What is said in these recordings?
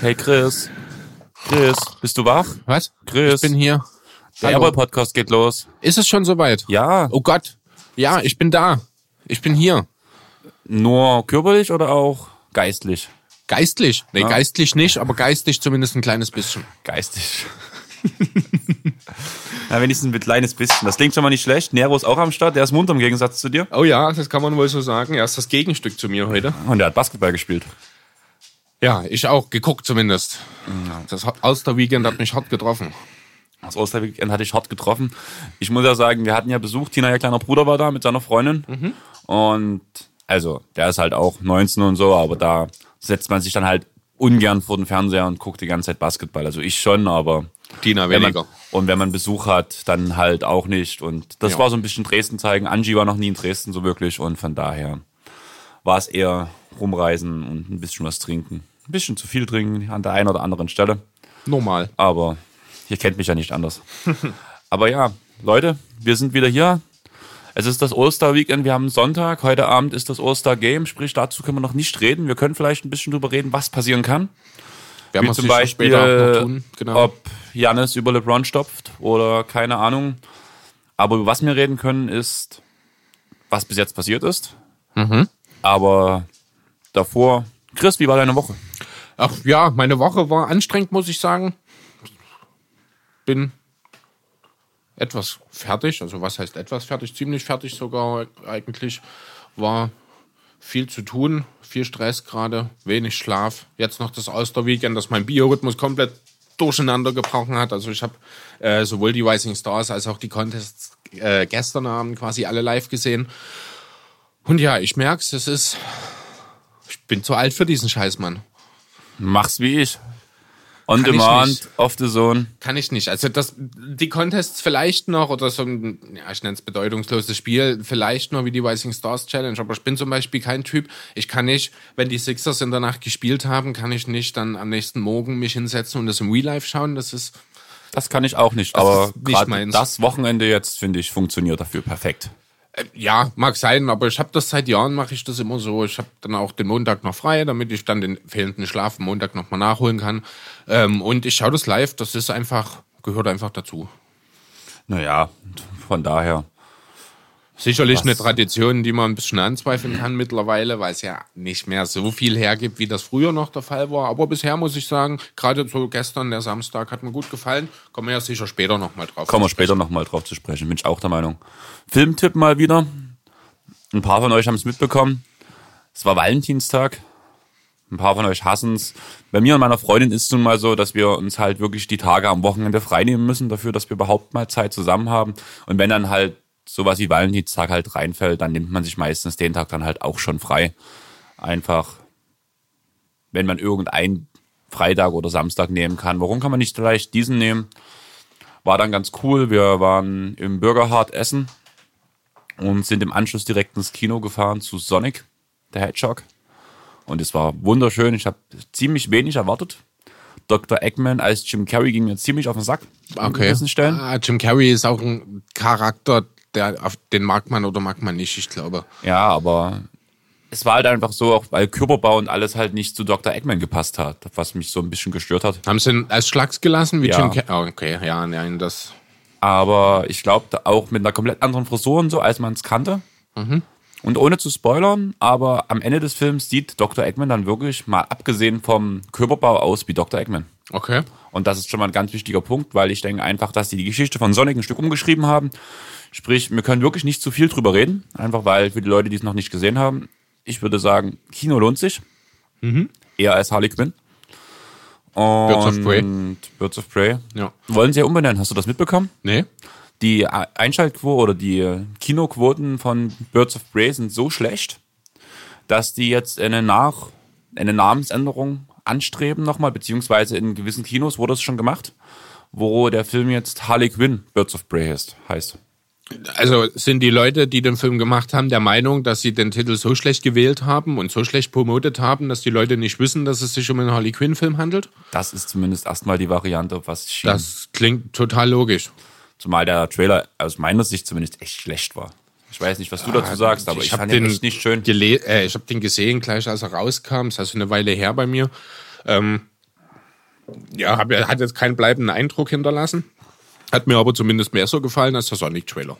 Hey Chris. Chris, bist du wach? Was? Chris. Ich bin hier. Der Hallo. Podcast geht los. Ist es schon soweit? Ja. Oh Gott. Ja, ich bin da. Ich bin hier. Nur körperlich oder auch geistlich? Geistlich. Nee, Ja. geistlich nicht, aber geistig zumindest ein kleines bisschen. Geistig. Na, wenigstens ein kleines bisschen. Das klingt schon mal nicht schlecht. Nero ist auch am Start. Der ist munter im Gegensatz zu dir. Oh ja, das kann man wohl so sagen. Er ist das Gegenstück zu mir heute. Und der hat Basketball gespielt. Ja, ich auch. Geguckt zumindest. Das Auster-Weekend hat mich hart getroffen. Das Osterweekend hatte ich hart getroffen. Ich muss ja sagen, wir hatten ja Besuch. Tina, ihr kleiner Bruder, war da mit seiner Freundin. Und also, der ist halt auch 19 und so, aber da setzt man sich dann halt ungern vor den Fernseher und guckt die ganze Zeit Basketball. Also ich schon, aber Tina wenn weniger. man, und wenn man Besuch hat, dann halt auch nicht. Und das Ja. war so ein bisschen Dresden zeigen. Angie war noch nie in Dresden so wirklich und von daher war es eher rumreisen und ein bisschen was trinken. Ein bisschen zu viel trinken an der einen oder anderen Stelle. Normal. Aber ihr kennt mich ja nicht anders. Aber ja, Leute, wir sind wieder hier. Es ist das Oster-Weekend, wir haben Sonntag. Heute Abend ist das Oster-Game, sprich dazu können wir noch nicht reden. Wir können vielleicht ein bisschen drüber reden, was passieren kann. Werden Wie wir zum Beispiel, später tun. Genau. ob Janis über LeBron stopft oder keine Ahnung. Aber über was wir reden können, ist, was bis jetzt passiert ist. Mhm. Aber davor, Chris, wie war deine Woche? Ach ja, meine Woche war anstrengend, muss ich sagen. Bin etwas fertig. Also was heißt etwas fertig? Ziemlich fertig sogar eigentlich. War viel zu tun, viel Stress gerade, wenig Schlaf. Jetzt noch das Osterweekend, das mein Biorhythmus komplett durcheinander gebrochen hat. Also ich habe äh, sowohl die Rising Stars als auch die Contests äh, gestern Abend quasi alle live gesehen. Und ja, ich merk's, es ist. Ich bin zu alt für diesen Scheiß, Mann. Mach's wie ich. On Kann demand, off the zone. Kann ich nicht. Also das, die Contests vielleicht noch oder so ein, ja, ich nenne es bedeutungsloses Spiel, vielleicht noch wie die Rising Stars Challenge. Aber ich bin zum Beispiel kein Typ. Ich kann nicht, wenn die Sixers in der Nacht gespielt haben, kann ich nicht dann am nächsten Morgen mich hinsetzen und das im Real Life schauen. Das ist, Das kann ich auch nicht. Aber nicht das Wochenende jetzt, finde ich, funktioniert dafür perfekt. Äh, ja, mag sein, aber ich habe das seit Jahren, mache ich das immer so. Ich habe dann auch den Montag noch frei, damit ich dann den fehlenden Schlaf am Montag nochmal nachholen kann. Ähm, und ich schaue das live. Das ist einfach, gehört einfach dazu. Naja, von daher. Sicherlich Was? eine Tradition, die man ein bisschen anzweifeln kann mittlerweile, weil es ja nicht mehr so viel hergibt, wie das früher noch der Fall war. Aber bisher muss ich sagen, gerade so gestern, der Samstag, hat mir gut gefallen. Kommen wir ja sicher später nochmal drauf. Kommen wir später nochmal drauf zu sprechen. Bin ich auch der Meinung. Filmtipp mal wieder. Ein paar von euch haben es mitbekommen. Es war Valentinstag. Ein paar von euch hassen es. Bei mir und meiner Freundin ist es nun mal so, dass wir uns halt wirklich die Tage am Wochenende freinehmen müssen, dafür, dass wir überhaupt mal Zeit zusammen haben. Und wenn dann halt sowas wie Valentinstag halt reinfällt, dann nimmt man sich meistens den Tag dann halt auch schon frei. Einfach, wenn man irgendeinen Freitag oder Samstag nehmen kann. Warum kann man nicht vielleicht diesen nehmen? War dann ganz cool. Wir waren im Bürgerhart essen und sind im Anschluss direkt ins Kino gefahren zu Sonic, der Hedgehog. Und es war wunderschön. Ich habe ziemlich wenig erwartet. Dr. Eggman als Jim Carrey ging mir ziemlich auf den Sack. an Okay. gewissen Stellen. Ah, Jim Carrey ist auch ein Charakter, der auf den mag man oder mag man nicht, ich glaube. Ja, aber es war halt einfach so, auch weil Körperbau und alles halt nicht zu Dr. Eggman gepasst hat, was mich so ein bisschen gestört hat. Haben sie ihn als Schlags gelassen wie Ja. Jim? Oh, okay, ja, nein, das. Aber ich glaube auch mit einer komplett anderen Frisur und so, als man es kannte. Und ohne zu spoilern, aber am Ende des Films sieht Dr. Eggman dann wirklich, mal abgesehen vom Körperbau, aus wie Dr. Eggman. Okay. Und das ist schon mal ein ganz wichtiger Punkt, weil ich denke einfach, dass die die Geschichte von Sonic ein Stück umgeschrieben haben. Sprich, wir können wirklich nicht zu viel drüber reden, einfach weil für die Leute, die es noch nicht gesehen haben, ich würde sagen, Kino lohnt sich. Eher als Harley Quinn. Und Birds of Prey. Birds of Prey. Ja. Wollen sie ja umbenennen, hast du das mitbekommen? Nee? Die Einschaltquote oder die Kinoquoten von Birds of Prey sind so schlecht, dass die jetzt eine Nach eine Namensänderung anstreben nochmal, beziehungsweise in gewissen Kinos wurde es schon gemacht, wo der Film jetzt Harley Quinn Birds of Prey heißt. heißt. Also sind die Leute, die den Film gemacht haben, der Meinung, dass sie den Titel so schlecht gewählt haben und so schlecht promotet haben, dass die Leute nicht wissen, dass es sich um einen Harley Quinn-Film handelt? Das ist zumindest erstmal die Variante, was schien. Das klingt total logisch. Zumal der Trailer aus meiner Sicht zumindest echt schlecht war. Ich weiß nicht, was du dazu sagst, aber ich, hab fand den echt nicht schön. Äh, ich habe den gesehen, gleich als er rauskam. Das ist also eine Weile her bei mir. Ähm, ja, hab, hat jetzt keinen bleibenden Eindruck hinterlassen. Hat mir aber zumindest mehr so gefallen als der Sonic-Trailer.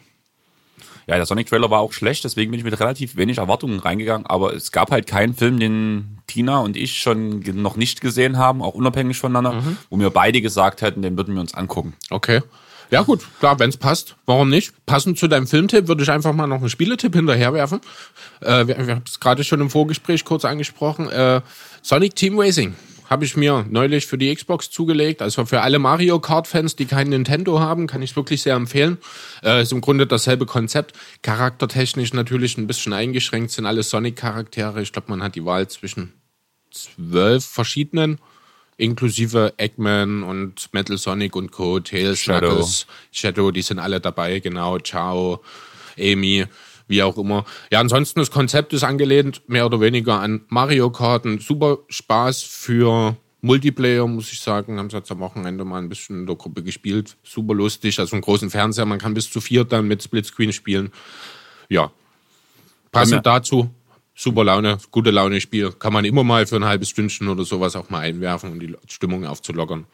Ja, der Sonic-Trailer war auch schlecht, deswegen bin ich mit relativ wenig Erwartungen reingegangen. Aber es gab halt keinen Film, den Tina und ich schon noch nicht gesehen haben, auch unabhängig voneinander, wo wir beide gesagt hätten, den würden wir uns angucken. Okay. Ja gut, klar, wenn es passt, warum nicht? Passend zu deinem Filmtipp würde ich einfach mal noch einen Spieletipp hinterherwerfen. Äh, wir wir haben es gerade schon im Vorgespräch kurz angesprochen. Äh, Sonic Team Racing habe ich mir neulich für die Xbox zugelegt. Also für alle Mario Kart-Fans, die kein Nintendo haben, kann ich es wirklich sehr empfehlen. Äh, ist im Grunde dasselbe Konzept. Charaktertechnisch natürlich ein bisschen eingeschränkt, sind alle Sonic-Charaktere. Ich glaube, man hat die Wahl zwischen zwölf verschiedenen inklusive Eggman und Metal Sonic und Co., Tails, Shadow. Knuckles, Shadow, die sind alle dabei, genau, Ciao, Amy, wie auch immer. Ja, ansonsten das Konzept ist angelehnt mehr oder weniger an Mario Kart, ein super Spaß für Multiplayer, muss ich sagen, haben sie jetzt am Wochenende mal ein bisschen in der Gruppe gespielt, super lustig, also einen großen Fernseher, man kann bis zu vier dann mit Splitscreen spielen. Ja, passend mir- dazu, super Laune, gute Laune Spiel. Kann man immer mal für ein halbes Stündchen oder sowas auch mal einwerfen, um die Stimmung aufzulockern.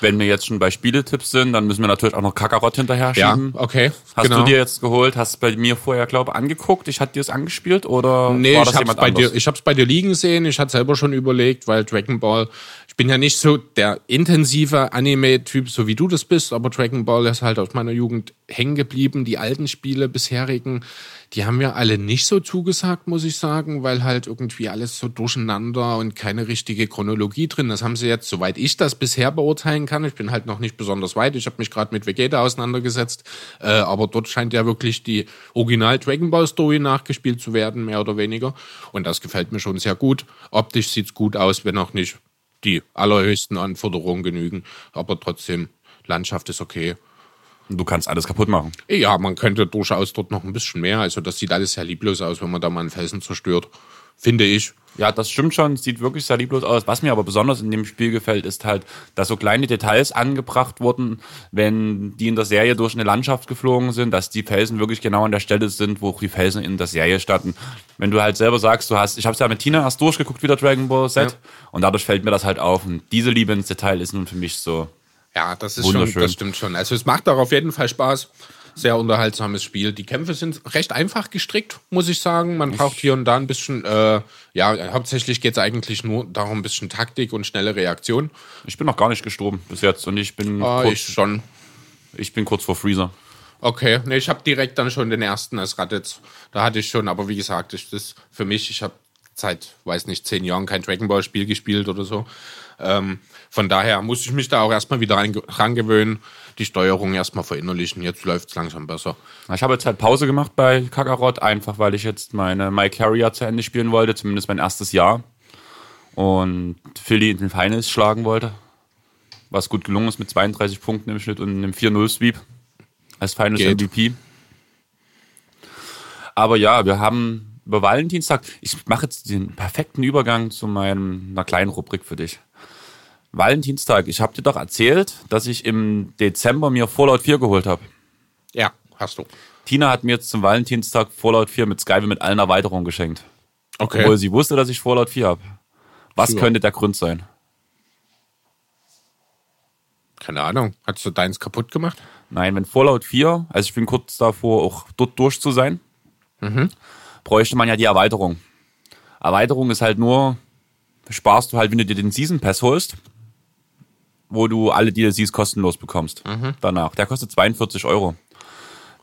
Wenn wir jetzt schon bei Spieletipps sind, dann müssen wir natürlich auch noch Kakarott hinterher Ja, schieben. okay. Hast genau. du dir jetzt geholt? Hast bei mir vorher, glaube ich, angeguckt? Ich hatte dir es angespielt oder Nee, war ich das hab's, jemand bei anders? dir, ich hab's bei dir liegen sehen. Ich hatte selber schon überlegt, weil Dragon Ball, ich bin ja nicht so der intensive Anime-Typ, so wie du das bist, aber Dragon Ball ist halt aus meiner Jugend hängen geblieben. Die alten Spiele, bisherigen, die haben mir alle nicht so zugesagt, muss ich sagen, weil halt irgendwie alles so durcheinander und keine richtige Chronologie drin. Das haben sie jetzt, soweit ich das bisher beurteilen kann, ich bin halt noch nicht besonders weit. Ich habe mich gerade mit Vegeta auseinandergesetzt, äh, aber dort scheint ja wirklich die Original Dragon Ball Story nachgespielt zu werden, mehr oder weniger. Und das gefällt mir schon sehr gut. Optisch sieht's gut aus, wenn auch nicht die allerhöchsten Anforderungen genügen, aber trotzdem Landschaft ist okay. Du kannst alles kaputt machen. Ja, man könnte durchaus dort noch ein bisschen mehr. Also das sieht alles sehr lieblos aus, wenn man da mal einen Felsen zerstört. Finde ich. Ja, das stimmt schon. Sieht wirklich sehr lieblos aus. Was mir aber besonders in dem Spiel gefällt, ist halt, dass so kleine Details angebracht wurden, wenn die in der Serie durch eine Landschaft geflogen sind, dass die Felsen wirklich genau an der Stelle sind, wo die Felsen in der Serie standen. Wenn du halt selber sagst, du hast, ich habe es ja mit Tina erst durchgeguckt, wieder Dragon Ball Z, Ja. und dadurch fällt mir das halt auf. Und diese Liebe ins Detail ist nun für mich so. Ja, das ist schon, das stimmt schon. Also es macht auch auf jeden Fall Spaß. Sehr unterhaltsames Spiel. Die Kämpfe sind recht einfach gestrickt, muss ich sagen. Man braucht hier und da ein bisschen, äh, ja, hauptsächlich geht es eigentlich nur darum, ein bisschen Taktik und schnelle Reaktion. Ich bin noch gar nicht gestorben bis jetzt und ich bin, Ah, kurz, ich schon. ich bin kurz vor Freezer. Okay, nee, ich habe direkt dann schon den ersten als Raditz. Da hatte ich schon, aber wie gesagt, ich, das für mich, ich habe seit, weiß nicht, zehn Jahren kein Dragon Ball Spiel gespielt oder so. Ähm, von daher muss ich mich da auch erstmal wieder rein- rangewöhnen, die Steuerung erstmal verinnerlichen. Jetzt läuft's langsam besser. Ich habe jetzt halt Pause gemacht bei Kakarot, einfach weil ich jetzt meine My Carrier zu Ende spielen wollte, zumindest mein erstes Jahr. Und Philly in den Finals schlagen wollte. Was gut gelungen ist mit 32 Punkten im Schnitt und einem 4-0-Sweep als Finals Geht. MVP. Aber ja, wir haben über Valentinstag, ich mache jetzt den perfekten Übergang zu meinem, einer kleinen Rubrik für dich. Valentinstag, ich habe dir doch erzählt, dass ich im Dezember mir Fallout 4 geholt habe. Ja, hast du. Tina hat mir jetzt zum Valentinstag Fallout 4 mit Skype mit allen Erweiterungen geschenkt. Okay. Obwohl sie wusste, dass ich Fallout 4 habe. Was Ja. könnte der Grund sein? Keine Ahnung. Hast du deins kaputt gemacht? Nein, wenn Fallout 4, also ich bin kurz davor, auch dort durch zu sein, bräuchte man ja die Erweiterung. Erweiterung ist halt nur, sparst du halt, wenn du dir den Season Pass holst, wo du alle DLCs kostenlos bekommst. Danach. Der kostet 42 Euro.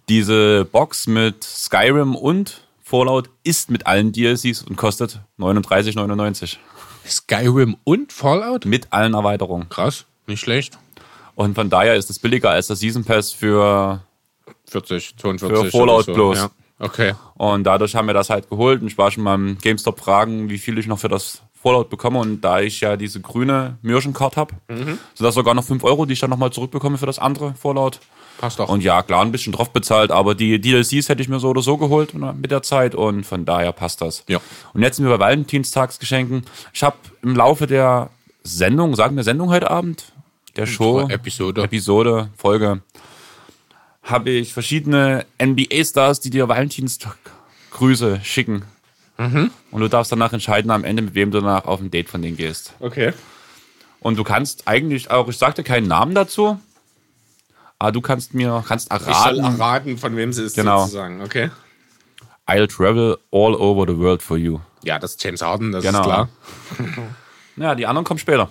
Diese Box mit Skyrim und Fallout ist mit allen DLCs und kostet 39,99. Skyrim und Fallout? Mit allen Erweiterungen. Krass, nicht schlecht. Und von daher ist es billiger als der Season Pass für 40, 42 Für Fallout so. bloß. Ja. Okay. Und dadurch haben wir das halt geholt. Und ich war schon mal im GameStop fragen, wie viel ich noch für das Fallout bekomme. Und da ich ja diese grüne Mürschencard habe, sind das sogar noch 5 Euro, die ich dann nochmal zurückbekomme für das andere Fallout. Passt doch. Und ja, klar, ein bisschen drauf bezahlt, aber die DLCs hätte ich mir so oder so geholt mit der Zeit und von daher passt das. Ja. Und jetzt sind wir bei Valentinstagsgeschenken. Ich habe im Laufe der Sendung, sagen wir Sendung heute Abend, der Show, Episode. Episode, Folge, habe ich verschiedene NBA-Stars, die dir Valentinstag-Grüße schicken. Mhm. Und du darfst danach entscheiden am Ende, mit wem du danach auf ein Date von denen gehst. Okay. Und du kannst eigentlich auch, ich sagte keinen Namen dazu, aber du kannst mir, kannst Ich soll erraten, erraten, von wem sie ist Genau. sozusagen. Okay. I'll travel all over the world for you. Ja, das ist James Harden, das Genau. ist klar. Ja, die anderen kommen später.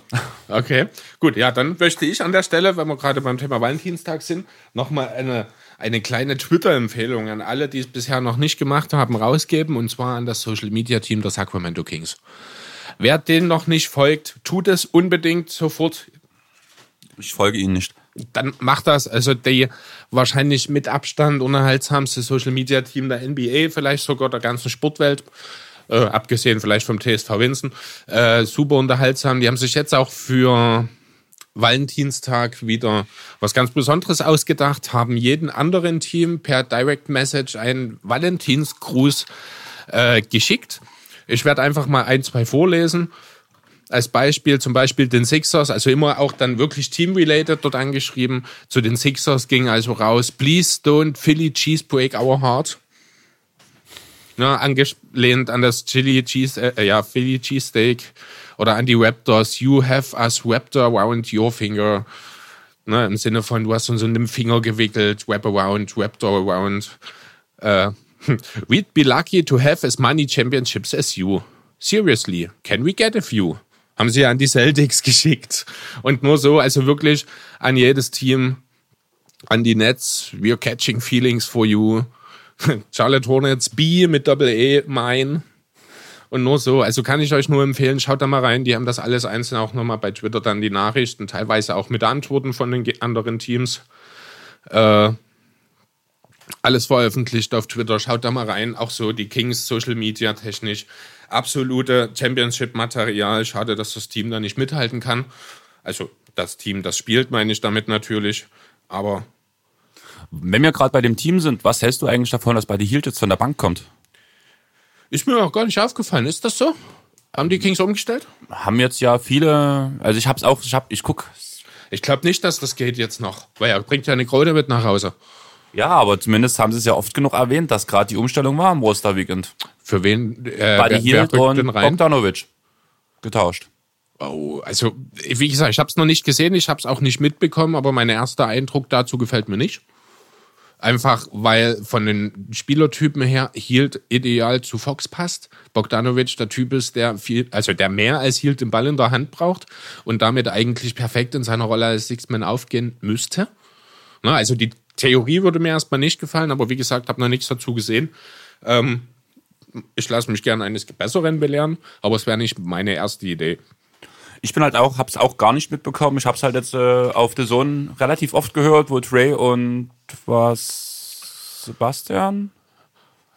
Okay, gut. Ja, dann möchte ich an der Stelle, wenn wir gerade beim Thema Valentinstag sind, nochmal eine, eine kleine Twitter-Empfehlung an alle, die es bisher noch nicht gemacht haben, rausgeben. Und zwar an das Social-Media-Team der Sacramento Kings. Wer denen noch nicht folgt, tut es unbedingt sofort. Ich folge ihnen nicht. Dann macht das. Also die wahrscheinlich mit Abstand unterhaltsamste Social-Media-Team der NBA, vielleicht sogar der ganzen Sportwelt. Äh, abgesehen vielleicht vom TSV Winsen. Äh, super unterhaltsam. Die haben sich jetzt auch für Valentinstag wieder was ganz Besonderes ausgedacht, haben jeden anderen Team per Direct Message einen Valentinsgruß äh, geschickt. Ich werde einfach mal ein, zwei vorlesen. Als Beispiel zum Beispiel den Sixers, also immer auch dann wirklich team-related dort angeschrieben. Zu den Sixers ging also raus, please don't Philly cheese break our heart. Ja, angelehnt an das Chili Cheese, äh, ja, Philly Cheesesteak oder an die Raptors, you have us wrapped around your finger. Ne, Im Sinne von, du hast uns in den Finger gewickelt, wrap around, wrapped around. Äh, we'd be lucky to have as many championships as you. Seriously, can we get a few? Haben sie an die Celtics geschickt. Und nur so, also wirklich an jedes Team, an die Nets, we're catching feelings for you. Charlotte Hornets, B mit Doppel-E, mein. Und nur so, also kann ich euch nur empfehlen, schaut da mal rein. Die haben das alles einzeln auch nochmal bei Twitter dann die Nachrichten, teilweise auch mit Antworten von den anderen Teams. Äh, alles veröffentlicht auf Twitter. Schaut da mal rein. Auch so die Kings Social Media technisch. Absolute Championship-Material. Schade, dass das Team da nicht mithalten kann. Also das Team, das spielt, meine ich damit natürlich. Aber Wenn wir gerade bei dem Team sind, was hältst du eigentlich davon, dass bei die Hield jetzt von der Bank kommt? Ist mir auch gar nicht aufgefallen. Ist das so? Haben die Kings umgestellt? Haben jetzt ja viele, also ich hab's auch, ich hab, ich guck. Ich glaube nicht, dass das geht jetzt noch. Weil er bringt ja eine Krone mit nach Hause. Ja, aber zumindest haben sie es ja oft genug erwähnt, dass gerade die Umstellung war am Osterweekend. Für wen? Äh, wer Hield und? Bogdanovic getauscht. Oh, also wie gesagt, ich habe es noch nicht gesehen, ich habe es auch nicht mitbekommen, aber mein erster Eindruck dazu gefällt mir nicht. Einfach weil von den Spielertypen her Hield ideal zu Fox passt. Bogdanovic der Typ ist, der viel, also der mehr als Hield den Ball in der Hand braucht und damit eigentlich perfekt in seiner Rolle als Sixman aufgehen müsste. Na, also die Theorie würde mir erstmal nicht gefallen, aber wie gesagt, habe noch nichts dazu gesehen. Ähm, ich lasse mich gerne eines Besseren belehren, aber es wäre nicht meine erste Idee. Ich bin halt auch, hab's auch gar nicht mitbekommen. Ich hab's halt jetzt äh, auf The Zone relativ oft gehört, wo Trey und was Sebastian?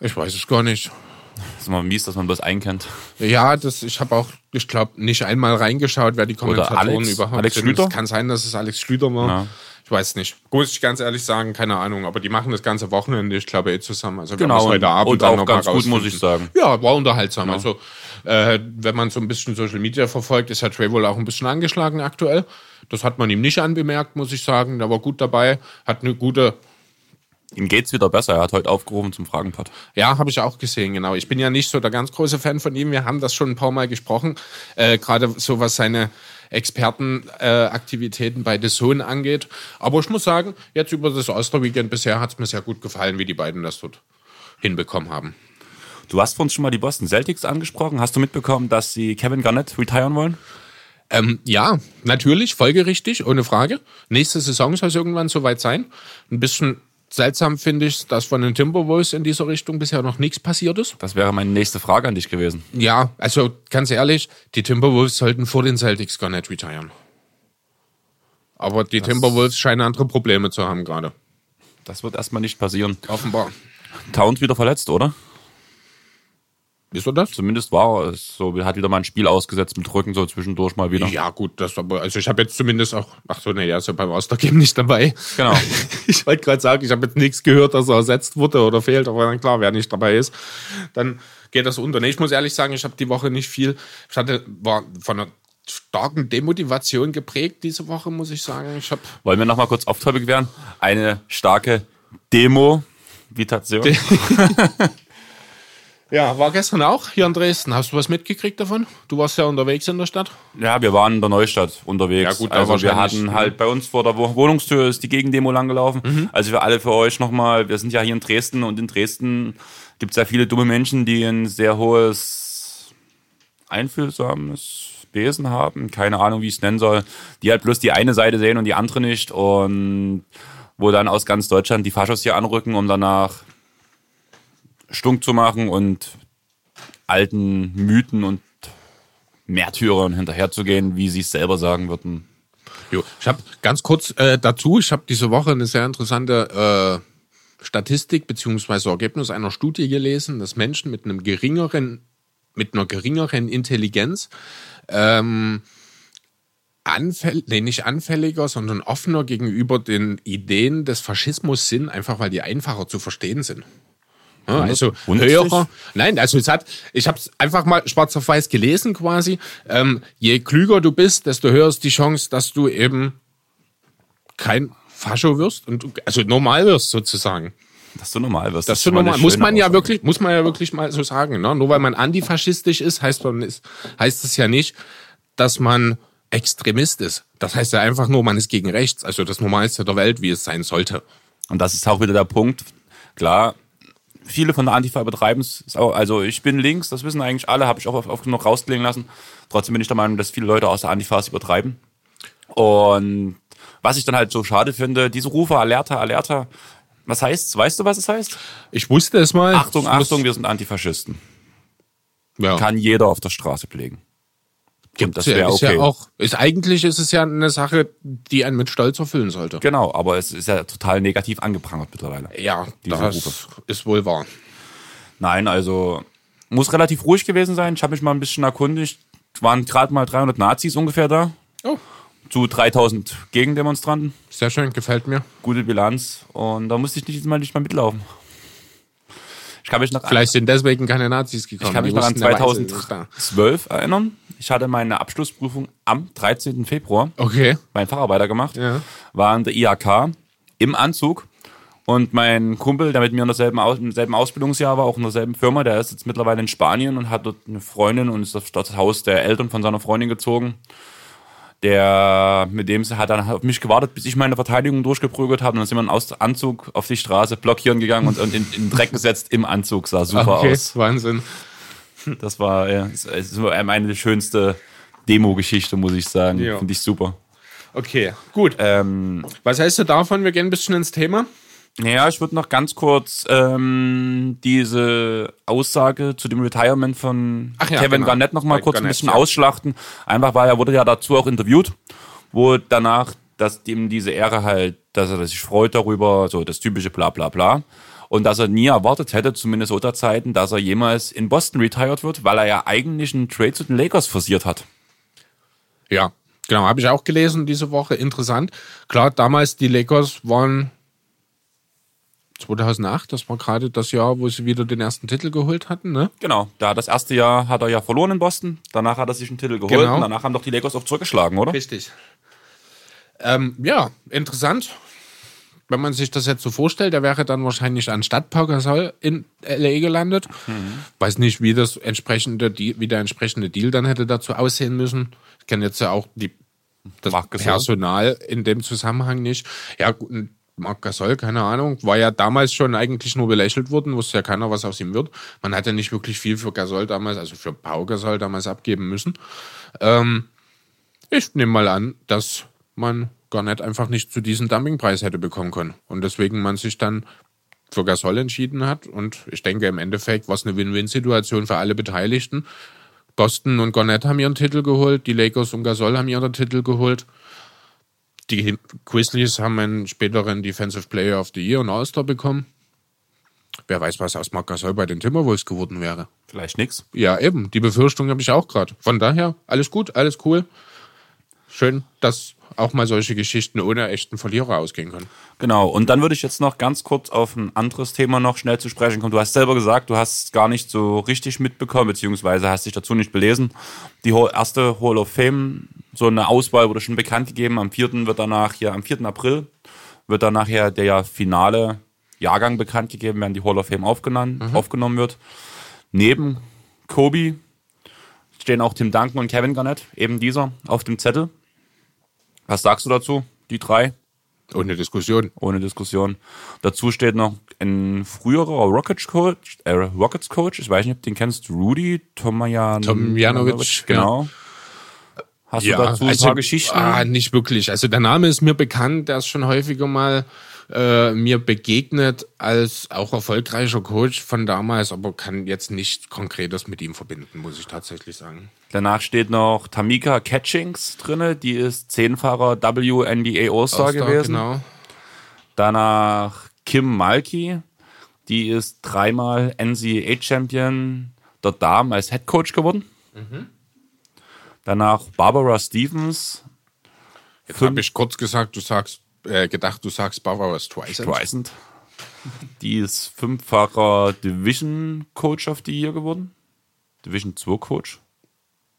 Ich weiß es gar nicht. Das ist mal mies, dass man bloß einkennt. Ja, das, ich habe auch, ich glaube, nicht einmal reingeschaut, wer die Kommentatoren Alex- überhaupt Alex sind. Schlüter? Es kann sein, dass es Alex Schlüter war. Ja. Weiß nicht. Muss ich ganz ehrlich sagen, keine Ahnung. Aber die machen das ganze Wochenende, ich glaube, eh zusammen. Also Genau, heute Abend und dann auch noch mal ganz gut, muss ich sagen. Ja, war unterhaltsam. Also äh, wenn man so ein bisschen Social Media verfolgt, ist Herr Trey wohl auch ein bisschen angeschlagen aktuell. Das hat man ihm nicht anbemerkt, muss ich sagen. Der war gut dabei, hat eine gute Ihm geht's wieder besser. Er hat heute aufgerufen zum Fragenpad. Ja, habe ich auch gesehen, genau. Ich bin ja nicht so der ganz große Fan von ihm. Wir haben das schon ein paar Mal gesprochen. Äh, Gerade so was seine Expertenaktivitäten äh, bei The Zone angeht. Aber ich muss sagen, jetzt über das Osterweekend bisher hat es mir sehr gut gefallen, wie die beiden das dort hinbekommen haben. Du hast vor uns schon mal die Boston Celtics angesprochen. Hast du mitbekommen, dass sie Kevin Garnett retiren wollen? Ähm, ja, natürlich, folgerichtig, ohne Frage. Nächste Saison soll es irgendwann soweit sein. Ein bisschen seltsam finde ich, dass von den Timberwolves in dieser Richtung bisher noch nichts passiert ist. Das wäre meine nächste Frage an dich gewesen. Ja, also ganz ehrlich, die Timberwolves sollten vor den Celtics gar nicht retiren. Aber die Timberwolves scheinen andere Probleme zu haben gerade. Das wird erstmal nicht passieren. Offenbar. Towns wieder verletzt, oder? Ist er das? Zumindest war es so. Hat wieder mal ein Spiel ausgesetzt mit Rücken so zwischendurch mal wieder. Ja, gut, das aber, also ich habe jetzt zumindest auch, ach so, nee, er ist ja beim Ostergame nicht dabei. Genau. Ich wollte gerade sagen, ich habe jetzt nichts gehört, dass er ersetzt wurde oder fehlt, aber dann klar, wer nicht dabei ist, dann geht das unter. Nee, ich muss ehrlich sagen, ich habe die Woche nicht viel, ich hatte, war von einer starken Demotivation geprägt diese Woche, muss ich sagen. Ich habe Wollen wir nochmal kurz off-topic werden? Eine starke Demo-Vitation. Ja, war gestern auch hier in Dresden. Hast du was mitgekriegt davon? Du warst ja unterwegs in der Stadt. Ja, wir waren in der Neustadt unterwegs. Ja, gut, also wir hatten ne? halt bei uns vor der Wo- Wohnungstür ist die Gegendemo langgelaufen. Mhm. Also für alle für euch nochmal, wir sind ja hier in Dresden und in Dresden gibt es ja viele dumme Menschen, die ein sehr hohes einfühlsames Wesen haben. Keine Ahnung, wie ich es nennen soll. Die halt bloß die eine Seite sehen und die andere nicht. Und wo dann aus ganz Deutschland die Faschos hier anrücken, um danach stunk zu machen und alten Mythen und Märtyrern hinterherzugehen, wie sie es selber sagen würden. Jo. Ich habe ganz kurz äh, dazu, ich habe diese Woche eine sehr interessante äh, Statistik beziehungsweise Ergebnis einer Studie gelesen, dass Menschen mit einem geringeren, mit einer geringeren Intelligenz ähm, anfällig, nee, nicht anfälliger, sondern offener gegenüber den Ideen des Faschismus sind, einfach weil die einfacher zu verstehen sind. Ja, also höherer. Nein, also es hat, ich habe es einfach mal schwarz auf weiß gelesen quasi. Ähm, je klüger du bist, desto höher ist die Chance, dass du eben kein Fascho wirst und du, also normal wirst sozusagen. Dass du normal wirst. Das ist schon schon mal eine normal. Muss man ja Aussage. wirklich, muss man ja wirklich mal so sagen. Ne? Nur weil man antifaschistisch ist, heißt man ist, heißt es ja nicht, dass man Extremist ist. Das heißt ja einfach nur, man ist gegen rechts. Also das Normalste der Welt, wie es sein sollte. Und das ist auch wieder der Punkt. Klar, viele von der Antifa betreiben es. Also ich bin links, das wissen eigentlich alle, habe ich auch oft, genug rausklingen lassen. Trotzdem bin ich der Meinung, dass viele Leute aus der Antifa es übertreiben. Und was ich dann halt so schade finde, diese Rufe, Alerta, Alerta, was heißt's? Weißt du, was es heißt? Ich wusste es mal. Achtung, Achtung, wir sind Antifaschisten. Ja. Kann jeder auf der Straße pflegen. Und das ja, wäre ist okay. ja auch, ist eigentlich ist es ja eine Sache, die einen mit Stolz erfüllen sollte. Genau, aber es ist ja total negativ angeprangert mittlerweile. Ja, Diese das Rufe. ist wohl wahr. Nein, also muss relativ ruhig gewesen sein. Ich habe mich mal ein bisschen erkundigt. Es waren gerade mal 300 Nazis ungefähr da Oh, zu 3000 Gegendemonstranten. sehr schön, gefällt mir. Gute Bilanz und da musste ich nicht mal nicht mal mitlaufen. Ich kann mich noch Vielleicht sind deswegen keine Nazis gekommen. ich kann mich noch an wussten, der Weiße ist da. 2012 erinnern. Ich hatte meine Abschlussprüfung am 13. Februar Okay. meinen Facharbeiter gemacht, Ja. war in der IHK im Anzug. Und mein Kumpel, der mit mir in derselben, Aus im selben Ausbildungsjahr war, auch in derselben Firma, der ist jetzt mittlerweile in Spanien und hat dort eine Freundin und ist auf das Haus der Eltern von seiner Freundin gezogen. Der, mit dem hat dann auf mich gewartet, bis ich meine Verteidigung durchgeprügelt habe. Und dann sind wir in Aus Anzug auf die Straße blockieren gegangen und, und in, in den Dreck gesetzt im Anzug. Sah super okay, aus. Wahnsinn. Das war ja, meine schönste Demo-Geschichte, muss ich sagen. Ja. Finde ich super. Okay, gut. Ähm, Was heißt du davon? Wir gehen ein bisschen ins Thema. Ja, ich würde noch ganz kurz ähm, diese Aussage zu dem Retirement von ja, Kevin genau. Garnett noch mal Bei kurz ein Garnett, bisschen ja. ausschlachten. Einfach weil er wurde ja dazu auch interviewt, wo danach, dass ihm diese Ehre halt, dass er sich freut darüber, so das typische bla bla bla. Und dass er nie erwartet hätte, zu Minnesota-Zeiten, dass er jemals in Boston retired wird, weil er ja eigentlich einen Trade zu den Lakers forciert hat. Ja, genau, habe ich auch gelesen diese Woche. Interessant. Klar, damals die Lakers waren 2008, das war gerade das Jahr, wo sie wieder den ersten Titel geholt hatten, ne? Genau, da das erste Jahr hat er ja verloren in Boston, danach hat er sich einen Titel geholt Genau. und danach haben doch die Lakers auch zurückgeschlagen, oder? Richtig. Ähm, ja, interessant. Wenn man sich das jetzt so vorstellt, der wäre dann wahrscheinlich anstatt Pau Gasol in LA gelandet. Mhm. Weiß nicht, wie das entsprechende, Deal- wie der entsprechende Deal dann hätte dazu aussehen müssen. Ich kenne jetzt ja auch die, das. Personal in dem Zusammenhang nicht. Ja, gut, ein Marc Gasol, keine Ahnung, war ja damals schon eigentlich nur belächelt worden, wusste ja keiner, was aus ihm wird. Man hat ja nicht wirklich viel für Gasol damals, also für Pau Gasol damals abgeben müssen. Ähm, ich nehme mal an, dass man gar nicht einfach nicht zu diesem Dumpingpreis hätte bekommen können. Und deswegen man sich dann für Gasol entschieden hat. Und ich denke, im Endeffekt war es eine Win-Win-Situation für alle Beteiligten. Boston und Garnett haben ihren Titel geholt, die Lakers und Gasol haben ihren Titel geholt. Die Grizzlies haben einen späteren Defensive Player of the Year und All-Star bekommen. Wer weiß, was aus Marc Gasol bei den Timberwolves geworden wäre. Vielleicht nix. Ja, eben. Die Befürchtung habe ich auch gerade. Von daher, alles gut, alles cool. Schön, dass auch mal solche Geschichten ohne echten Verlierer ausgehen können. Genau, und dann würde ich jetzt noch ganz kurz auf ein anderes Thema noch schnell zu sprechen kommen. Du hast selber gesagt, du hast es gar nicht so richtig mitbekommen, beziehungsweise hast dich dazu nicht belesen. Die erste Hall of Fame, so eine Auswahl wurde schon bekannt gegeben. Am 4. wird danach hier, am 4. April wird dann nachher der finale Jahrgang bekannt gegeben, während die Hall of Fame aufgenommen, aufgenommen wird. Neben Kobe stehen auch Tim Duncan und Kevin Garnett, eben dieser, auf dem Zettel. Was sagst du dazu? Die drei? Ohne Diskussion. Ohne Diskussion. Dazu steht noch ein früherer Rockets Coach, äh, Rockets Coach, ich weiß nicht, ob du den kennst, Rudy Tomajan Tomjanovic, genau. Hast du dazu ein paar Geschichten? Ah, nicht wirklich. Also der Name ist mir bekannt, der ist schon häufiger mal äh, mir begegnet als auch erfolgreicher Coach von damals, aber kann jetzt nicht konkretes mit ihm verbinden, muss ich tatsächlich sagen. Danach steht noch Tamika Catchings drinne, die ist zehnfacher WNBA All-Star All-Star, gewesen. Genau. Danach Kim Malky, die ist dreimal NCAA Champion der Damen als Head Coach geworden. Danach Barbara Stevens, Jetzt habe ich kurz gesagt, du sagst, äh, gedacht, du sagst Barbara Streisand. Streisand. Die ist fünffacher Division Coach of the Year geworden. Division 2 Coach.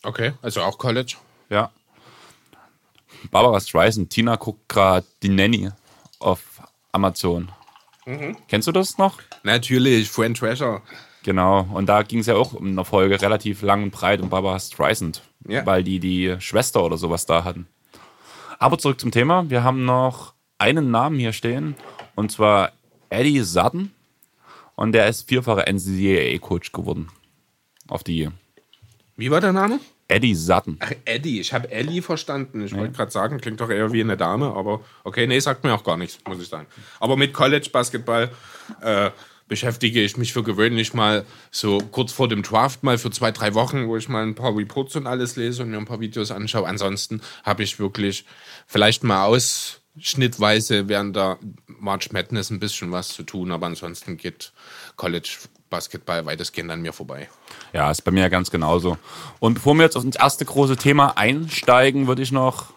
Okay, also auch College. Ja. Barbara Streisand, Tina guckt gerade die Nanny auf Amazon. Kennst du das noch? Natürlich, Friend Treasure. Genau. Und da ging es ja auch in einer Folge relativ lang und breit um Barbara Streisand, Ja. weil die die Schwester oder sowas da hatten. Aber zurück zum Thema. Wir haben noch einen Namen hier stehen und zwar Eddie Sutton. Und der ist vierfacher NCAA-Coach geworden. Auf die Wie war der Name? Eddie Sutton. Ach, Eddie. Ich habe Ellie verstanden. Ich wollte gerade sagen, klingt doch eher wie eine Dame, aber okay, nee, sagt mir auch gar nichts, muss ich sagen. Aber mit College Basketball äh, beschäftige ich mich für gewöhnlich mal so kurz vor dem Draft mal für zwei, drei Wochen, wo ich mal ein paar Reports und alles lese und mir ein paar Videos anschaue. Ansonsten habe ich wirklich vielleicht mal ausschnittweise während der March Madness ein bisschen was zu tun, aber ansonsten geht College Basketball weitestgehend an mir vorbei. Ja, ist bei mir ganz genauso. Und bevor wir jetzt auf das erste große Thema einsteigen, würde ich noch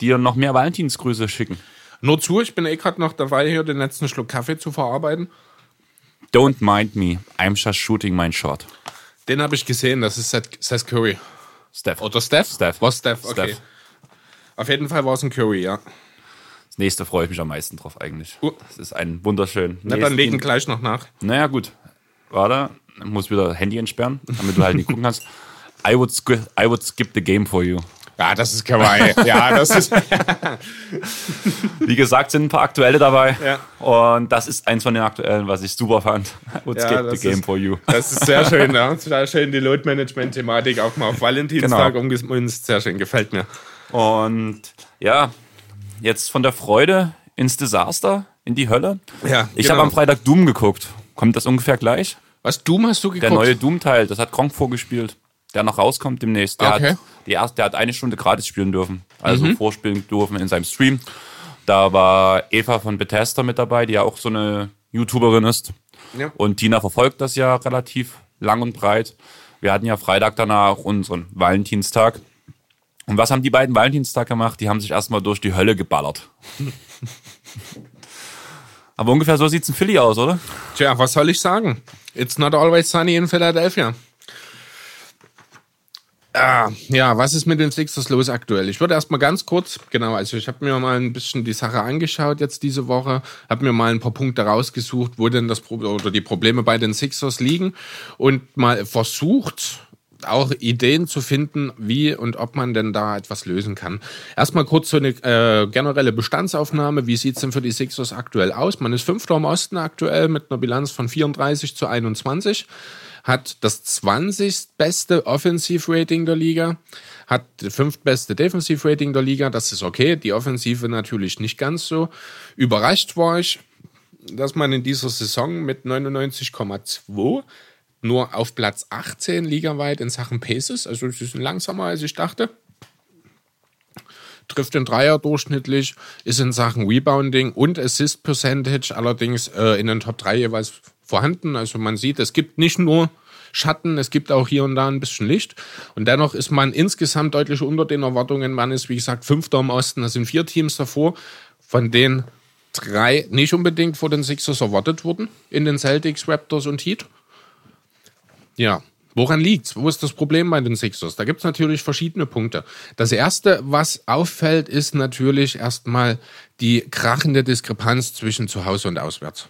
dir noch mehr Valentinsgrüße schicken. Nur zu, ich bin eh gerade noch dabei, hier den letzten Schluck Kaffee zu verarbeiten. Don't mind me, I'm just shooting my shot. Den habe ich gesehen, das ist Seth, Seth Curry. Steph. Oder Steph? Steph. War Steph, okay. Steph. Auf jeden Fall war es ein Curry, ja. Das nächste freue ich mich am meisten drauf eigentlich. Uh. Das ist ein wunderschön. Na, dann legen gleich noch nach. Naja, gut. Warte, ich muss wieder Handy entsperren, damit du halt nicht gucken kannst. I would, I would skip the game for you. Ja, das ist kawaii. ja, das ist. Wie gesagt, sind ein paar aktuelle dabei. Ja. Und das ist eins von den aktuellen, was ich super fand. Would Ja, the game ist- for you. Das ist sehr schön, ja. Sehr schön die Load-Management-Thematik auch mal auf Valentinstag Genau. umgemünzt. Sehr schön, gefällt mir. Und ja, jetzt von der Freude ins Desaster, in die Hölle. Ja, Ich genau. habe am Freitag Doom geguckt. Kommt das ungefähr gleich? Was, Doom hast du Der geguckt? neue Doom-Teil, das hat Gronk vorgespielt. Der noch rauskommt demnächst. Der, Okay. hat, die erste, der hat eine Stunde gratis spielen dürfen. Also vorspielen dürfen in seinem Stream. Da war Eva von Bethesda mit dabei, die ja auch so eine YouTuberin ist. Ja. Und Tina verfolgt das ja relativ lang und breit. Wir hatten ja Freitag danach unseren Valentinstag. Und was haben die beiden Valentinstag gemacht? Die haben sich erstmal durch die Hölle geballert. Aber ungefähr so sieht's in Philly aus, oder? Tja, was soll ich sagen? It's not always sunny in Philadelphia. Ah, ja, was ist mit den Sixers los aktuell? Ich würde erstmal ganz kurz, genau, also ich habe mir mal ein bisschen die Sache angeschaut jetzt diese Woche, habe mir mal ein paar Punkte rausgesucht, wo denn das Pro oder die Probleme bei den Sixers liegen und mal versucht, auch Ideen zu finden, wie und ob man denn da etwas lösen kann. Erstmal kurz so eine äh, generelle Bestandsaufnahme. Wie sieht's denn für die Sixers aktuell aus? Man ist Fünfter im Osten aktuell mit einer Bilanz von 34 zu 21, hat das 20. beste Offensivrating der Liga, hat das fünftbeste Defensivrating der Liga. Das ist okay. Die Offensive natürlich nicht ganz so. Überrascht war ich, dass man in dieser Saison mit 99,2 nur auf Platz 18 ligaweit in Sachen Paces, also sie sind langsamer als ich dachte. Trifft den Dreier durchschnittlich, ist in Sachen Rebounding und Assist Percentage allerdings äh, in den Top 3 jeweils vorhanden. Also man sieht, es gibt nicht nur Schatten, es gibt auch hier und da ein bisschen Licht. Und dennoch ist man insgesamt deutlich unter den Erwartungen. Man ist, wie gesagt, Fünfter im Osten. Da sind vier Teams davor, von denen drei nicht unbedingt vor den Sixers erwartet wurden. In den Celtics, Raptors und Heat. Ja, woran liegt's? Wo ist das Problem bei den Sixers? Da gibt's natürlich verschiedene Punkte. Das erste, was auffällt, ist natürlich erstmal die krachende Diskrepanz zwischen zu Hause und auswärts.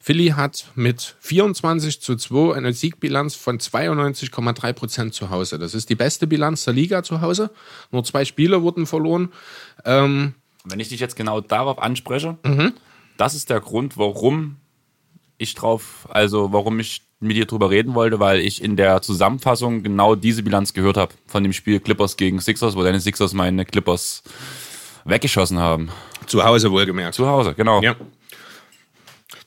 Philly hat mit 24 zu 2 eine Siegbilanz von 92,3 Prozent zu Hause. Das ist die beste Bilanz der Liga zu Hause. Nur zwei Spiele wurden verloren. Ähm, Wenn ich dich jetzt genau darauf anspreche, das ist der Grund, warum ich drauf, also warum ich mit dir drüber reden wollte, weil ich in der Zusammenfassung genau diese Bilanz gehört habe von dem Spiel Clippers gegen Sixers, wo deine Sixers meine Clippers weggeschossen haben. zu Hause wohlgemerkt. Zu Hause, genau. Ja.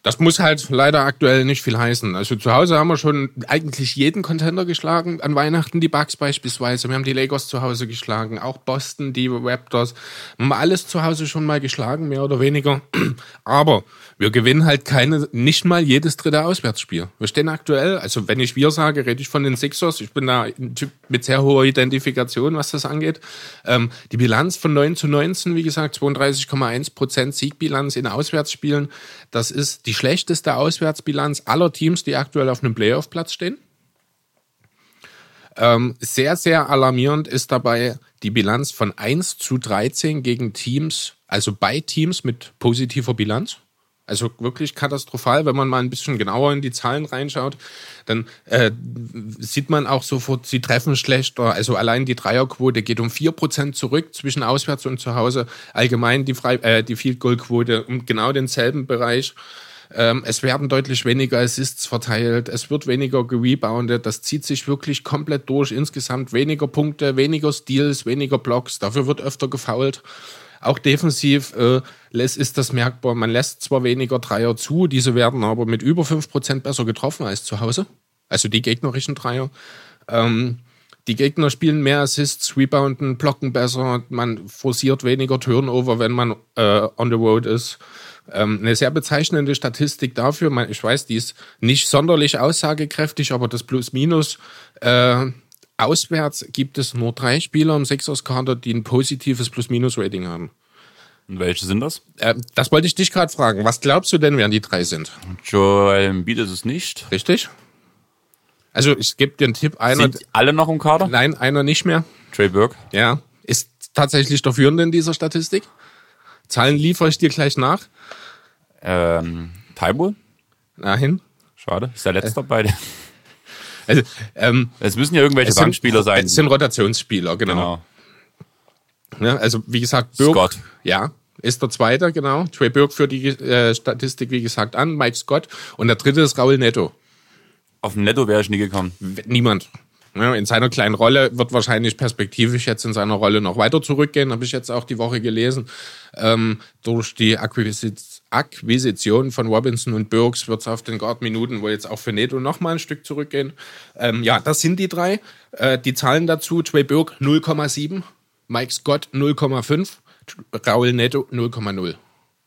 Das muss halt leider aktuell nicht viel heißen. Also zu Hause haben wir schon eigentlich jeden Contender geschlagen. An Weihnachten die Bucks beispielsweise. Wir haben die Lakers zu Hause geschlagen. Auch Boston, die Raptors. Wir haben alles zu Hause schon mal geschlagen, mehr oder weniger. Aber wir gewinnen halt keine, nicht mal jedes dritte Auswärtsspiel. Wir stehen aktuell, also wenn ich wir sage, rede ich von den Sixers. Ich bin da ein Typ mit sehr hoher Identifikation, was das angeht. Ähm, die Bilanz von 9 zu 19, wie gesagt, 32,1 Prozent Siegbilanz in Auswärtsspielen. Das ist die schlechteste Auswärtsbilanz aller Teams, die aktuell auf einem Playoff-Platz stehen. Ähm, sehr, sehr alarmierend ist dabei die Bilanz von 1 zu 13 gegen Teams, also bei Teams mit positiver Bilanz. Also wirklich katastrophal, wenn man mal ein bisschen genauer in die Zahlen reinschaut, dann äh, sieht man auch sofort, sie treffen schlechter. Also allein die Dreierquote geht um 4% zurück zwischen auswärts und zu Hause. Allgemein die, Frei äh, die Field Goal Quote um genau denselben Bereich. Ähm, es werden deutlich weniger Assists verteilt, es wird weniger gereboundet, das zieht sich wirklich komplett durch. Insgesamt weniger Punkte, weniger Steals, weniger Blocks, dafür wird öfter gefoult. Auch defensiv äh, ist das merkbar. Man lässt zwar weniger Dreier zu, diese werden aber mit über 5% besser getroffen als zu Hause. Also die gegnerischen Dreier. Ähm, die Gegner spielen mehr Assists, rebounden, blocken besser, man forciert weniger Turnover, wenn man äh, on the road ist. Ähm, eine sehr bezeichnende Statistik dafür, ich weiß, die ist nicht sonderlich aussagekräftig, aber das Plus-Minus äh, auswärts gibt es nur drei Spieler im Sixers-Kader, die ein positives Plus-Minus-Rating haben. Und welche sind das? Äh, das wollte ich dich gerade fragen. Was glaubst du denn, wer die drei sind? Joel Embiid ist es nicht. Richtig? Also ich gebe dir einen Tipp. Einer, Sind alle noch im Kader? nein, einer nicht mehr. Trey Burke. Ja, ist tatsächlich der Führende in dieser Statistik. Zahlen liefere ich dir gleich nach. Ähm, Taibo? Dahin. Schade. Ist der letzte beide. Also, ähm, Es müssen ja irgendwelche sind, Bankspieler sein. Es sind Rotationsspieler, genau. Genau. Ja, also wie gesagt, Burke, Scott. ja, ist der Zweite, genau. Trey Burke führt die äh, Statistik, wie gesagt, an. Mike Scott. Und der Dritte ist Raul Netto. Auf den Netto wäre ich nie gekommen. Niemand. Ja, in seiner kleinen Rolle wird wahrscheinlich perspektivisch jetzt in seiner Rolle noch weiter zurückgehen, habe ich jetzt auch die Woche gelesen. Ähm, durch die Akquisition Akquisition von Robinson und Burks wird es auf den Guard-Minuten wohl jetzt auch für Neto noch mal ein Stück zurückgehen. Ähm, ja, das sind die drei. Äh, die Zahlen dazu, Trey Burke 0,7, Mike Scott 0,5, Raul Neto 0,0.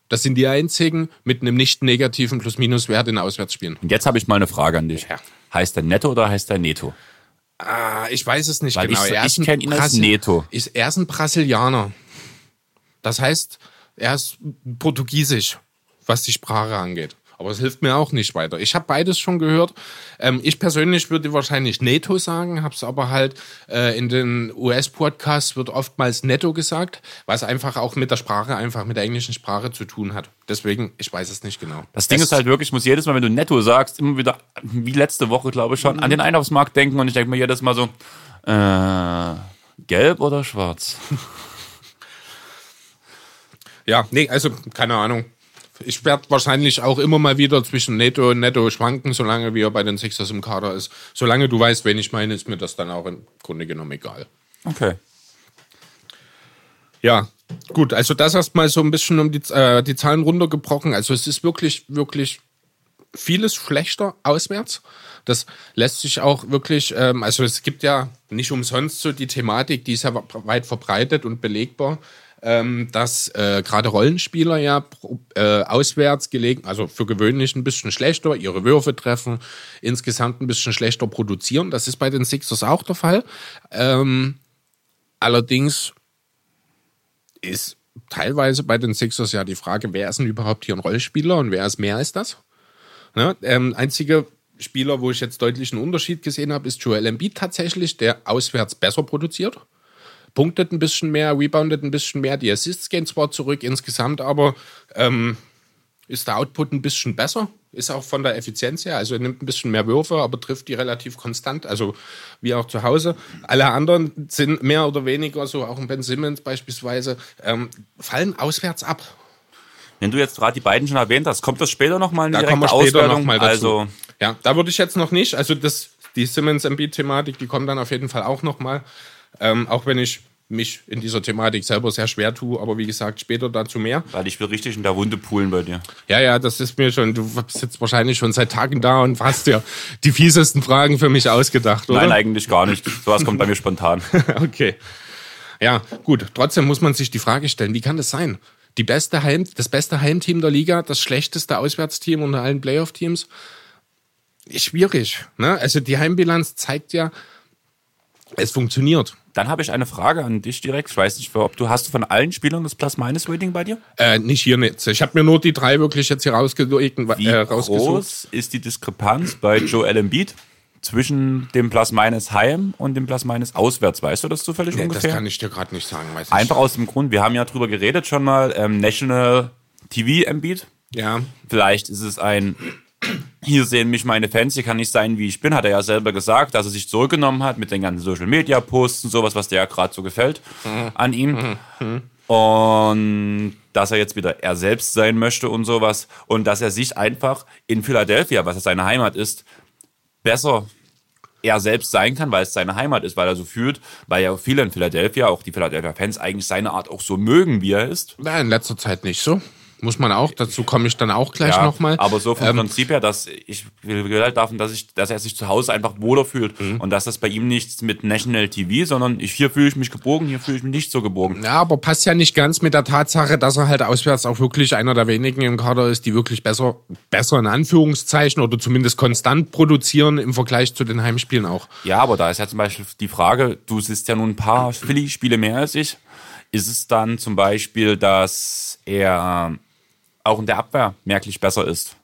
Das sind die einzigen mit einem nicht negativen Plus-Minus-Wert in Auswärtsspielen. Und jetzt habe ich mal eine Frage an dich. Ja. Heißt der Netto oder heißt der Neto? Ah, ich weiß es nicht Weil genau. ich- Er ich ist ein kenn ihn als Neto. Ist, er ist ein Brasilianer. Das heißt, er ist portugiesisch, was die Sprache angeht. Aber es hilft mir auch nicht weiter. Ich habe beides schon gehört. Ähm, ich persönlich würde wahrscheinlich Neto sagen, habe es aber halt äh, in den US-Podcasts wird oftmals Netto gesagt, was einfach auch mit der Sprache, einfach mit der englischen Sprache zu tun hat. Deswegen, ich weiß es nicht genau. Das Ding Es- ist halt wirklich, ich muss jedes Mal, wenn du Netto sagst, immer wieder, wie letzte Woche, glaube ich schon, an den Einkaufsmarkt denken und ich denke mir jedes Mal so, äh, gelb oder schwarz? Ja, nee, also keine Ahnung. Ich werde wahrscheinlich auch immer mal wieder zwischen Netto und Netto schwanken, solange wie er bei den Sixers im Kader ist. Solange du weißt, wen ich meine, ist mir das dann auch im Grunde genommen egal. Okay. Ja, gut, also das erstmal so ein bisschen um die, äh, die Zahlen runtergebrochen. Also es ist wirklich, wirklich vieles schlechter auswärts. Das lässt sich auch wirklich, ähm, also es gibt ja nicht umsonst so die Thematik, die ist ja weit verbreitet und belegbar, ähm, dass äh, gerade Rollenspieler ja äh, auswärts gelegen, also für gewöhnlich ein bisschen schlechter, ihre Würfe treffen, insgesamt ein bisschen schlechter produzieren. Das ist bei den Sixers auch der Fall. Ähm, allerdings ist teilweise bei den Sixers ja die Frage, wer ist denn überhaupt hier ein Rollspieler und wer ist mehr als das? Ne? Ähm, einziger Spieler, wo ich jetzt deutlich einen Unterschied gesehen habe, ist Joel Embiid tatsächlich, der auswärts besser produziert. Punktet ein bisschen mehr, reboundet ein bisschen mehr, die Assists gehen zwar zurück insgesamt, aber ähm, ist der Output ein bisschen besser. Ist auch von der Effizienz her. Also er nimmt ein bisschen mehr Würfe, aber trifft die relativ konstant. Also wie auch zu Hause. Alle anderen sind mehr oder weniger, so auch ein Ben Simmons beispielsweise, ähm, fallen auswärts ab. Wenn du jetzt gerade die beiden schon erwähnt hast, kommt das später nochmal Da direkte kommen wir später Auswertung? nochmal dazu. Also ja, da würde ich jetzt noch nicht. Also das, die Simmons-MB-Thematik, die kommt dann auf jeden Fall auch nochmal. Ähm, auch wenn ich mich in dieser Thematik selber sehr schwer tue, aber wie gesagt, später dazu mehr. weil ich will richtig in der Wunde poolen bei dir. Ja, ja, das ist mir schon, du sitzt wahrscheinlich schon seit Tagen da und hast dir die fiesesten Fragen für mich ausgedacht, oder? Nein, eigentlich gar nicht. Sowas kommt bei mir spontan. Okay. Ja, gut. Trotzdem muss man sich die Frage stellen, wie kann das sein? Die beste Heim, das beste Heimteam der Liga, das schlechteste Auswärtsteam unter allen Playoff-Teams. Schwierig. Ne? Also die Heimbilanz zeigt ja, es funktioniert. Dann habe ich eine Frage an dich direkt. Ich weiß nicht, ob du hast du von allen Spielern das Plus-Minus-Rating bei dir? Äh, nicht hier nicht. Ich habe mir nur die drei wirklich jetzt hier rausgelegt, Wie äh, rausgesucht. groß ist die Diskrepanz bei Joel Embiid zwischen dem Plus-Minus Heim und dem Plus-Minus Auswärts? Weißt du das zufällig Nee, das ungefähr? kann ich dir gerade nicht sagen. Weiß. Einfach aus dem Grund, wir haben ja drüber geredet schon mal, ähm, National TV Embiid. Ja, Vielleicht ist es ein, hier sehen mich meine Fans, hier kann ich sein, wie ich bin, hat er ja selber gesagt, dass er sich zurückgenommen hat mit den ganzen Social Media Posts und sowas, was dir ja gerade so gefällt an ihm. Und dass er jetzt wieder er selbst sein möchte und sowas. Und dass er sich einfach in Philadelphia, was ja seine Heimat ist, besser er selbst sein kann, weil es seine Heimat ist, weil er so fühlt, weil ja viele in Philadelphia, auch die Philadelphia Fans, eigentlich seine Art auch so mögen, wie er ist. Na, in letzter Zeit nicht so. Muss man auch, dazu komme ich dann auch gleich nochmal. Aber so vom Ähm, Prinzip her, dass ich will halt davon, dass ich, dass er sich zu Hause einfach wohler fühlt Mhm. und dass das bei ihm nichts mit National TV, sondern ich, hier fühle ich mich geborgen, hier fühle ich mich nicht so geborgen. Ja, aber passt ja nicht ganz mit der Tatsache, dass er halt auswärts auch wirklich einer der wenigen im Kader ist, die wirklich besser, besser in Anführungszeichen oder zumindest konstant produzieren im Vergleich zu den Heimspielen auch. Ja, aber da ist ja zum Beispiel die Frage, du siehst ja nun ein paar Philly-Spiele mehr als ich. Ist es dann zum Beispiel, dass er auch in der Abwehr merklich besser ist?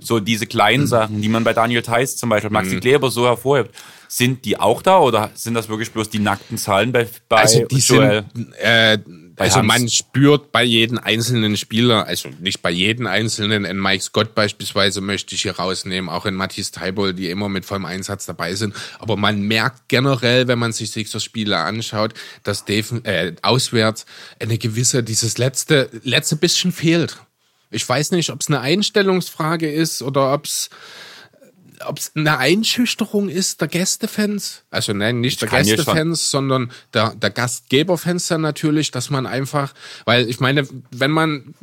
So diese kleinen Sachen, die man bei Daniel Theiss zum Beispiel, Maxi Mhm. Kleber so hervorhebt, sind die auch da oder sind das wirklich bloß die nackten Zahlen bei, bei Also die Joel? sind, äh, also Hans. man spürt bei jedem einzelnen Spieler, also nicht bei jedem einzelnen, in Mike Scott beispielsweise möchte ich hier rausnehmen, auch in Matthias Teibol, die immer mit vollem Einsatz dabei sind. Aber man merkt generell, wenn man sich Sixers Spiele anschaut, dass Dave, äh, auswärts eine gewisse, dieses letzte, letzte bisschen fehlt. Ich weiß nicht, ob es eine Einstellungsfrage ist oder ob es ob es eine Einschüchterung ist der Gästefans, also nein, nicht der kann hier Gästefans, sondern der, der Gastgeberfans dann natürlich, dass man einfach, weil ich meine, wenn man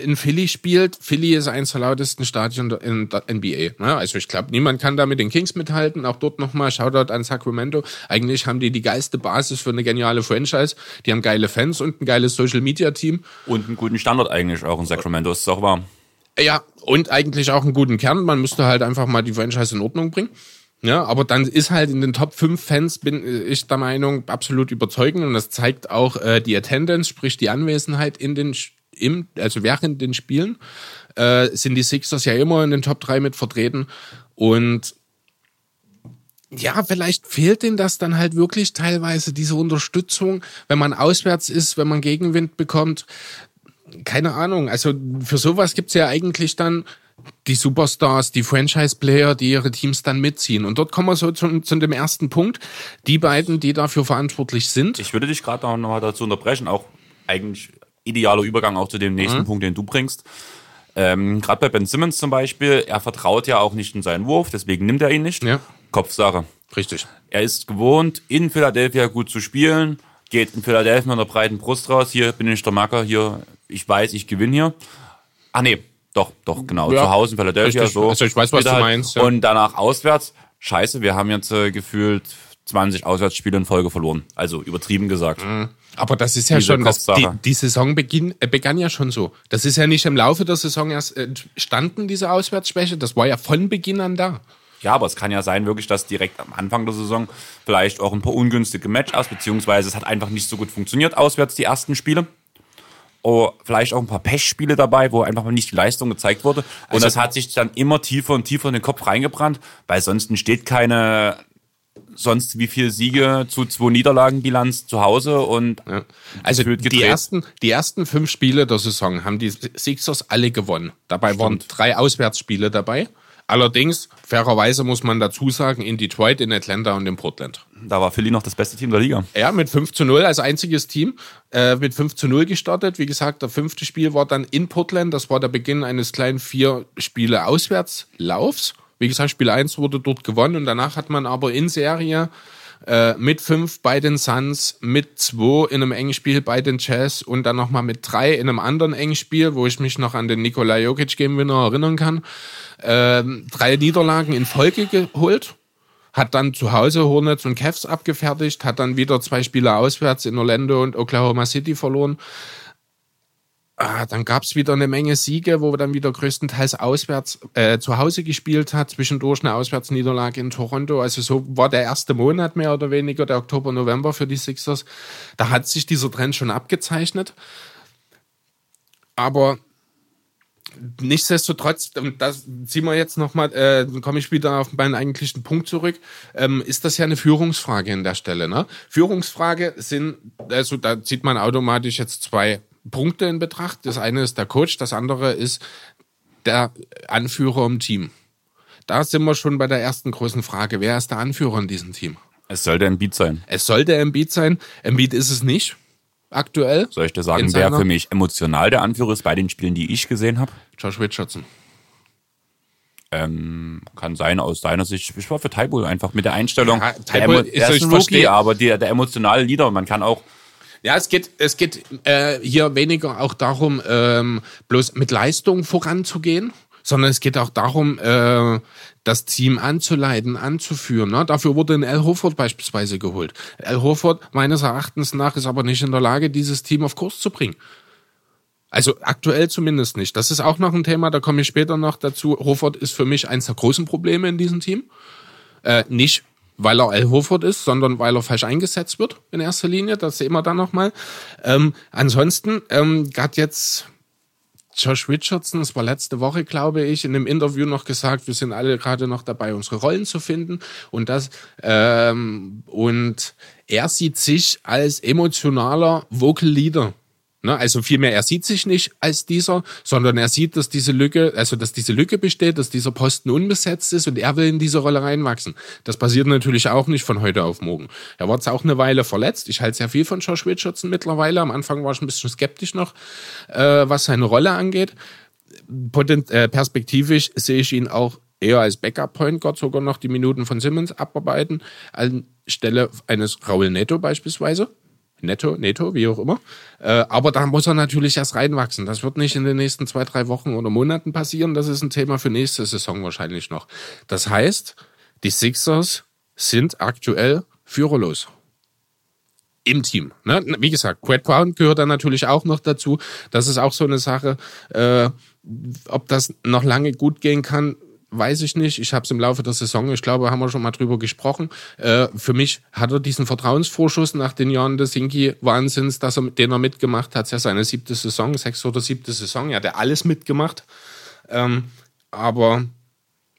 in Philly spielt, Philly ist eins der lautesten Stadien in der NBA. Ne? Also ich glaube, niemand kann da mit den Kings mithalten. Auch dort nochmal Shoutout an Sacramento. Eigentlich haben die die geilste Basis für eine geniale Franchise. Die haben geile Fans und ein geiles Social Media Team. Und einen guten Standort eigentlich auch in Sacramento, ist es auch warm. Ja, und eigentlich auch einen guten Kern. Man müsste halt einfach mal die Franchise in Ordnung bringen. Ja, aber dann ist halt in den Top 5 Fans, bin ich der Meinung, absolut überzeugend. Und das zeigt auch äh, die Attendance, sprich die Anwesenheit in den, im, also während den Spielen, äh, sind die Sixers ja immer in den Top 3 mit vertreten. Und ja, vielleicht fehlt denen das dann halt wirklich teilweise, diese Unterstützung, wenn man auswärts ist, wenn man Gegenwind bekommt keine Ahnung, also für sowas gibt's ja eigentlich dann die Superstars, die Franchise-Player, die ihre Teams dann mitziehen. Und dort kommen wir so zu, zu dem ersten Punkt. Die beiden, die dafür verantwortlich sind. Ich würde dich gerade noch mal dazu unterbrechen, auch eigentlich idealer Übergang auch zu dem nächsten Mhm. Punkt, den du bringst. Ähm, gerade bei Ben Simmons zum Beispiel, er vertraut ja auch nicht in seinen Wurf, deswegen nimmt er ihn nicht. Ja. Kopfsache. Richtig. Er ist gewohnt, in Philadelphia gut zu spielen, geht in Philadelphia mit einer breiten Brust raus. Hier bin ich der Macker, hier, ich weiß, ich gewinne hier. Ah nee, doch, doch, genau. Ja, zu Hause in Philadelphia richtig. so. Also ich weiß, was du halt. meinst, ja. Und danach auswärts. Scheiße, wir haben jetzt äh, gefühlt 20 Auswärtsspiele in Folge verloren. Also übertrieben gesagt. Aber das ist ja Diese schon, das, die, die Saison beginn, äh, begann ja schon so. Das ist ja nicht im Laufe der Saison erst entstanden, diese Auswärtsschwäche. Das war ja von Beginn an da. Ja, aber es kann ja sein, wirklich, dass direkt am Anfang der Saison vielleicht auch ein paar ungünstige Matchups, beziehungsweise es hat einfach nicht so gut funktioniert auswärts, die ersten Spiele. Oh, vielleicht auch ein paar Pechspiele dabei, wo einfach mal nicht die Leistung gezeigt wurde. Und Also- das hat sich dann immer tiefer und tiefer in den Kopf reingebrannt, weil sonst entsteht keine, sonst wie viele Siege zu zwei Niederlagen Bilanz zu Hause und Ja. Also die ersten, die ersten fünf Spiele der Saison haben die Sixers alle gewonnen. Dabei waren drei Auswärtsspiele dabei. Allerdings, fairerweise muss man dazu sagen, in Detroit, in Atlanta und in Portland. da war Philly noch das beste Team der Liga. Ja, mit 5 zu 0 als einziges Team. Äh, mit 5 zu 0 gestartet. Wie gesagt, der fünfte Spiel war dann in Portland. Das war der Beginn eines kleinen vier Spiele Auswärtslaufs. Wie gesagt, Spiel 1 wurde dort gewonnen und danach hat man aber in Serie äh, mit 5 bei den Suns, mit 2 in einem engen Spiel bei den Jazz und dann nochmal mit 3 in einem anderen engen Spiel, wo ich mich noch an den Nikola Jokic Game Winner erinnern kann. Ähm, drei Niederlagen in Folge geholt hat dann zu Hause Hornets und Cavs abgefertigt, hat dann wieder zwei Spiele auswärts in Orlando und Oklahoma City verloren. Ah, dann gab's wieder eine Menge Siege, wo wir dann wieder größtenteils auswärts äh, zu Hause gespielt hat, zwischendurch eine Auswärtsniederlage in Toronto. Also so war der erste Monat mehr oder weniger, der Oktober, November für die Sixers. Da hat sich dieser Trend schon abgezeichnet. Aber nichtsdestotrotz, und das ziehen wir jetzt nochmal, äh, dann komme ich wieder auf meinen eigentlichen Punkt zurück, ähm, ist das ja eine Führungsfrage an der Stelle. Ne? Führungsfrage sind, also da zieht man automatisch jetzt zwei Punkte in Betracht. Das eine ist der Coach, das andere ist der Anführer im Team. Da sind wir schon bei der ersten großen Frage. Wer ist der Anführer in diesem Team? Es sollte ein Beat sein. Es sollte Embiid sein. Embiid ist es nicht. Aktuell. Soll ich dir sagen, wer für mich emotional der Anführer ist bei den Spielen, die ich gesehen habe? Josh Richardson. Ähm, kann sein aus seiner Sicht. Ich war für Tybull einfach mit der Einstellung. Ja, der Emo- ist- ein Rookie, verstehe. aber der, der emotionale Leader. Man kann auch Ja, es geht, es geht äh, hier weniger auch darum, ähm, bloß mit Leistung voranzugehen, sondern es geht auch darum, äh, das Team anzuleiten, anzuführen. Ne? Dafür wurde ein Al Horford beispielsweise geholt. Al Horford meines Erachtens nach ist aber nicht in der Lage, dieses Team auf Kurs zu bringen. Also aktuell zumindest nicht. Das ist auch noch ein Thema, da komme ich später noch dazu. Horford ist für mich eins der großen Probleme in diesem Team. Äh, nicht, weil er Al Horford ist, sondern weil er falsch eingesetzt wird in erster Linie. Das sehen wir dann nochmal. Ähm, ansonsten ähm, hat jetzt Josh Richardson, das war letzte Woche, glaube ich, in einem Interview noch gesagt, wir sind alle gerade noch dabei, unsere Rollen zu finden. Und das ähm, und er sieht sich als emotionaler Vocal Leader. Ne? Also vielmehr, er sieht sich nicht als dieser, sondern er sieht, dass diese Lücke, also dass diese Lücke besteht, dass dieser Posten unbesetzt ist und er will in diese Rolle reinwachsen. Das passiert natürlich auch nicht von heute auf morgen. Er war jetzt auch eine Weile verletzt. Ich halte sehr viel von Josh Richardson mittlerweile. Am Anfang war ich ein bisschen skeptisch noch, äh, was seine Rolle angeht. Potent, äh, perspektivisch sehe ich ihn auch eher als Backup-Point Guard sogar noch die Minuten von Simmons abarbeiten, anstelle eines Raul Neto beispielsweise. Netto, Netto, wie auch immer. Äh, aber da muss er natürlich erst reinwachsen. Das wird nicht in den nächsten zwei, drei Wochen oder Monaten passieren. Das ist ein Thema für nächste Saison wahrscheinlich noch. Das heißt, die Sixers sind aktuell führerlos im Team. Ne? Wie gesagt, Quad Brown gehört dann natürlich auch noch dazu. Das ist auch so eine Sache. Äh, ob das noch lange gut gehen kann, weiß ich nicht. Ich habe es im Laufe der Saison, ich glaube, haben wir schon mal drüber gesprochen. Äh, für mich hat er diesen Vertrauensvorschuss nach den Jahren des Hinky-Wahnsinns, dass er, den er mitgemacht hat. Ja, seine siebte Saison, sechste oder siebte Saison. Er hat er alles mitgemacht. Ähm, aber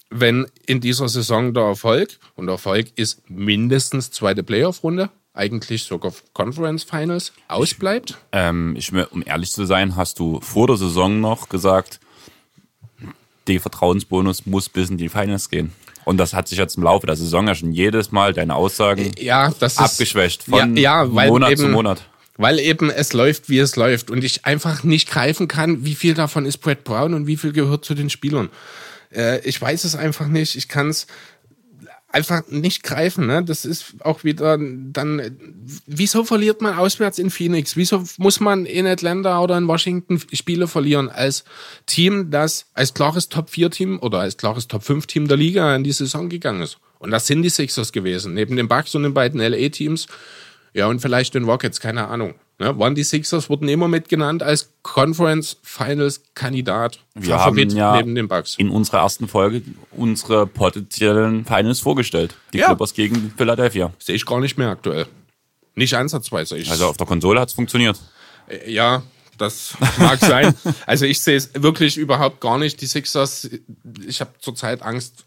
wenn in dieser Saison der Erfolg, und Erfolg ist mindestens zweite Playoff-Runde, eigentlich sogar Conference Finals, ausbleibt, Ähm, ich, um ehrlich zu sein, hast du vor der Saison noch gesagt, der Vertrauensbonus muss bis in die Finals gehen. Und das hat sich jetzt im Laufe der Saison ja schon jedes Mal deine Aussagen ja, das ist abgeschwächt von ja, ja, weil Monat eben, zu Monat. Weil eben es läuft, wie es läuft. Und ich einfach nicht greifen kann, wie viel davon ist Brett Brown und wie viel gehört zu den Spielern. Äh, ich weiß es einfach nicht. Ich kann es einfach nicht greifen. Ne? Das ist auch wieder dann, wieso verliert man auswärts in Phoenix? Wieso muss man in Atlanta oder in Washington Spiele verlieren als Team, das als klares Top-4-Team oder als klares Top-5-Team der Liga in die Saison gegangen ist? Und das sind die Sixers gewesen. Neben den Bucks und den beiden LA-Teams ja, und vielleicht den Rockets, keine Ahnung. Ne? Waren die Sixers, wurden immer mitgenannt als Conference Finals Kandidat. Wir haben ja neben den Bucks. in unserer ersten Folge unsere potenziellen Finals vorgestellt. Die Ja. Clippers gegen Philadelphia. Sehe ich gar nicht mehr aktuell. Nicht ansatzweise. Ich, Also auf der Konsole hat es funktioniert. äh, ja, das mag sein. Also ich sehe es wirklich überhaupt gar nicht. Die Sixers, ich habe zurzeit Angst,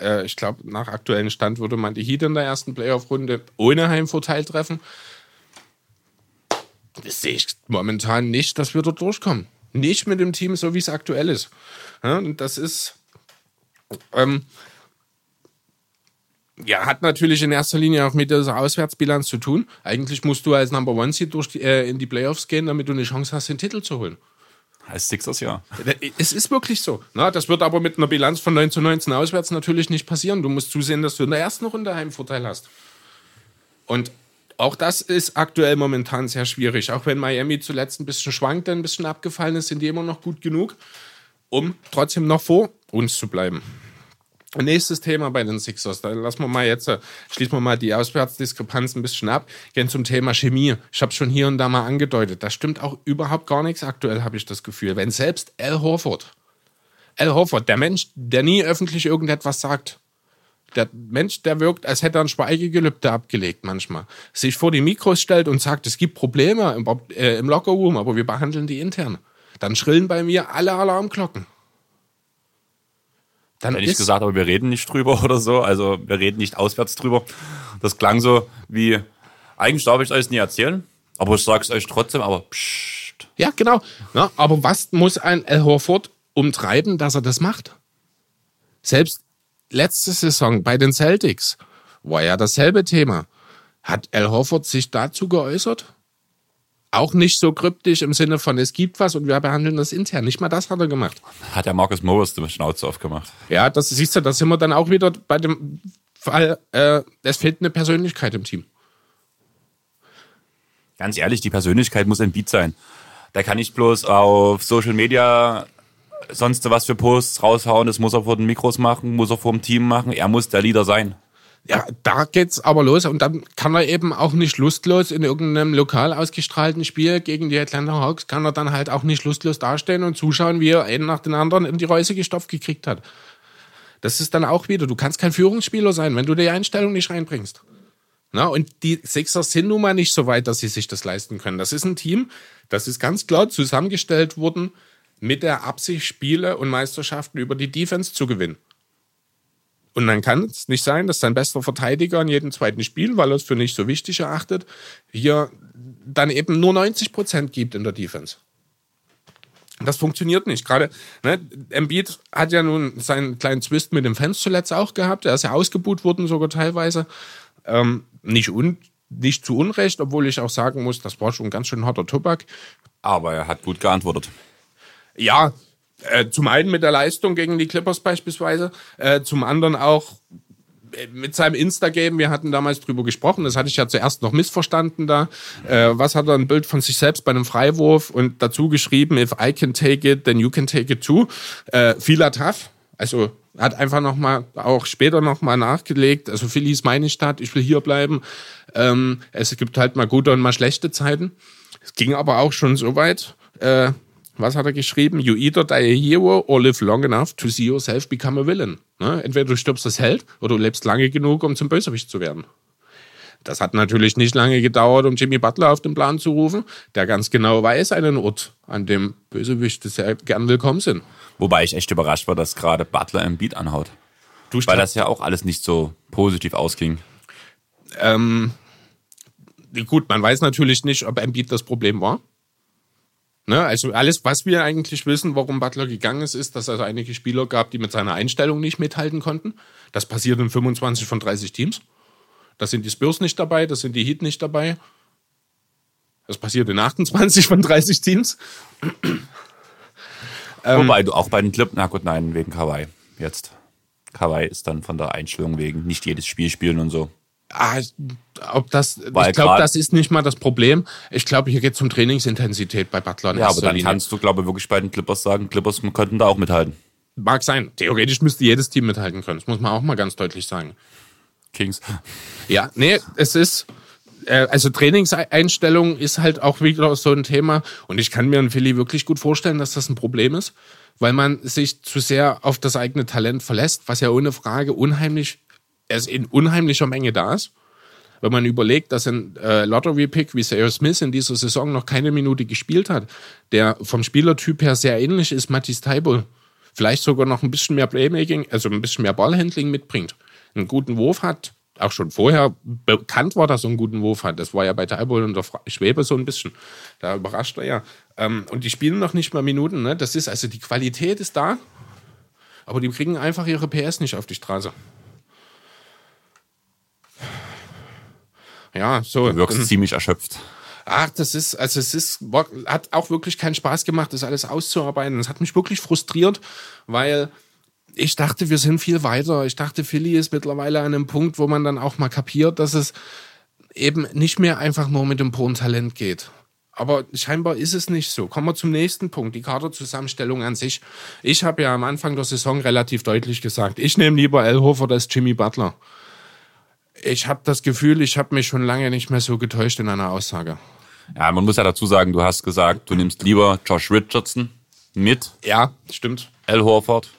Äh, ich glaube, nach aktuellem Stand würde man die Heat in der ersten Playoff-Runde ohne Heimvorteil treffen. Das sehe ich momentan nicht, dass wir dort durchkommen. Nicht mit dem Team, so wie es aktuell ist. Ja, und das ist. Ähm, ja, hat natürlich in erster Linie auch mit dieser Auswärtsbilanz zu tun. Eigentlich musst du als Number One Seed durch die, äh, in die Playoffs gehen, damit du eine Chance hast, den Titel zu holen. Als Sixers ja. Es ist wirklich so. Na, das wird aber mit einer Bilanz von 9 zu 19 auswärts natürlich nicht passieren. Du musst zusehen, dass du in der ersten Runde Heimvorteil hast. Und auch das ist aktuell momentan sehr schwierig. Auch wenn Miami zuletzt ein bisschen schwankt, ein bisschen abgefallen ist, sind die immer noch gut genug, um trotzdem noch vor uns zu bleiben. Nächstes Thema bei den Sixers. Da lassen wir mal jetzt, äh, schließen wir mal die Auswärtsdiskrepanz ein bisschen ab. Gehen zum Thema Chemie. Ich habe schon hier und da mal angedeutet. Da stimmt auch überhaupt gar nichts aktuell, habe ich das Gefühl. Wenn selbst Al Horford, Al Horford, der Mensch, der nie öffentlich irgendetwas sagt, der Mensch, der wirkt, als hätte er ein Schweigegelübde abgelegt manchmal, sich vor die Mikros stellt und sagt, es gibt Probleme im, äh, im Lockerroom, aber wir behandeln die intern. Dann schrillen bei mir alle Alarmglocken. Dann Hätte ich gesagt, aber wir reden nicht drüber oder so. Also wir reden nicht auswärts drüber. Das klang so wie, eigentlich darf ich es euch nie erzählen, aber ich sage es euch trotzdem, aber pssst. Ja, genau. Ja, aber was muss ein El Horford umtreiben, dass er das macht? Selbst letzte Saison bei den Celtics war ja dasselbe Thema. Hat El Horford sich dazu geäußert? Auch nicht so kryptisch im Sinne von, es gibt was und wir behandeln das intern. Nicht mal das hat er gemacht. Hat der Marcus Morris die Schnauze aufgemacht. Ja, das siehst du, da sind wir dann auch wieder bei dem Fall, äh, es fehlt eine Persönlichkeit im Team. Ganz ehrlich, die Persönlichkeit muss ein Beat sein. Der kann nicht bloß auf Social Media sonst was für Posts raushauen, das muss er vor den Mikros machen, muss er vor dem Team machen. Er muss der Leader sein. Ja, da geht's aber los und dann kann er eben auch nicht lustlos in irgendeinem lokal ausgestrahlten Spiel gegen die Atlanta Hawks kann er dann halt auch nicht lustlos dastehen und zuschauen, wie er einen nach den anderen in die Reuse gestopft gekriegt hat. Das ist dann auch wieder, du kannst kein Führungsspieler sein, wenn du die Einstellung nicht reinbringst. Na, und die Sixers sind nun mal nicht so weit, dass sie sich das leisten können. Das ist ein Team, das ist ganz klar zusammengestellt worden mit der Absicht, Spiele und Meisterschaften über die Defense zu gewinnen. Und dann kann es nicht sein, dass sein bester Verteidiger in jedem zweiten Spiel, weil er es für nicht so wichtig erachtet, hier dann eben nur 90 Prozent gibt in der Defense. Das funktioniert nicht. Gerade ne, Embiid hat ja nun seinen kleinen Twist mit dem Fans zuletzt auch gehabt. Er ist ja ausgebuht worden, sogar teilweise. Ähm, nicht, un, nicht zu Unrecht, obwohl ich auch sagen muss, das war schon ganz schön harter Tobak. Aber er hat gut geantwortet. Ja, äh, zum einen mit der Leistung gegen die Clippers beispielsweise, äh, zum anderen auch äh, mit seinem Insta-Game, wir hatten damals drüber gesprochen, das hatte ich ja zuerst noch missverstanden da. Äh, was hat er ein Bild von sich selbst bei einem Freiwurf und dazu geschrieben, if I can take it, then you can take it too. Äh, vieler tough. Also hat einfach nochmal, auch später nochmal nachgelegt, also Philly ist meine Stadt, ich will hier bleiben. Ähm, es gibt halt mal gute und mal schlechte Zeiten. Es ging aber auch schon so weit, äh, was hat er geschrieben? You either die a hero or live long enough to see yourself become a villain. Ne? Entweder du stirbst als Held oder du lebst lange genug, um zum Bösewicht zu werden. Das hat natürlich nicht lange gedauert, um Jimmy Butler auf den Plan zu rufen, der ganz genau weiß einen Ort, an dem Bösewichte sehr gern willkommen sind. Wobei ich echt überrascht war, dass gerade Butler im Beat anhaut. Du Weil das ja auch alles nicht so positiv ausging. Ähm, gut, man weiß natürlich nicht, ob Embiid das Problem war. Ne, also alles, was wir eigentlich wissen, warum Butler gegangen ist, ist, dass es einige Spieler gab, die mit seiner Einstellung nicht mithalten konnten. Das passiert in 25 von 30 Teams. Da sind die Spurs nicht dabei, da sind die Heat nicht dabei. Das passiert in 28 von 30 Teams. Wobei du auch bei den Clip, na gut, nein, wegen Kawhi jetzt. Kawhi ist dann von der Einstellung wegen nicht jedes Spiel spielen und so. Ah, ob das, Weil ich glaube, das ist nicht mal das Problem. Ich glaube, hier geht es um Trainingsintensität bei Butler. Ja, aber dann Linie. kannst du, glaube ich, wirklich bei den Clippers sagen, Clippers könnten da auch mithalten. Mag sein. Theoretisch müsste jedes Team mithalten können. Das muss man auch mal ganz deutlich sagen. Kings. Ja, nee, es ist, äh, also Trainingseinstellung ist halt auch wieder so ein Thema. Und ich kann mir in Philly wirklich gut vorstellen, dass das ein Problem ist, weil man sich zu sehr auf das eigene Talent verlässt, was ja ohne Frage unheimlich es in unheimlicher Menge da ist. Wenn man überlegt, dass ein äh, Lottery-Pick wie Sayer Smith in dieser Saison noch keine Minute gespielt hat, der vom Spielertyp her sehr ähnlich ist Mathis Taibo, vielleicht sogar noch ein bisschen mehr Playmaking, also ein bisschen mehr Ballhandling mitbringt, einen guten Wurf hat, auch schon vorher bekannt war, dass er einen guten Wurf hat. Das war ja bei Talbot und der Schwebe so ein bisschen. Da überrascht er ja. Ähm, und die spielen noch nicht mal Minuten. Ne? Das ist also die Qualität ist da, aber die kriegen einfach ihre PS nicht auf die Straße. Ja, so. Du wirkst ziemlich erschöpft. Ach, das ist, also es ist, hat auch wirklich keinen Spaß gemacht, das alles auszuarbeiten. Das hat mich wirklich frustriert, weil ich dachte, wir sind viel weiter. Ich dachte, Philly ist mittlerweile an einem Punkt, wo man dann auch mal kapiert, dass es eben nicht mehr einfach nur mit dem puren Talent geht. Aber scheinbar ist es nicht so. Kommen wir zum nächsten Punkt, die Kaderzusammenstellung an sich. Ich habe ja am Anfang der Saison relativ deutlich gesagt, ich nehme lieber Al Hofer als Jimmy Butler. Ich habe das Gefühl, ich habe mich schon lange nicht mehr so getäuscht in einer Aussage. Ja, man muss ja dazu sagen, du hast gesagt, du nimmst lieber Josh Richardson mit. Ja, stimmt. Al Horford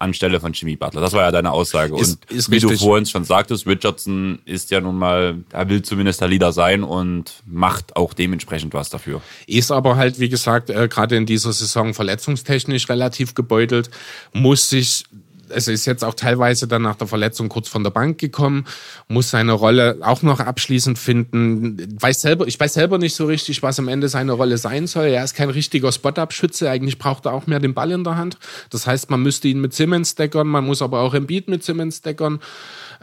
anstelle von Jimmy Butler. Das war ja deine Aussage. Ist, und ist wie richtig. du vorhin schon sagtest, Richardson ist ja nun mal, er will zumindest der Leader sein und macht auch dementsprechend was dafür. Ist aber halt, wie gesagt, äh, gerade in dieser Saison verletzungstechnisch relativ gebeutelt, muss sich also ist jetzt auch teilweise dann nach der Verletzung kurz von der Bank gekommen, muss seine Rolle auch noch abschließend finden. Weiß selber, ich weiß selber nicht so richtig, was am Ende seine Rolle sein soll. Er ist kein richtiger Spot-Up-Schütze. Eigentlich braucht er auch mehr den Ball in der Hand. Das heißt, man müsste ihn mit Simmons deckern, man muss aber auch im Beat mit Simmons deckern.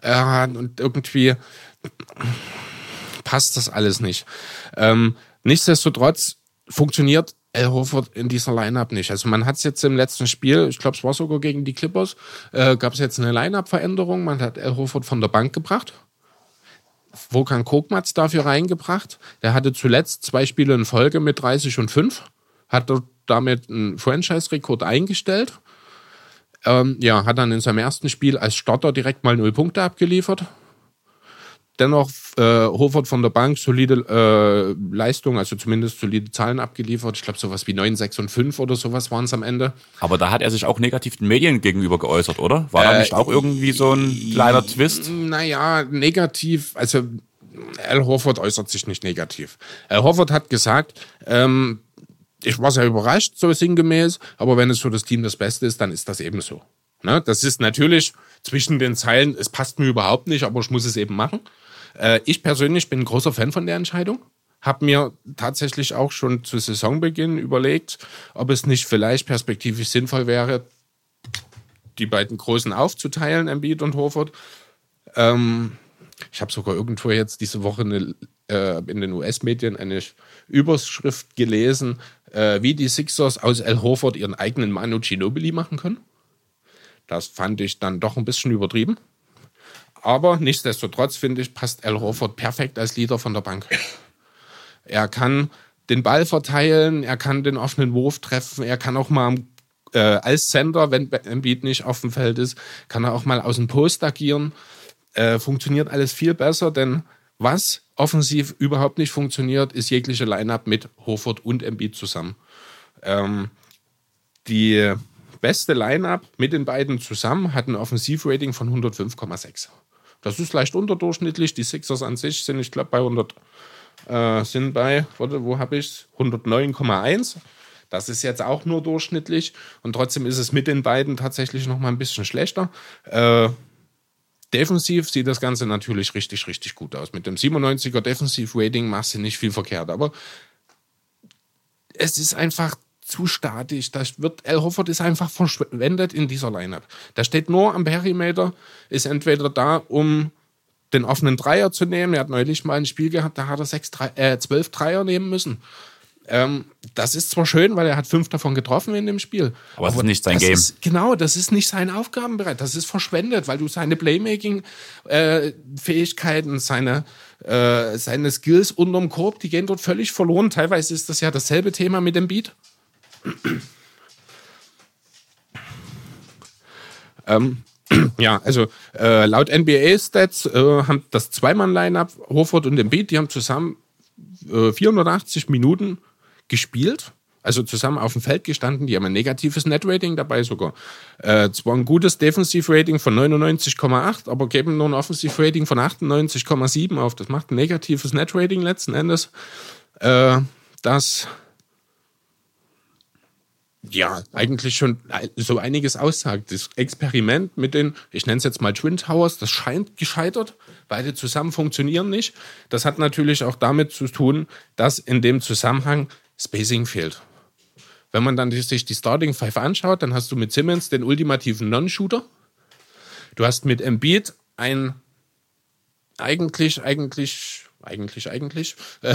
Äh, und irgendwie passt das alles nicht. Ähm, nichtsdestotrotz funktioniert Al Horford in dieser Lineup nicht. Also man hat es jetzt im letzten Spiel, ich glaube, es war sogar gegen die Clippers, äh, gab es jetzt eine Lineup-Veränderung. Man hat Al Horford von der Bank gebracht. Wokan Kokmatz dafür reingebracht. Der hatte zuletzt zwei Spiele in Folge mit 30 und 5. Hat damit einen Franchise-Rekord eingestellt. Ähm, ja, hat dann in seinem ersten Spiel als Starter direkt mal null Punkte abgeliefert dennoch äh, Hofert von der Bank solide äh, Leistung, also zumindest solide Zahlen abgeliefert. Ich glaube, sowas wie 9, 6 und 5 oder sowas waren es am Ende. Aber da hat er sich auch negativ den Medien gegenüber geäußert, oder? War da nicht auch irgendwie so ein kleiner Twist? Naja, negativ, also Al Horford äußert sich nicht negativ. Al Horford hat gesagt, ähm, ich war sehr überrascht, so sinngemäß, aber wenn es für das Team das Beste ist, dann ist das eben so. Ne? Das ist natürlich zwischen den Zeilen, es passt mir überhaupt nicht, aber ich muss es eben machen. Äh, ich persönlich bin ein großer Fan von der Entscheidung. Hab mir tatsächlich auch schon zu Saisonbeginn überlegt, ob es nicht vielleicht perspektivisch sinnvoll wäre, die beiden Großen aufzuteilen, Embiid und Horford. Ähm, ich habe sogar irgendwo jetzt diese Woche eine, äh, in den US-Medien eine Überschrift gelesen, äh, wie die Sixers aus El Horford ihren eigenen Manu Ginobili machen können. Das fand ich dann doch ein bisschen übertrieben. Aber nichtsdestotrotz finde ich, passt Al Horford perfekt als Leader von der Bank. Er kann den Ball verteilen, er kann den offenen Wurf treffen, er kann auch mal äh, als Center, wenn Embiid nicht auf dem Feld ist, kann er auch mal aus dem Post agieren. Äh, funktioniert alles viel besser, denn was offensiv überhaupt nicht funktioniert, ist jegliche Line-Up mit Horford und Embiid zusammen. Ähm, die beste Line-Up mit den beiden zusammen hat ein Offensivrating von 105,6. Das ist leicht unterdurchschnittlich. Die Sixers an sich sind, ich glaube, bei 100, äh, sind bei, warte, wo habe ich 109,1. Das ist jetzt auch nur durchschnittlich und trotzdem ist es mit den beiden tatsächlich noch mal ein bisschen schlechter. Äh, defensiv sieht das Ganze natürlich richtig, richtig gut aus. Mit dem 97er Defensiv-Rating machst du nicht viel verkehrt, aber es ist einfach zu statisch. Das wird, Al Hofford ist einfach verschwendet in dieser Lineup. Der steht nur am Perimeter, ist entweder da, um den offenen Dreier zu nehmen. Er hat neulich mal ein Spiel gehabt, da hat er sechs, drei, äh, zwölf Dreier nehmen müssen. Ähm, das ist zwar schön, weil er hat fünf davon getroffen in dem Spiel. Aber es ist nicht sein das Game. Ist, genau, das ist nicht sein Aufgabenbereich. Das ist verschwendet, weil du seine Playmaking-Fähigkeiten, seine, äh, seine Skills unterm Korb, die gehen dort völlig verloren. Teilweise ist das ja dasselbe Thema mit dem Beat. Ähm, ja, also äh, laut NBA-Stats äh, haben das Zweimann-Line-Up, Horford und Embiid, die haben zusammen äh, 480 Minuten gespielt, also zusammen auf dem Feld gestanden. Die haben ein negatives Net-Rating dabei sogar. Äh, zwar ein gutes Defensiv-Rating von 99,8, aber geben nur ein Offensiv-Rating von 98,7 auf. Das macht ein negatives Net-Rating letzten Endes. Äh, das ja, eigentlich schon so einiges aussagt. Das Experiment mit den, ich nenne es jetzt mal Twin Towers, das scheint gescheitert. Beide zusammen funktionieren nicht. Das hat natürlich auch damit zu tun, dass in dem Zusammenhang Spacing fehlt. Wenn man dann sich die Starting Five anschaut, dann hast du mit Simmons den ultimativen Non-Shooter. Du hast mit Embiid ein eigentlich, eigentlich eigentlich, eigentlich, äh,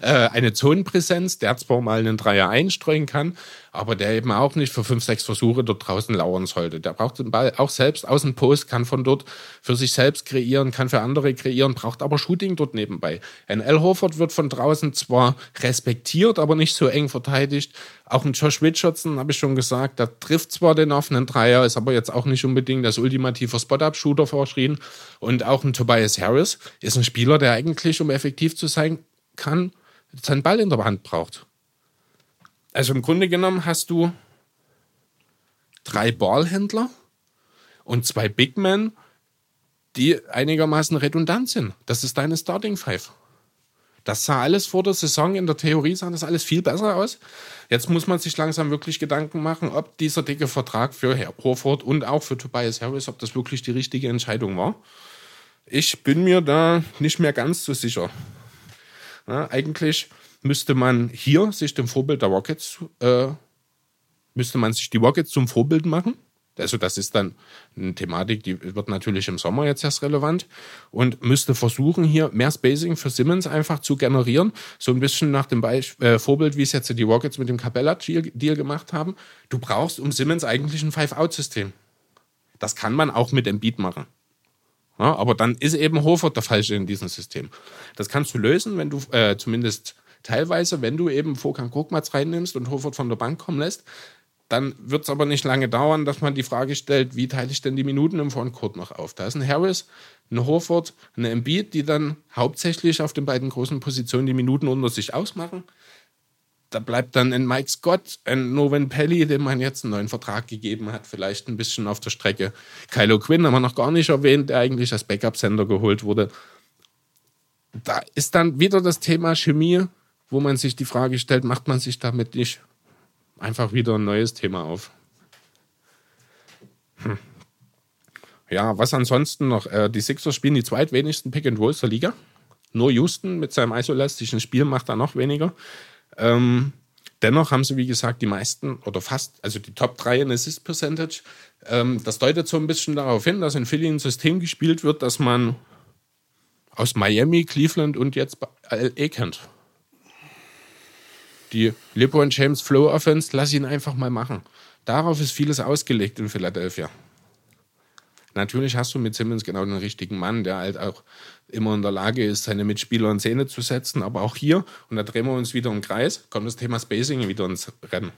eine Zonenpräsenz, der zwar mal einen Dreier einstreuen kann, aber der eben auch nicht für fünf, sechs Versuche dort draußen lauern sollte. Der braucht den Ball auch selbst aus dem Post, kann von dort für sich selbst kreieren, kann für andere kreieren, braucht aber Shooting dort nebenbei. Ein L. Horford wird von draußen zwar respektiert, aber nicht so eng verteidigt. Auch ein Josh Richardson, habe ich schon gesagt, der trifft zwar den offenen Dreier, ist aber jetzt auch nicht unbedingt das ultimative Spot-Up-Shooter verschrien. Und auch ein Tobias Harris ist ein Spieler, der eigentlich, um effektiv zu sein kann, seinen Ball in der Hand braucht. Also im Grunde genommen hast du drei Ballhändler und zwei Big Men, die einigermaßen redundant sind. Das ist deine Starting Five. Das sah alles vor der Saison in der Theorie sah das alles viel besser aus. Jetzt muss man sich langsam wirklich Gedanken machen, ob dieser dicke Vertrag für Herr Horford und auch für Tobias Harris, ob das wirklich die richtige Entscheidung war. Ich bin mir da nicht mehr ganz so sicher. Ja, eigentlich müsste man hier sich dem Vorbild der Rockets, äh, müsste man sich die Rockets zum Vorbild machen. Also das ist dann eine Thematik, die wird natürlich im Sommer jetzt erst relevant und müsste versuchen, hier mehr Spacing für Simmons einfach zu generieren. So ein bisschen nach dem Beisp äh, Vorbild, wie es jetzt die Rockets mit dem Capella-Deal gemacht haben. Du brauchst um Simmons eigentlich ein Five-Out-System. Das kann man auch mit Embiid machen. Ja, aber dann ist eben Hofert der Falsche in diesem System. Das kannst du lösen, wenn du äh, zumindest teilweise, wenn du eben Vorgang Krugmatz reinnimmst und Hofert von der Bank kommen lässt, dann wird es aber nicht lange dauern, dass man die Frage stellt, wie teile ich denn die Minuten im Frontcourt noch auf? Da ist ein Harris, ein Horford, eine Embiid, die dann hauptsächlich auf den beiden großen Positionen die Minuten unter sich ausmachen. Da bleibt dann ein Mike Scott, ein Noven Pelly, dem man jetzt einen neuen Vertrag gegeben hat, vielleicht ein bisschen auf der Strecke. Kylo Quinn haben wir noch gar nicht erwähnt, der eigentlich als Backup-Sender geholt wurde. Da ist dann wieder das Thema Chemie wo man sich die Frage stellt, macht man sich damit nicht einfach wieder ein neues Thema auf? Hm. Ja, was ansonsten noch? Äh, die Sixers spielen die zweitwenigsten Pick and Rolls der Liga. Nur Houston mit seinem isolastischen Spiel macht da noch weniger. Ähm, dennoch haben sie, wie gesagt, die meisten oder fast, also die Top 3 in Assist Percentage. Ähm, das deutet so ein bisschen darauf hin, dass in Philly ein System gespielt wird, das man aus Miami, Cleveland und jetzt LA kennt die LeBron James Flow Offense, lass ihn einfach mal machen. Darauf ist vieles ausgelegt in Philadelphia. Natürlich hast du mit Simmons genau den richtigen Mann, der halt auch immer in der Lage ist, seine Mitspieler in Szene zu setzen. Aber auch hier, und da drehen wir uns wieder im Kreis, kommt das Thema Spacing wieder ins Rennen.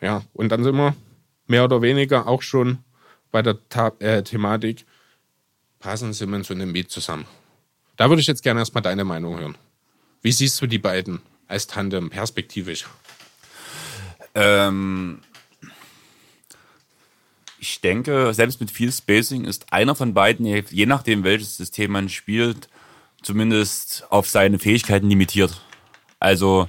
Ja, und dann sind wir mehr oder weniger auch schon bei der Ta äh, Thematik, passen Simmons und Embiid zusammen. Da würde ich jetzt gerne erstmal deine Meinung hören. Wie siehst du die beiden als Tandem perspektivisch? Ähm, ich denke, selbst mit viel Spacing ist einer von beiden, je nachdem welches System man spielt, zumindest auf seine Fähigkeiten limitiert. Also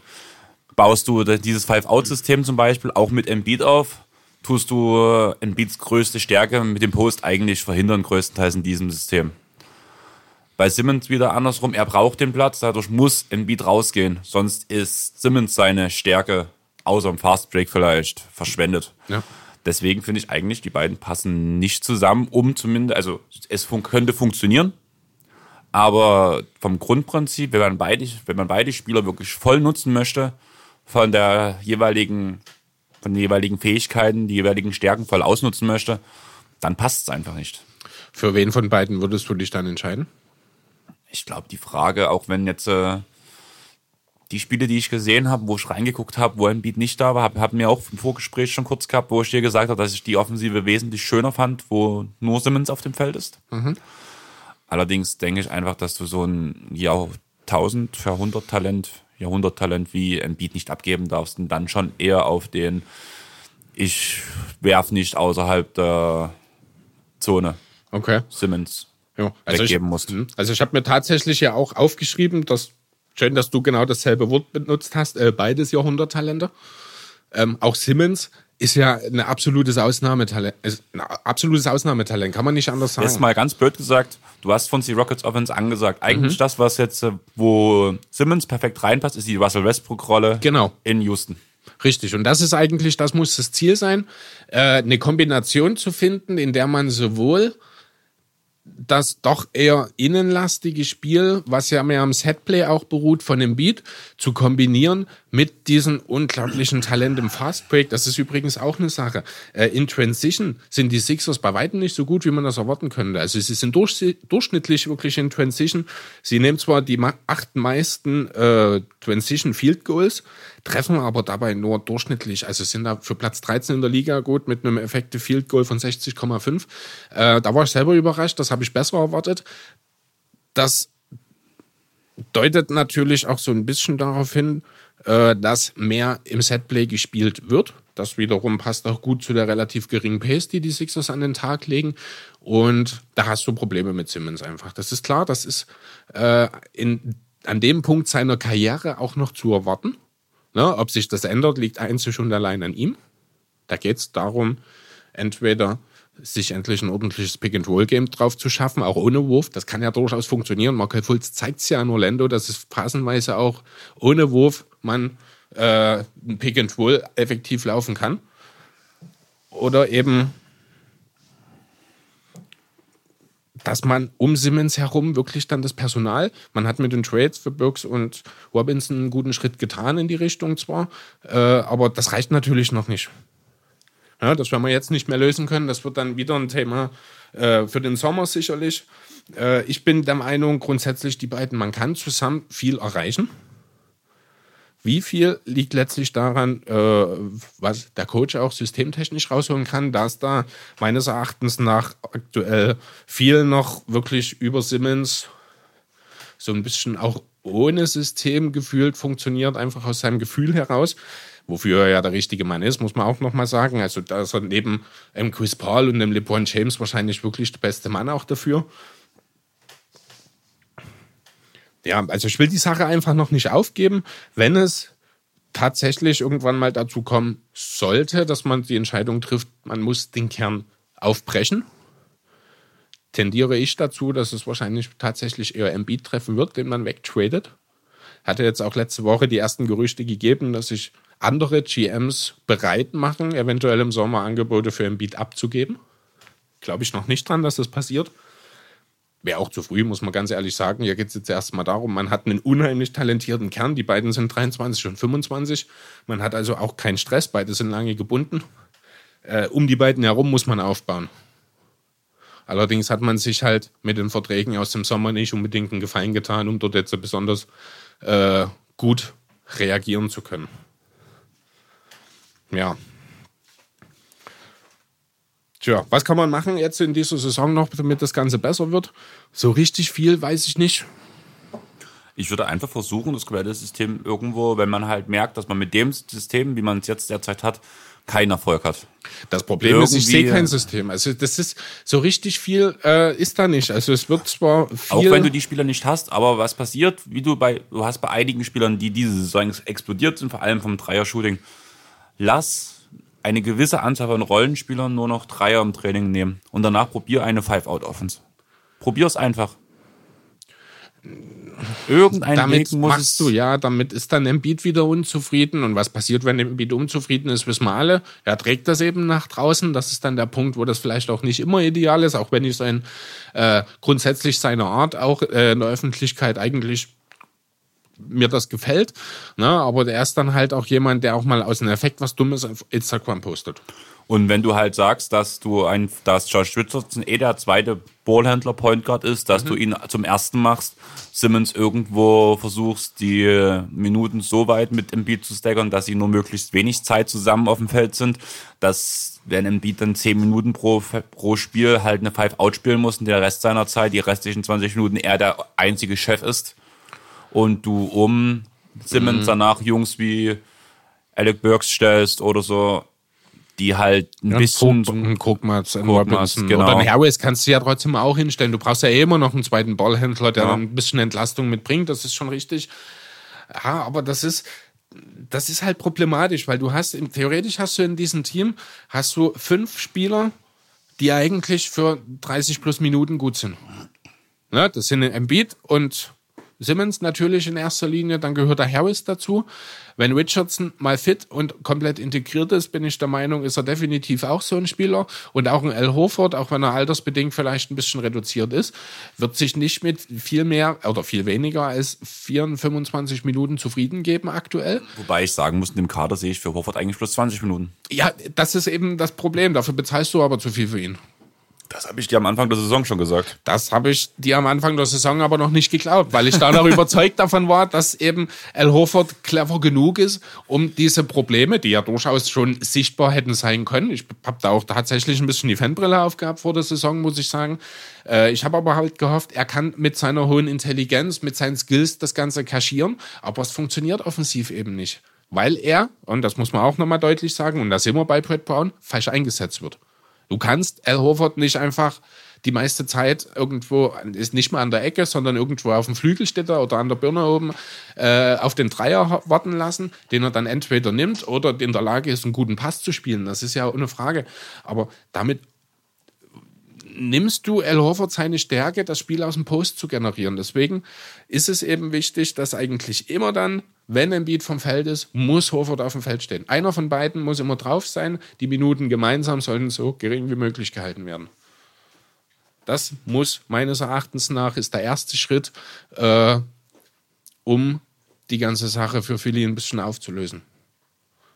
baust du dieses Five-Out-System zum Beispiel auch mit Embiid auf, tust du Embiids größte Stärke mit dem Post eigentlich verhindern, größtenteils in diesem System. Bei Simmons wieder andersrum, er braucht den Platz, dadurch muss Embiid rausgehen. Sonst ist Simmons seine Stärke, außer im Fast Break vielleicht, verschwendet. Ja. Deswegen finde ich eigentlich, die beiden passen nicht zusammen, um zumindest, also es fun könnte funktionieren, aber vom Grundprinzip, wenn man beide, wenn man beide Spieler wirklich voll nutzen möchte, von der jeweiligen, von den jeweiligen Fähigkeiten, die jeweiligen Stärken voll ausnutzen möchte, dann passt es einfach nicht. Für wen von beiden würdest du dich dann entscheiden? Ich glaube, die Frage, auch wenn jetzt äh, die Spiele, die ich gesehen habe, wo ich reingeguckt habe, wo Embiid nicht da war, habe hab mir auch im Vorgespräch schon kurz gehabt, wo ich dir gesagt habe, dass ich die Offensive wesentlich schöner fand, wo nur Simmons auf dem Feld ist. Mhm. Allerdings denke ich einfach, dass du so ein Jahrtausend, Jahrhunderttalent, Jahrhunderttalent wie Embiid nicht abgeben darfst und dann schon eher auf den ich werf nicht außerhalb der Zone. Okay. Simmons ja, also weggeben ich, musst. Mhm. Also ich habe mir tatsächlich ja auch aufgeschrieben, dass schön, dass du genau dasselbe Wort benutzt hast. Äh, beides Jahrhunderttalente. Ähm, auch Simmons ist ja ein absolutes Ausnahmetalent. Ein absolutes Ausnahmetalent, kann man nicht anders sagen. Jetzt mal ganz blöd gesagt, du hast von die Rockets Offense angesagt. Eigentlich mhm. das, was jetzt, äh, wo Simmons perfekt reinpasst, ist die Russell Westbrook-Rolle genau. in Houston. Richtig, und das ist eigentlich, das muss das Ziel sein, äh, eine Kombination zu finden, in der man sowohl das doch eher innenlastige Spiel, was ja mehr am Setplay auch beruht von dem Beat, zu kombinieren mit diesem unglaublichen Talent im Fastbreak. Das ist übrigens auch eine Sache. Äh, in Transition sind die Sixers bei weitem nicht so gut, wie man das erwarten könnte. Also sie sind durchschnittlich wirklich in Transition. Sie nehmen zwar die acht meisten äh, Transition Field Goals, treffen aber dabei nur durchschnittlich, also sind da für Platz 13 in der Liga gut mit einem Effective Field Goal von 60,5. Äh, da war ich selber überrascht, das habe ich besser erwartet. Das deutet natürlich auch so ein bisschen darauf hin, äh, dass mehr im Setplay gespielt wird. Das wiederum passt auch gut zu der relativ geringen Pace, die die Sixers an den Tag legen. Und da hast du Probleme mit Simmons einfach. Das ist klar, das ist äh, in, an dem Punkt seiner Karriere auch noch zu erwarten. Ne, ob sich das ändert, liegt einzig und allein an ihm. Da geht es darum, entweder sich endlich ein ordentliches Pick-and-Roll-Game drauf zu schaffen, auch ohne Wurf. Das kann ja durchaus funktionieren. Markel Fultz zeigt es ja in Orlando, dass es passenweise auch ohne Wurf man äh, ein Pick-and-Roll effektiv laufen kann. Oder eben dass man um Simmons herum wirklich dann das Personal, man hat mit den Trades für Burks und Robinson einen guten Schritt getan in die Richtung zwar, äh, aber das reicht natürlich noch nicht. Ja, das werden wir jetzt nicht mehr lösen können. Das wird dann wieder ein Thema äh, für den Sommer sicherlich. Äh, ich bin der Meinung, grundsätzlich die beiden, man kann zusammen viel erreichen. Wie viel liegt letztlich daran, äh, was der Coach auch systemtechnisch rausholen kann, dass da meines Erachtens nach aktuell viel noch wirklich über Simmons so ein bisschen auch ohne System gefühlt funktioniert, einfach aus seinem Gefühl heraus. Wofür er ja der richtige Mann ist, muss man auch nochmal sagen. Also, da ist er neben ähm, Chris Paul und dem LeBron James wahrscheinlich wirklich der beste Mann auch dafür. Ja, also ich will die Sache einfach noch nicht aufgeben. Wenn es tatsächlich irgendwann mal dazu kommen sollte, dass man die Entscheidung trifft, man muss den Kern aufbrechen, tendiere ich dazu, dass es wahrscheinlich tatsächlich eher Embiid treffen wird, den man wegtradet. Hatte jetzt auch letzte Woche die ersten Gerüchte gegeben, dass sich andere GMs bereit machen, eventuell im Sommer Angebote für Embiid abzugeben. Glaube ich noch nicht dran, dass das passiert. Wäre auch zu früh, muss man ganz ehrlich sagen. Hier geht es jetzt erstmal darum, man hat einen unheimlich talentierten Kern. Die beiden sind 23 und 25. Man hat also auch keinen Stress. Beide sind lange gebunden. Äh, um die beiden herum muss man aufbauen. Allerdings hat man sich halt mit den Verträgen aus dem Sommer nicht unbedingt einen Gefallen getan, um dort jetzt besonders äh, gut reagieren zu können. Ja, Tja, was kann man machen jetzt in dieser Saison noch, damit das Ganze besser wird? So richtig viel weiß ich nicht. Ich würde einfach versuchen, das komplette System irgendwo, wenn man halt merkt, dass man mit dem System, wie man es jetzt derzeit hat, keinen Erfolg hat. Das Problem Irgendwie, ist, ich sehe kein System. Also das ist so richtig viel äh, ist da nicht. Also es wird zwar viel. Auch wenn du die Spieler nicht hast, aber was passiert, wie du bei, du hast bei einigen Spielern, die diese Saison explodiert sind, vor allem vom Dreier-Shooting, lass eine gewisse Anzahl von Rollenspielern nur noch Dreier im Training nehmen und danach probier eine Five-Out-Offense. Probier es einfach. Irgendein damit Weg muss machst du, ja, damit ist dann Embiid wieder unzufrieden. Und was passiert, wenn Embiid unzufrieden ist, wissen wir alle. Er trägt das eben nach draußen. Das ist dann der Punkt, wo das vielleicht auch nicht immer ideal ist, auch wenn ich sein äh, grundsätzlich seine Art auch äh, in der Öffentlichkeit eigentlich mir das gefällt. Ne? Aber der ist dann halt auch jemand, der auch mal aus einem Effekt was Dummes auf Instagram postet. Und wenn du halt sagst, dass du ein, dass Josh Richardson eh der zweite Ballhändler Point Guard ist, dass mhm. du ihn zum ersten machst, Simmons irgendwo versuchst, die Minuten so weit mit Embiid zu staggern, dass sie nur möglichst wenig Zeit zusammen auf dem Feld sind, dass wenn Embiid dann zehn Minuten pro, pro Spiel halt eine Five-Out spielen muss und der Rest seiner Zeit, die restlichen 20 Minuten, er der einzige Chef ist und du um Simmons mhm. danach Jungs wie Alec Burks stellst oder so, die halt ein ja, bisschen. Guck, mal, Robinson. Genau. Oder einen Harris kannst du ja trotzdem auch hinstellen. Du brauchst ja eh immer noch einen zweiten Ballhändler, der ja. ein bisschen Entlastung mitbringt. Das ist schon richtig. Ja, aber das ist, das ist halt problematisch, weil du hast, theoretisch hast du in diesem Team, hast du fünf Spieler, die eigentlich für 30 plus Minuten gut sind. Ne, das sind Embiid und Simmons natürlich in erster Linie, dann gehört der Harris dazu. Wenn Richardson mal fit und komplett integriert ist, bin ich der Meinung, ist er definitiv auch so ein Spieler. Und auch ein Al Horford, auch wenn er altersbedingt vielleicht ein bisschen reduziert ist, wird sich nicht mit viel mehr oder viel weniger als 24, 25 Minuten zufrieden geben aktuell. Wobei ich sagen muss, in dem Kader sehe ich für Horford eigentlich plus 20 Minuten. Ja, das ist eben das Problem. Dafür bezahlst du aber zu viel für ihn. Das habe ich dir am Anfang der Saison schon gesagt. Das habe ich dir am Anfang der Saison aber noch nicht geglaubt, weil ich da noch überzeugt davon war, dass eben Al Horford clever genug ist, um diese Probleme, die ja durchaus schon sichtbar hätten sein können. Ich habe da auch tatsächlich ein bisschen die Fanbrille aufgehabt vor der Saison, muss ich sagen. Äh, ich habe aber halt gehofft, er kann mit seiner hohen Intelligenz, mit seinen Skills das Ganze kaschieren, aber es funktioniert offensiv eben nicht. Weil er, und das muss man auch nochmal deutlich sagen, und da sind wir bei Brett Brown, falsch eingesetzt wird. Du kannst Al Horford nicht einfach die meiste Zeit irgendwo, ist nicht mal an der Ecke, sondern irgendwo auf dem Flügel steht er oder an der Birne oben, äh, auf den Dreier warten lassen, den er dann entweder nimmt oder in der Lage ist, einen guten Pass zu spielen. Das ist ja ohne Frage. Aber damit nimmst du Al Horford seine Stärke, das Spiel aus dem Post zu generieren. Deswegen ist es eben wichtig, dass eigentlich immer dann, wenn ein Beat vom Feld ist, muss Horford auf dem Feld stehen. Einer von beiden muss immer drauf sein. Die Minuten gemeinsam sollen so gering wie möglich gehalten werden. Das muss meines Erachtens nach ist der erste Schritt, äh, um die ganze Sache für Philly ein bisschen aufzulösen.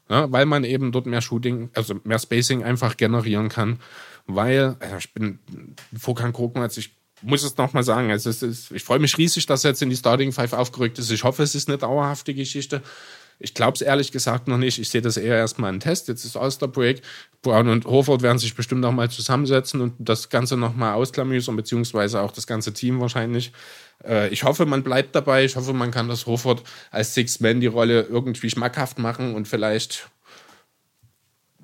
Ja, weil man eben dort mehr Shooting, also mehr Spacing einfach generieren kann weil also ich bin Vorkan Krogmatz, ich muss es nochmal sagen, also ist, ich freue mich riesig, dass er jetzt in die Starting Five aufgerückt ist. Ich hoffe, es ist eine dauerhafte Geschichte. Ich glaube es ehrlich gesagt noch nicht. Ich sehe das eher erstmal ein Test. Jetzt ist Osterbreak. Brown und Horford werden sich bestimmt noch mal zusammensetzen und das Ganze noch mal ausklamüsern, beziehungsweise auch das ganze Team wahrscheinlich. Äh, ich hoffe, man bleibt dabei. Ich hoffe, man kann das Horford als Six-Man die Rolle irgendwie schmackhaft machen und vielleicht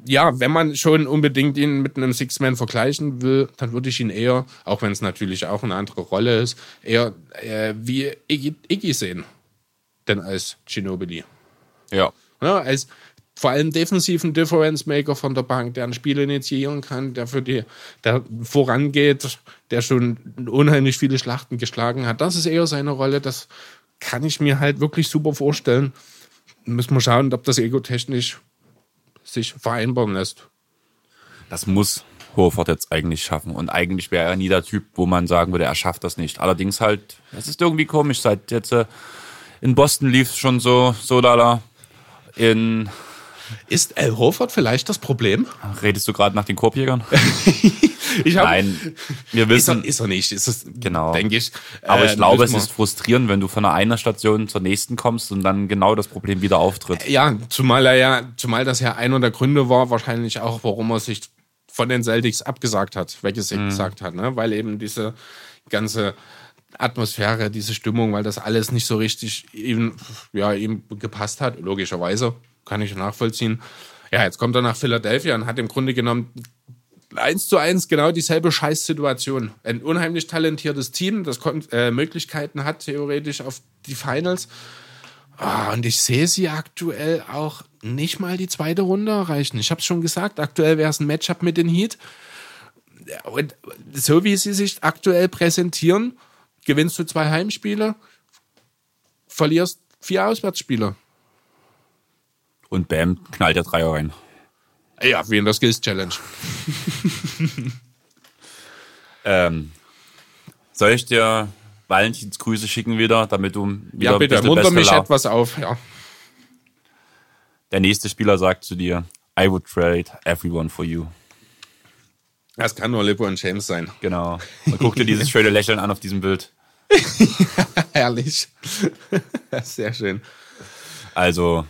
ja, wenn man schon unbedingt ihn mit einem Six-Man vergleichen will, dann würde ich ihn eher, auch wenn es natürlich auch eine andere Rolle ist, eher äh, wie Iggy, Iggy sehen, denn als Ginobili. Ja. ja. Als vor allem defensiven Difference Maker von der Bank, der ein Spiel initiieren kann, der für die, der vorangeht, der schon unheimlich viele Schlachten geschlagen hat. Das ist eher seine Rolle. Das kann ich mir halt wirklich super vorstellen. Müssen wir schauen, ob das ego-technisch sich vereinbaren lässt. Das muss Horford jetzt eigentlich schaffen. Und eigentlich wäre er nie der Typ, wo man sagen würde, er schafft das nicht. Allerdings halt, es ist irgendwie komisch, seit jetzt äh, in Boston lief es schon so, so lala. In ist Al Horford vielleicht das Problem? Redest du gerade nach den Korbjägern? ich hab, Nein, wir wissen. Ist er, er nicht, ist es, genau. denke ich. Aber ich äh, glaube, es ist frustrierend, wenn du von einer Station zur nächsten kommst und dann genau das Problem wieder auftritt. Ja, zumal er ja, zumal das ja einer der Gründe war, wahrscheinlich auch, warum er sich von den Celtics abgesagt hat, weggesagt mhm. hat, ne? weil eben diese ganze Atmosphäre, diese Stimmung, weil das alles nicht so richtig ihm, ja, ihm gepasst hat, logischerweise kann ich nachvollziehen. Ja, jetzt kommt er nach Philadelphia und hat im Grunde genommen eins zu eins genau dieselbe Scheißsituation. Ein unheimlich talentiertes Team, das äh, Möglichkeiten hat theoretisch auf die Finals. Oh, und ich sehe sie aktuell auch nicht mal die zweite Runde erreichen. Ich habe es schon gesagt, aktuell wäre es ein Matchup mit den Heat. Und so wie sie sich aktuell präsentieren, gewinnst du zwei Heimspiele, verlierst vier Auswärtsspiele. Und bam, knallt der Dreier rein. Ja, wie in der Skills Challenge. ähm, soll ich dir Valentinsgrüße schicken wieder, damit du wieder Ja, bitte, munter mich etwas auf, ja. Der nächste Spieler sagt zu dir, I would trade everyone for you. Das kann nur LeBron James sein. Genau. Und guck dir dieses schöne Lächeln an auf diesem Bild. Herrlich. Sehr schön. Also,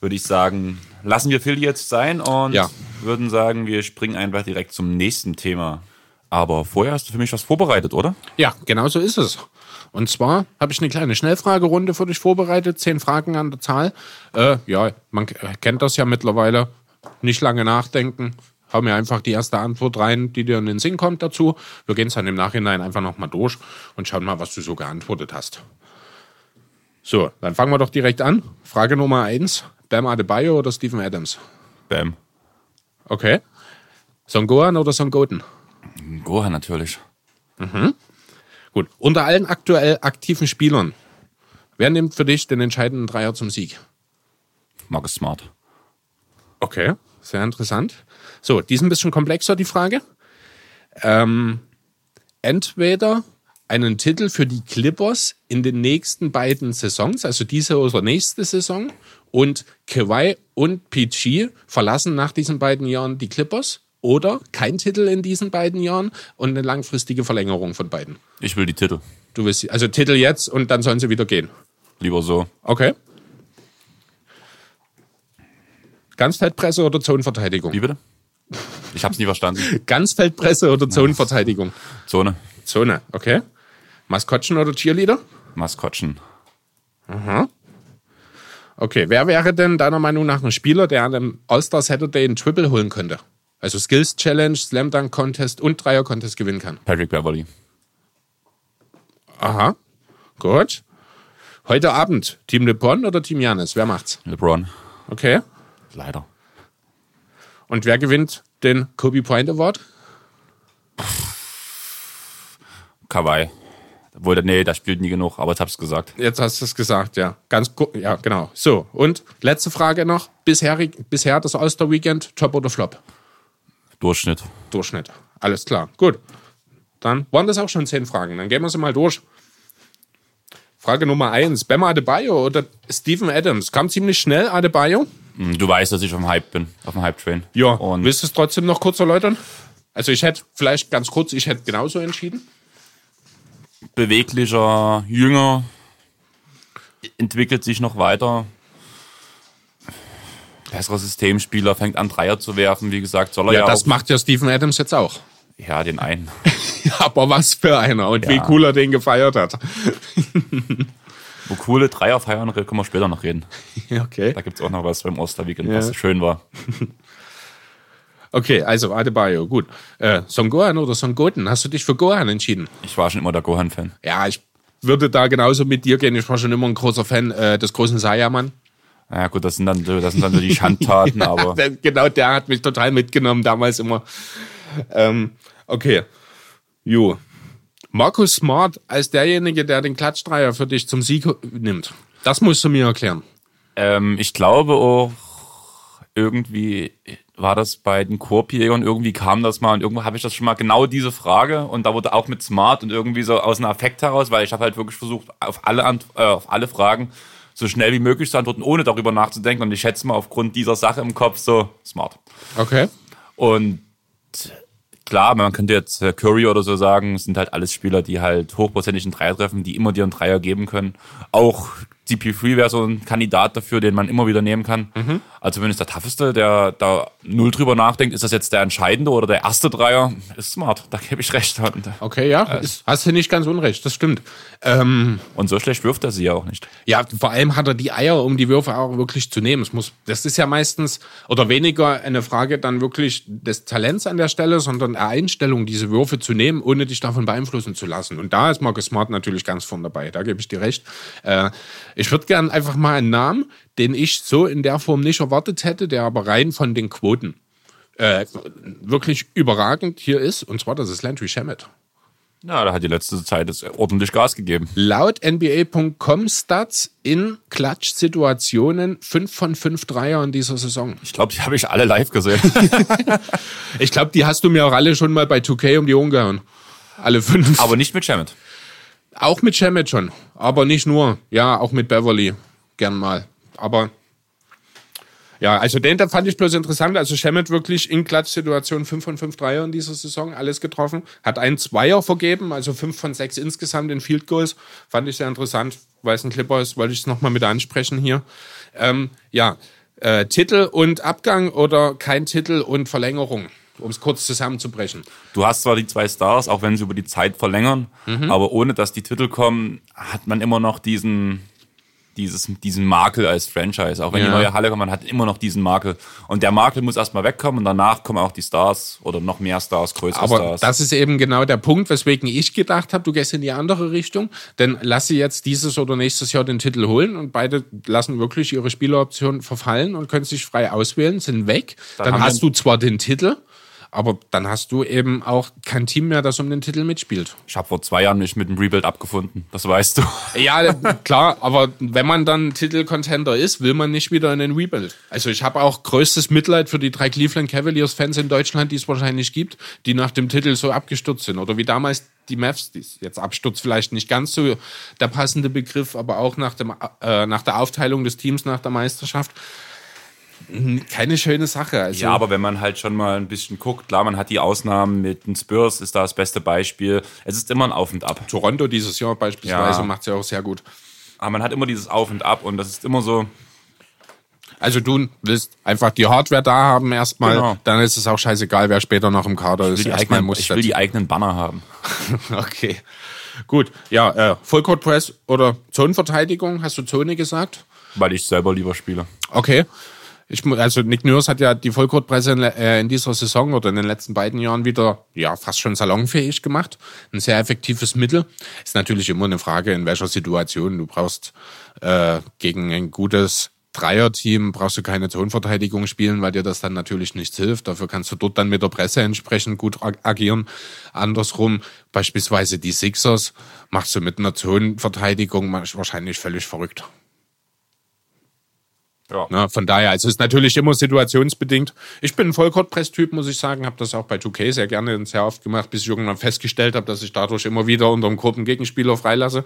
würde ich sagen, lassen wir Phil jetzt sein und ja. würden sagen, wir springen einfach direkt zum nächsten Thema. Aber vorher hast du für mich was vorbereitet, oder? Ja, genau so ist es. Und zwar habe ich eine kleine Schnellfragerunde für dich vorbereitet, zehn Fragen an der Zahl. Äh, ja, man kennt das ja mittlerweile. Nicht lange nachdenken, hau mir einfach die erste Antwort rein, die dir in den Sinn kommt dazu. Wir gehen es dann im Nachhinein einfach nochmal durch und schauen mal, was du so geantwortet hast. So, dann fangen wir doch direkt an. Frage Nummer eins. Bam Adebayo oder Steven Adams? Bam. Okay. Son Gohan oder Son Goten? Gohan natürlich. Gut. Unter allen aktuell aktiven Spielern, wer nimmt für dich den entscheidenden Dreier zum Sieg? Marcus Smart. Okay, sehr interessant. So, die ist ein bisschen komplexer, die Frage. Ähm, entweder einen Titel für die Clippers in den nächsten beiden Saisons, also diese oder nächste Saison, und Kawhi und PG verlassen nach diesen beiden Jahren die Clippers, oder kein Titel in diesen beiden Jahren und eine langfristige Verlängerung von beiden. Ich will die Titel. Du willst, also Titel jetzt und dann sollen sie wieder gehen. Lieber so. Okay. Ganzfeldpresse oder Zonenverteidigung? Wie bitte? Ich hab's nie verstanden. Ganzfeldpresse oder Zonenverteidigung? Zone. Zone, okay. Maskottchen oder Cheerleader? Maskottchen. Okay, wer wäre denn deiner Meinung nach ein Spieler, der an einem All-Star Saturday einen Triple holen könnte? Also Skills Challenge, Slam Dunk Contest und Dreier Contest gewinnen kann. Patrick Beverly. Aha, gut. Heute Abend, Team LeBron oder Team Janis? Wer macht's? LeBron. Okay. Leider. Und wer gewinnt den Kobe Bryant Award? Kawhi. Obwohl, nee, da spielt nie genug, aber ich hab's gesagt. Jetzt hast du es gesagt, ja. Ganz gut, ja, genau. So, und letzte Frage noch. Bisherig, bisher das All-Star Weekend, Top oder Flop? Durchschnitt. Durchschnitt. Alles klar. Gut. Dann waren das auch schon zehn Fragen. Dann gehen wir sie mal durch. Frage Nummer eins. Bam Adebayo oder Steven Adams? Kam ziemlich schnell, Adebayo. Hm, Du weißt, dass ich auf dem Hype bin, auf dem Hype-Train. Ja. Und Willst du es trotzdem noch kurz erläutern? Also ich hätte vielleicht ganz kurz, ich hätte genauso entschieden. Beweglicher, jünger, entwickelt sich noch weiter. Besserer Systemspieler, fängt an Dreier zu werfen, wie gesagt, soll er ja, Ja, das auch. macht ja Steven Adams jetzt auch. Ja, den einen. Aber was für einer und wie Ja. cool er den gefeiert hat. Wo coole Dreier feiern, können wir später noch reden. Okay. Da gibt's auch noch was beim Osterweekend, Ja. was schön war. Okay, also Adebayo, gut. Äh, Son Gohan oder Son Goten? Hast du dich für Gohan entschieden? Ich war schon immer der Gohan-Fan. Ja, ich würde da genauso mit dir gehen. Ich war schon immer ein großer Fan äh, des großen Sayaman. Ja gut, das sind dann, so- das sind dann so die Schandtaten, aber genau, der hat mich total mitgenommen damals immer. Ähm, okay. Jo. Markus Smart als derjenige, der den Klatschdreier für dich zum Sieg nimmt. Das musst du mir erklären. ähm, ich glaube auch, irgendwie war das bei den Korbjägern, irgendwie kam das mal und irgendwo habe ich das schon mal genau diese Frage und da wurde auch mit Smart und irgendwie so aus einem Affekt heraus, weil ich habe halt wirklich versucht, auf alle, Ant äh, auf alle Fragen so schnell wie möglich zu antworten, ohne darüber nachzudenken und ich schätze mal aufgrund dieser Sache im Kopf so Smart. Okay. Und klar, man könnte jetzt äh, Curry oder so sagen, es sind halt alles Spieler, die halt hochprozentigen Dreier treffen, die immer dir einen Dreier geben können. Auch CP3 wäre so ein Kandidat dafür, den man immer wieder nehmen kann. Also zumindest der tougheste, der da null drüber nachdenkt, ist das jetzt der entscheidende oder der erste Dreier, ist smart, da gebe ich recht. Und, Okay, ja. Ist, hast du nicht ganz unrecht, das stimmt. Ähm, und so schlecht wirft er sie ja auch nicht. Ja, vor allem hat er die Eier, um die Würfe auch wirklich zu nehmen. Es muss, das ist ja meistens oder weniger eine Frage dann wirklich des Talents an der Stelle, sondern der Einstellung, diese Würfe zu nehmen, ohne dich davon beeinflussen zu lassen. Und da ist Marcus Smart natürlich ganz vorn dabei. Da gebe ich dir recht. Äh, ich würde gern einfach mal einen Namen, den ich so in der Form nicht erwartet hätte, der aber rein von den Quoten äh, wirklich überragend hier ist. Und zwar, das ist Landry Shamet. Ja, da hat die letzte Zeit jetzt ordentlich Gas gegeben. Laut NBA.com Stats in Klatsch-Situationen 5 von 5 Dreier in dieser Saison. Ich glaube, die habe ich alle live gesehen. Ich glaube, die hast du mir auch alle schon mal bei 2K um die Ohren gehauen. Alle fünf. Aber nicht mit Shamet. Auch mit Shemet schon. Aber nicht nur. Ja, auch mit Beverly. Gern mal. Aber ja, also den da fand ich bloß interessant. Also Shemet wirklich in Klatsch-Situationen 5 von 5 Dreier in dieser Saison, alles getroffen. Hat einen Zweier vergeben, also 5 von 6 insgesamt in Field Goals. Fand ich sehr interessant. Weil es ein Clipper ist, wollte ich es nochmal mit ansprechen hier. Ähm, ja, äh, Titel und Abgang oder kein Titel und Verlängerung, um es kurz zusammenzubrechen. Du hast zwar die zwei Stars, auch wenn sie über die Zeit verlängern, aber ohne dass die Titel kommen, hat man immer noch diesen, dieses, diesen Makel als Franchise. Auch wenn Ja. die neue Halle kommt, man hat immer noch diesen Makel. Und der Makel muss erstmal wegkommen und danach kommen auch die Stars oder noch mehr Stars, größere Aber Stars. das ist eben genau der Punkt, weswegen ich gedacht habe, du gehst in die andere Richtung. Denn lass sie jetzt dieses oder nächstes Jahr den Titel holen und beide lassen wirklich ihre Spieleroptionen verfallen und können sich frei auswählen, sind weg. Dann, haben hast du zwar den Titel, aber dann hast du eben auch kein Team mehr, das um den Titel mitspielt. ich habe vor zwei Jahren mich mit dem Rebuild abgefunden. Das weißt du. Ja, klar, aber wenn man dann Titelcontender ist, will man nicht wieder in den Rebuild. Also ich habe auch größtes Mitleid für die drei Cleveland Cavaliers-Fans in Deutschland, die es wahrscheinlich gibt, die nach dem Titel so abgestürzt sind. Oder wie damals die Mavs, die ist jetzt Absturz vielleicht nicht ganz so der passende Begriff, aber auch nach, dem, äh, nach der Aufteilung des Teams nach der Meisterschaft. Keine schöne Sache. Also, Ja, aber wenn man halt schon mal ein bisschen guckt, klar, man hat die Ausnahmen mit den Spurs, ist da das beste Beispiel. Es ist immer ein Auf und Ab. Toronto dieses Jahr beispielsweise Ja. macht es ja auch sehr gut. Aber man hat immer dieses Auf und Ab und das ist immer so, Also du willst einfach die Hardware da haben erstmal, Genau. dann ist es auch scheißegal, wer später noch im Kader ist. ich will, die Erstmal eigenen, muss ich will die eigenen Banner haben. Okay. Gut, ja, äh, Fullcourt Press oder Zonenverteidigung, hast du Zone gesagt? Weil ich selber lieber spiele. Okay. Ich, also Nick Nurse hat ja die Vollcourt-Presse in, äh, in dieser Saison oder in den letzten beiden Jahren wieder ja fast schon salonfähig gemacht. Ein sehr effektives Mittel. Ist natürlich immer eine Frage, in welcher Situation. Du brauchst äh, gegen ein gutes Dreierteam brauchst du keine Zonenverteidigung spielen, weil dir das dann natürlich nichts hilft. Dafür kannst du dort dann mit der Presse entsprechend gut ag- agieren. Andersrum, beispielsweise die Sixers, machst du mit einer Zonenverteidigung wahrscheinlich völlig verrückt. Ja. Ne, von daher, also es ist natürlich immer situationsbedingt. Ich bin ein Vollcourt-Press-Typ, muss ich sagen, habe das auch bei 2K sehr gerne und sehr oft gemacht, bis ich irgendwann festgestellt habe, dass ich dadurch immer wieder unter dem Korb einen Gegenspieler freilasse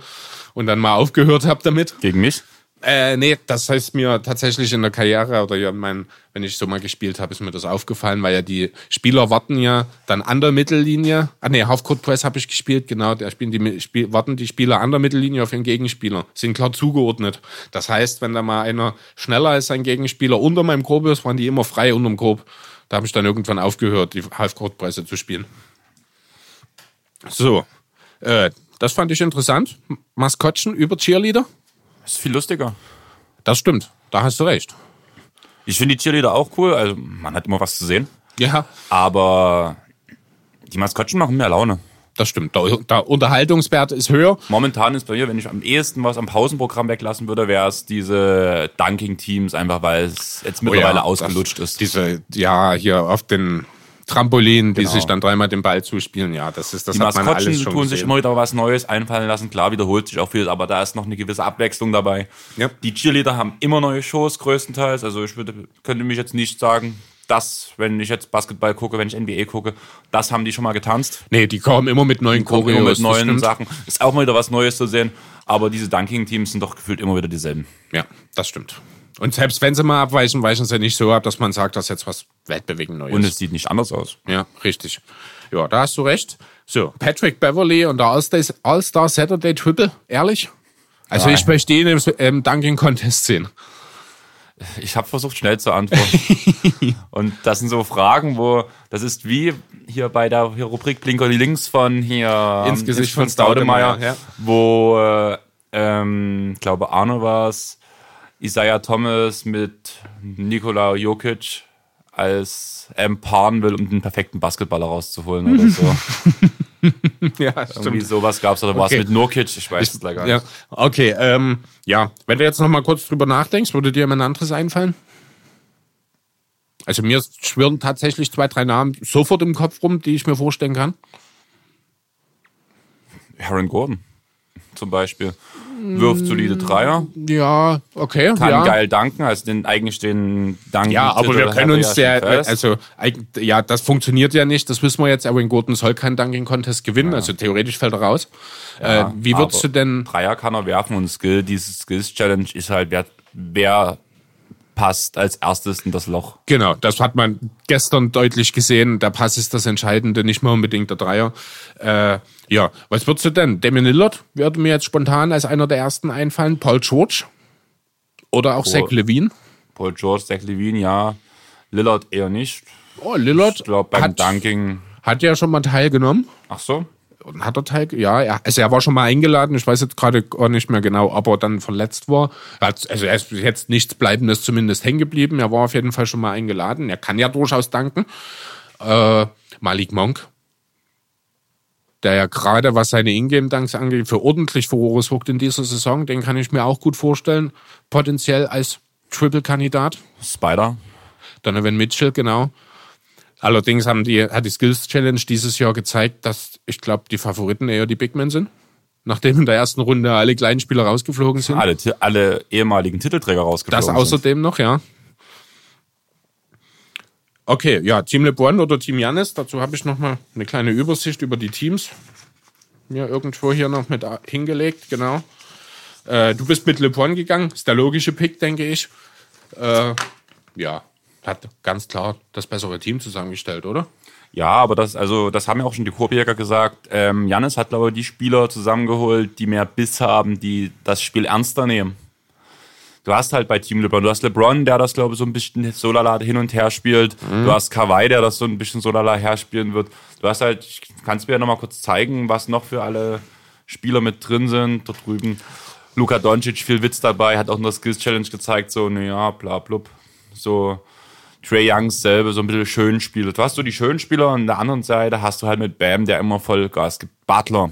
und dann mal aufgehört habe damit. Gegen mich? Äh, nee, das heißt mir tatsächlich in der Karriere oder ja, mein, wenn ich so mal gespielt habe, ist mir das aufgefallen, weil ja die Spieler warten ja dann an der Mittellinie. Ah nee, Halfcourt Press habe ich gespielt, genau. Da spielen die Spiel, warten die Spieler an der Mittellinie auf ihren Gegenspieler, sind klar zugeordnet. Das heißt, wenn da mal einer schneller als sein Gegenspieler unter meinem Korb ist, waren die immer frei unterm Korb. Da habe ich dann irgendwann aufgehört, die Halfcourt Presse zu spielen. So, äh, das fand ich interessant. Maskottchen über Cheerleader. Das ist viel lustiger. Das stimmt, da hast du recht. Ich finde die Cheerleader auch cool. Also man hat immer was zu sehen. Ja, Aber die Maskottchen machen mehr Laune. das stimmt. Der, der Unterhaltungswert ist höher. Momentan ist bei mir, wenn ich am ehesten was am Pausenprogramm weglassen würde, wäre es diese Dunking-Teams, einfach weil es jetzt mittlerweile Oh ja, ausgelutscht das, ist. Diese, ja, hier auf den Trampolin, die Genau. sich dann dreimal den Ball zuspielen. Ja, das ist, das Die hat man alles Maskottchen tun sich gesehen. immer wieder was Neues einfallen lassen. Klar, wiederholt sich auch viel, aber da ist noch eine gewisse Abwechslung dabei. Ja. Die Cheerleader haben immer neue Shows, größtenteils. Also ich würde, könnte mich jetzt nicht sagen, das, wenn ich jetzt Basketball gucke, wenn ich NBA gucke, das haben die schon mal getanzt. Nee, die kommen immer mit neuen Kommen immer Choreos. mit neuen. Sachen. Ist auch mal wieder was Neues zu sehen. Aber diese Dunking-Teams sind doch gefühlt immer wieder dieselben. Ja, das stimmt. Und selbst wenn sie mal abweichen, weichen sie nicht so ab, dass man sagt, dass jetzt was weltbewegend Neues Und es sieht nicht anders aus. Ja, richtig. Ja, da hast du recht. So, Patrick Beverly und der All-Star Saturday Triple, ehrlich? Also Nein. ich möchte ihn im, im Dunking Contest sehen. Ich habe versucht, schnell zu antworten. und das sind so Fragen, wo das ist wie hier bei der hier Rubrik Blinker die Links von hier Ins Gesicht von Staudemeyer, Staudemeyer, ja. wo äh, ähm, glaube Arno war es, Isaiah Thomas mit Nikola Jokic als ähm, paaren will, um den perfekten Basketballer rauszuholen oder so. Ja, Irgendwie sowas gab's oder war es Okay. mit Nurkic? Ich weiß es gleich gar nicht. Ja, okay. Ähm, ja, wenn du jetzt noch mal kurz drüber nachdenkst, würde dir ein anderes einfallen? Also mir schwirren tatsächlich zwei, drei Namen sofort im Kopf rum, die ich mir vorstellen kann. Aaron Gordon zum Beispiel. Wirft solide Dreier. Ja, okay. kann ja. geil danken, also den eigentlich den Dank. Ja, aber wir können uns ja, der, also ja, das funktioniert ja nicht, das wissen wir jetzt. Aaron Gordon soll keinen Dunking Contest gewinnen, also theoretisch fällt er raus. äh, wie würdest du denn? Dreier kann er werfen und Skill, dieses Skills Challenge ist halt, wer, wer passt als erstes in das Loch. Genau, das hat man gestern deutlich gesehen. Der Pass ist das Entscheidende, nicht mal unbedingt der Dreier. Äh, ja, was würdest du denn? Damian Lillard würde mir jetzt spontan als einer der ersten einfallen. Paul George oder auch Zach Levine. Paul George, Zach Levine, ja. Lillard eher nicht. Oh, Lillard Ich glaube beim hat, Dunking. hat ja schon mal teilgenommen. Ach so. Hat er teil, ja, er, also er war schon mal eingeladen, ich weiß jetzt gerade gar nicht mehr genau, ob er dann verletzt war. Er also er ist jetzt nichts Bleibendes zumindest hängen geblieben, er war auf jeden Fall schon mal eingeladen, er kann ja durchaus danken. Äh, Malik Monk, der ja gerade, was seine Ingame-Dunks angeht, für ordentlich Furore sorgt in dieser Saison, den kann ich mir auch gut vorstellen, potenziell als Triple-Kandidat. Spider. Donovan Mitchell, genau. Allerdings haben die, hat die Skills Challenge dieses Jahr gezeigt, dass ich glaube, die Favoriten eher die Big Men sind. Nachdem in der ersten Runde alle kleinen Spieler rausgeflogen sind. Alle, alle ehemaligen Titelträger rausgeflogen Das außerdem sind. noch, ja. Okay, ja, Team LeBron oder Team Janis, dazu habe ich nochmal eine kleine Übersicht über die Teams mir irgendwo hier noch mit hingelegt, genau. Äh, du bist mit LeBron gegangen, ist der logische Pick, denke ich. Äh, ja, hat ganz klar das bessere Team zusammengestellt, oder? Ja, aber das, also, das haben ja auch schon die Korbjäger gesagt. Ähm, Janis hat, glaube ich, die Spieler zusammengeholt, die mehr Biss haben, die das Spiel ernster nehmen. Du hast halt bei Team LeBron, du hast LeBron, der das, glaube ich, so ein bisschen so lala hin und her spielt. Mhm. Du hast Kawhi, der das so ein bisschen so lala herspielen wird. Du hast halt, ich kann es mir ja nochmal kurz zeigen, was noch für alle Spieler mit drin sind. Dort drüben Luka Doncic, viel Witz dabei, hat auch in der Skills Challenge gezeigt, so, naja, bla, blub. So, Trey Youngs selber so ein bisschen schön spielt. Du hast so die schönen Spieler und an der anderen Seite hast du halt mit Bam, der immer voll Gas gibt. Butler.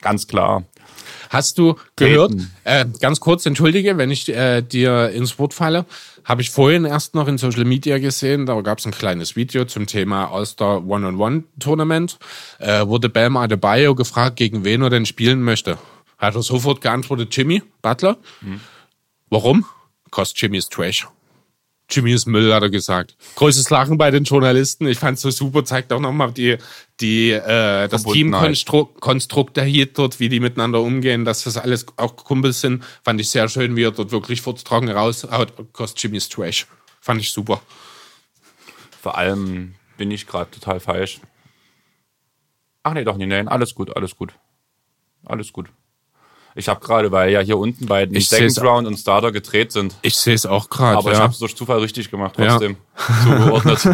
Ganz klar. Hast du gehört, äh, ganz kurz, entschuldige, wenn ich äh, dir ins Wort falle, habe ich vorhin erst noch in Social Media gesehen, da gab es ein kleines Video zum Thema All-Star One-on-One-Tournament, äh, wurde Bam Adebayo gefragt, gegen wen er denn spielen möchte. Hat er sofort geantwortet, Jimmy Butler. Mhm. Warum? Cost Jimmy ist Trash. Jimmy ist Müll, hat er gesagt. Größtes Lachen bei den Journalisten. Ich fand es so super, zeigt auch nochmal die, die, äh, das Teamkonstrukt dort, wie die miteinander umgehen, dass das alles auch Kumpels sind. Fand ich sehr schön, wie er dort wirklich furztrocken raushaut. Kost Jimmy's Trash. Fand ich super. Vor allem bin ich gerade total falsch. Ach nee, doch nicht, nein, alles gut, alles gut. Alles gut. Ich habe gerade, weil ja hier unten bei den Second Round und Starter gedreht sind. Ich sehe es auch gerade. Aber ja. ich habe es durch Zufall richtig gemacht, trotzdem. Ja. Zugeordnet.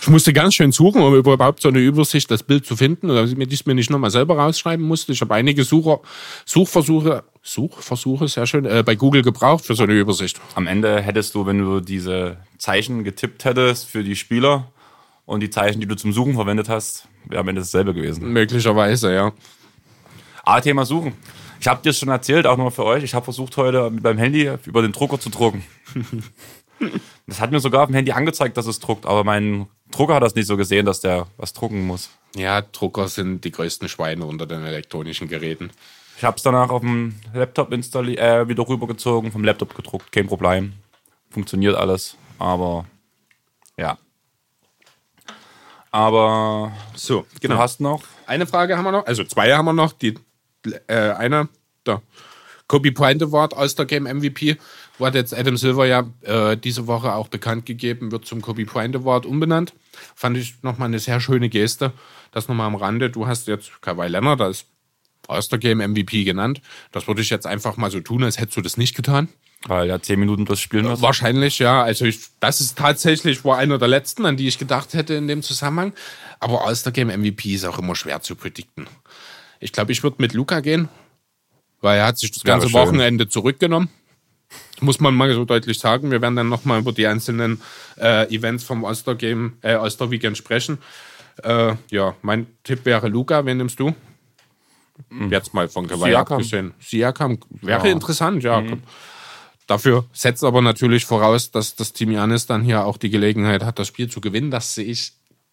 ich musste ganz schön suchen, um überhaupt so eine Übersicht, das Bild zu finden, dass ich mir nicht nochmal selber rausschreiben musste. Ich habe einige Sucher, Suchversuche, Suchversuche, sehr schön, äh, bei Google gebraucht für so eine Übersicht. Am Ende hättest du, wenn du diese Zeichen getippt hättest für die Spieler und die Zeichen, die du zum Suchen verwendet hast, wäre am Ende dasselbe gewesen. Möglicherweise, ja. A-Thema suchen. Ich habe dir es schon erzählt, auch nur für euch. Ich habe versucht heute beim Handy über den Drucker zu drucken. das hat mir sogar auf dem Handy angezeigt, dass es druckt, aber mein Drucker hat das nicht so gesehen, dass der was drucken muss. Ja, Drucker sind die größten Schweine unter den elektronischen Geräten. Ich habe es danach auf dem Laptop installiert, äh, wieder rübergezogen, vom Laptop gedruckt, kein Problem. Funktioniert alles, aber ja. Aber so, genau. du hast noch eine Frage haben wir noch, also zwei haben wir noch, die äh, einer, der Kobe Bryant Award All-Star-Game MVP, wurde jetzt Adam Silver ja äh, diese Woche auch bekannt gegeben, wird zum Kobe Bryant Award umbenannt. Fand ich nochmal eine sehr schöne Geste. Das nochmal am Rande. Du hast jetzt Kawhi Leonard als All-Star-Game MVP genannt. Das würde ich jetzt einfach mal so tun, als hättest du das nicht getan. Weil er zehn Minuten das spielen muss. Wahrscheinlich, ja. Also ich, das ist tatsächlich war einer der letzten, an die ich gedacht hätte in dem Zusammenhang. Aber All-Star-Game MVP ist auch immer schwer zu predikten. Ich glaube, ich würde mit Luca gehen, weil er hat sich das ganze Wochenende zurückgenommen. Muss man mal so deutlich sagen. Wir werden dann nochmal über die einzelnen äh, Events vom All-Star Game, äh, All-Star Weekend sprechen. Äh, ja, mein Tipp wäre Luca. Wen nimmst du? Mhm. Jetzt mal von Kawhi abgesehen. Siakam wäre ja. interessant, ja. Mhm. Dafür setzt aber natürlich voraus, dass das Team Janis dann hier auch die Gelegenheit hat, das Spiel zu gewinnen. Das sehe ich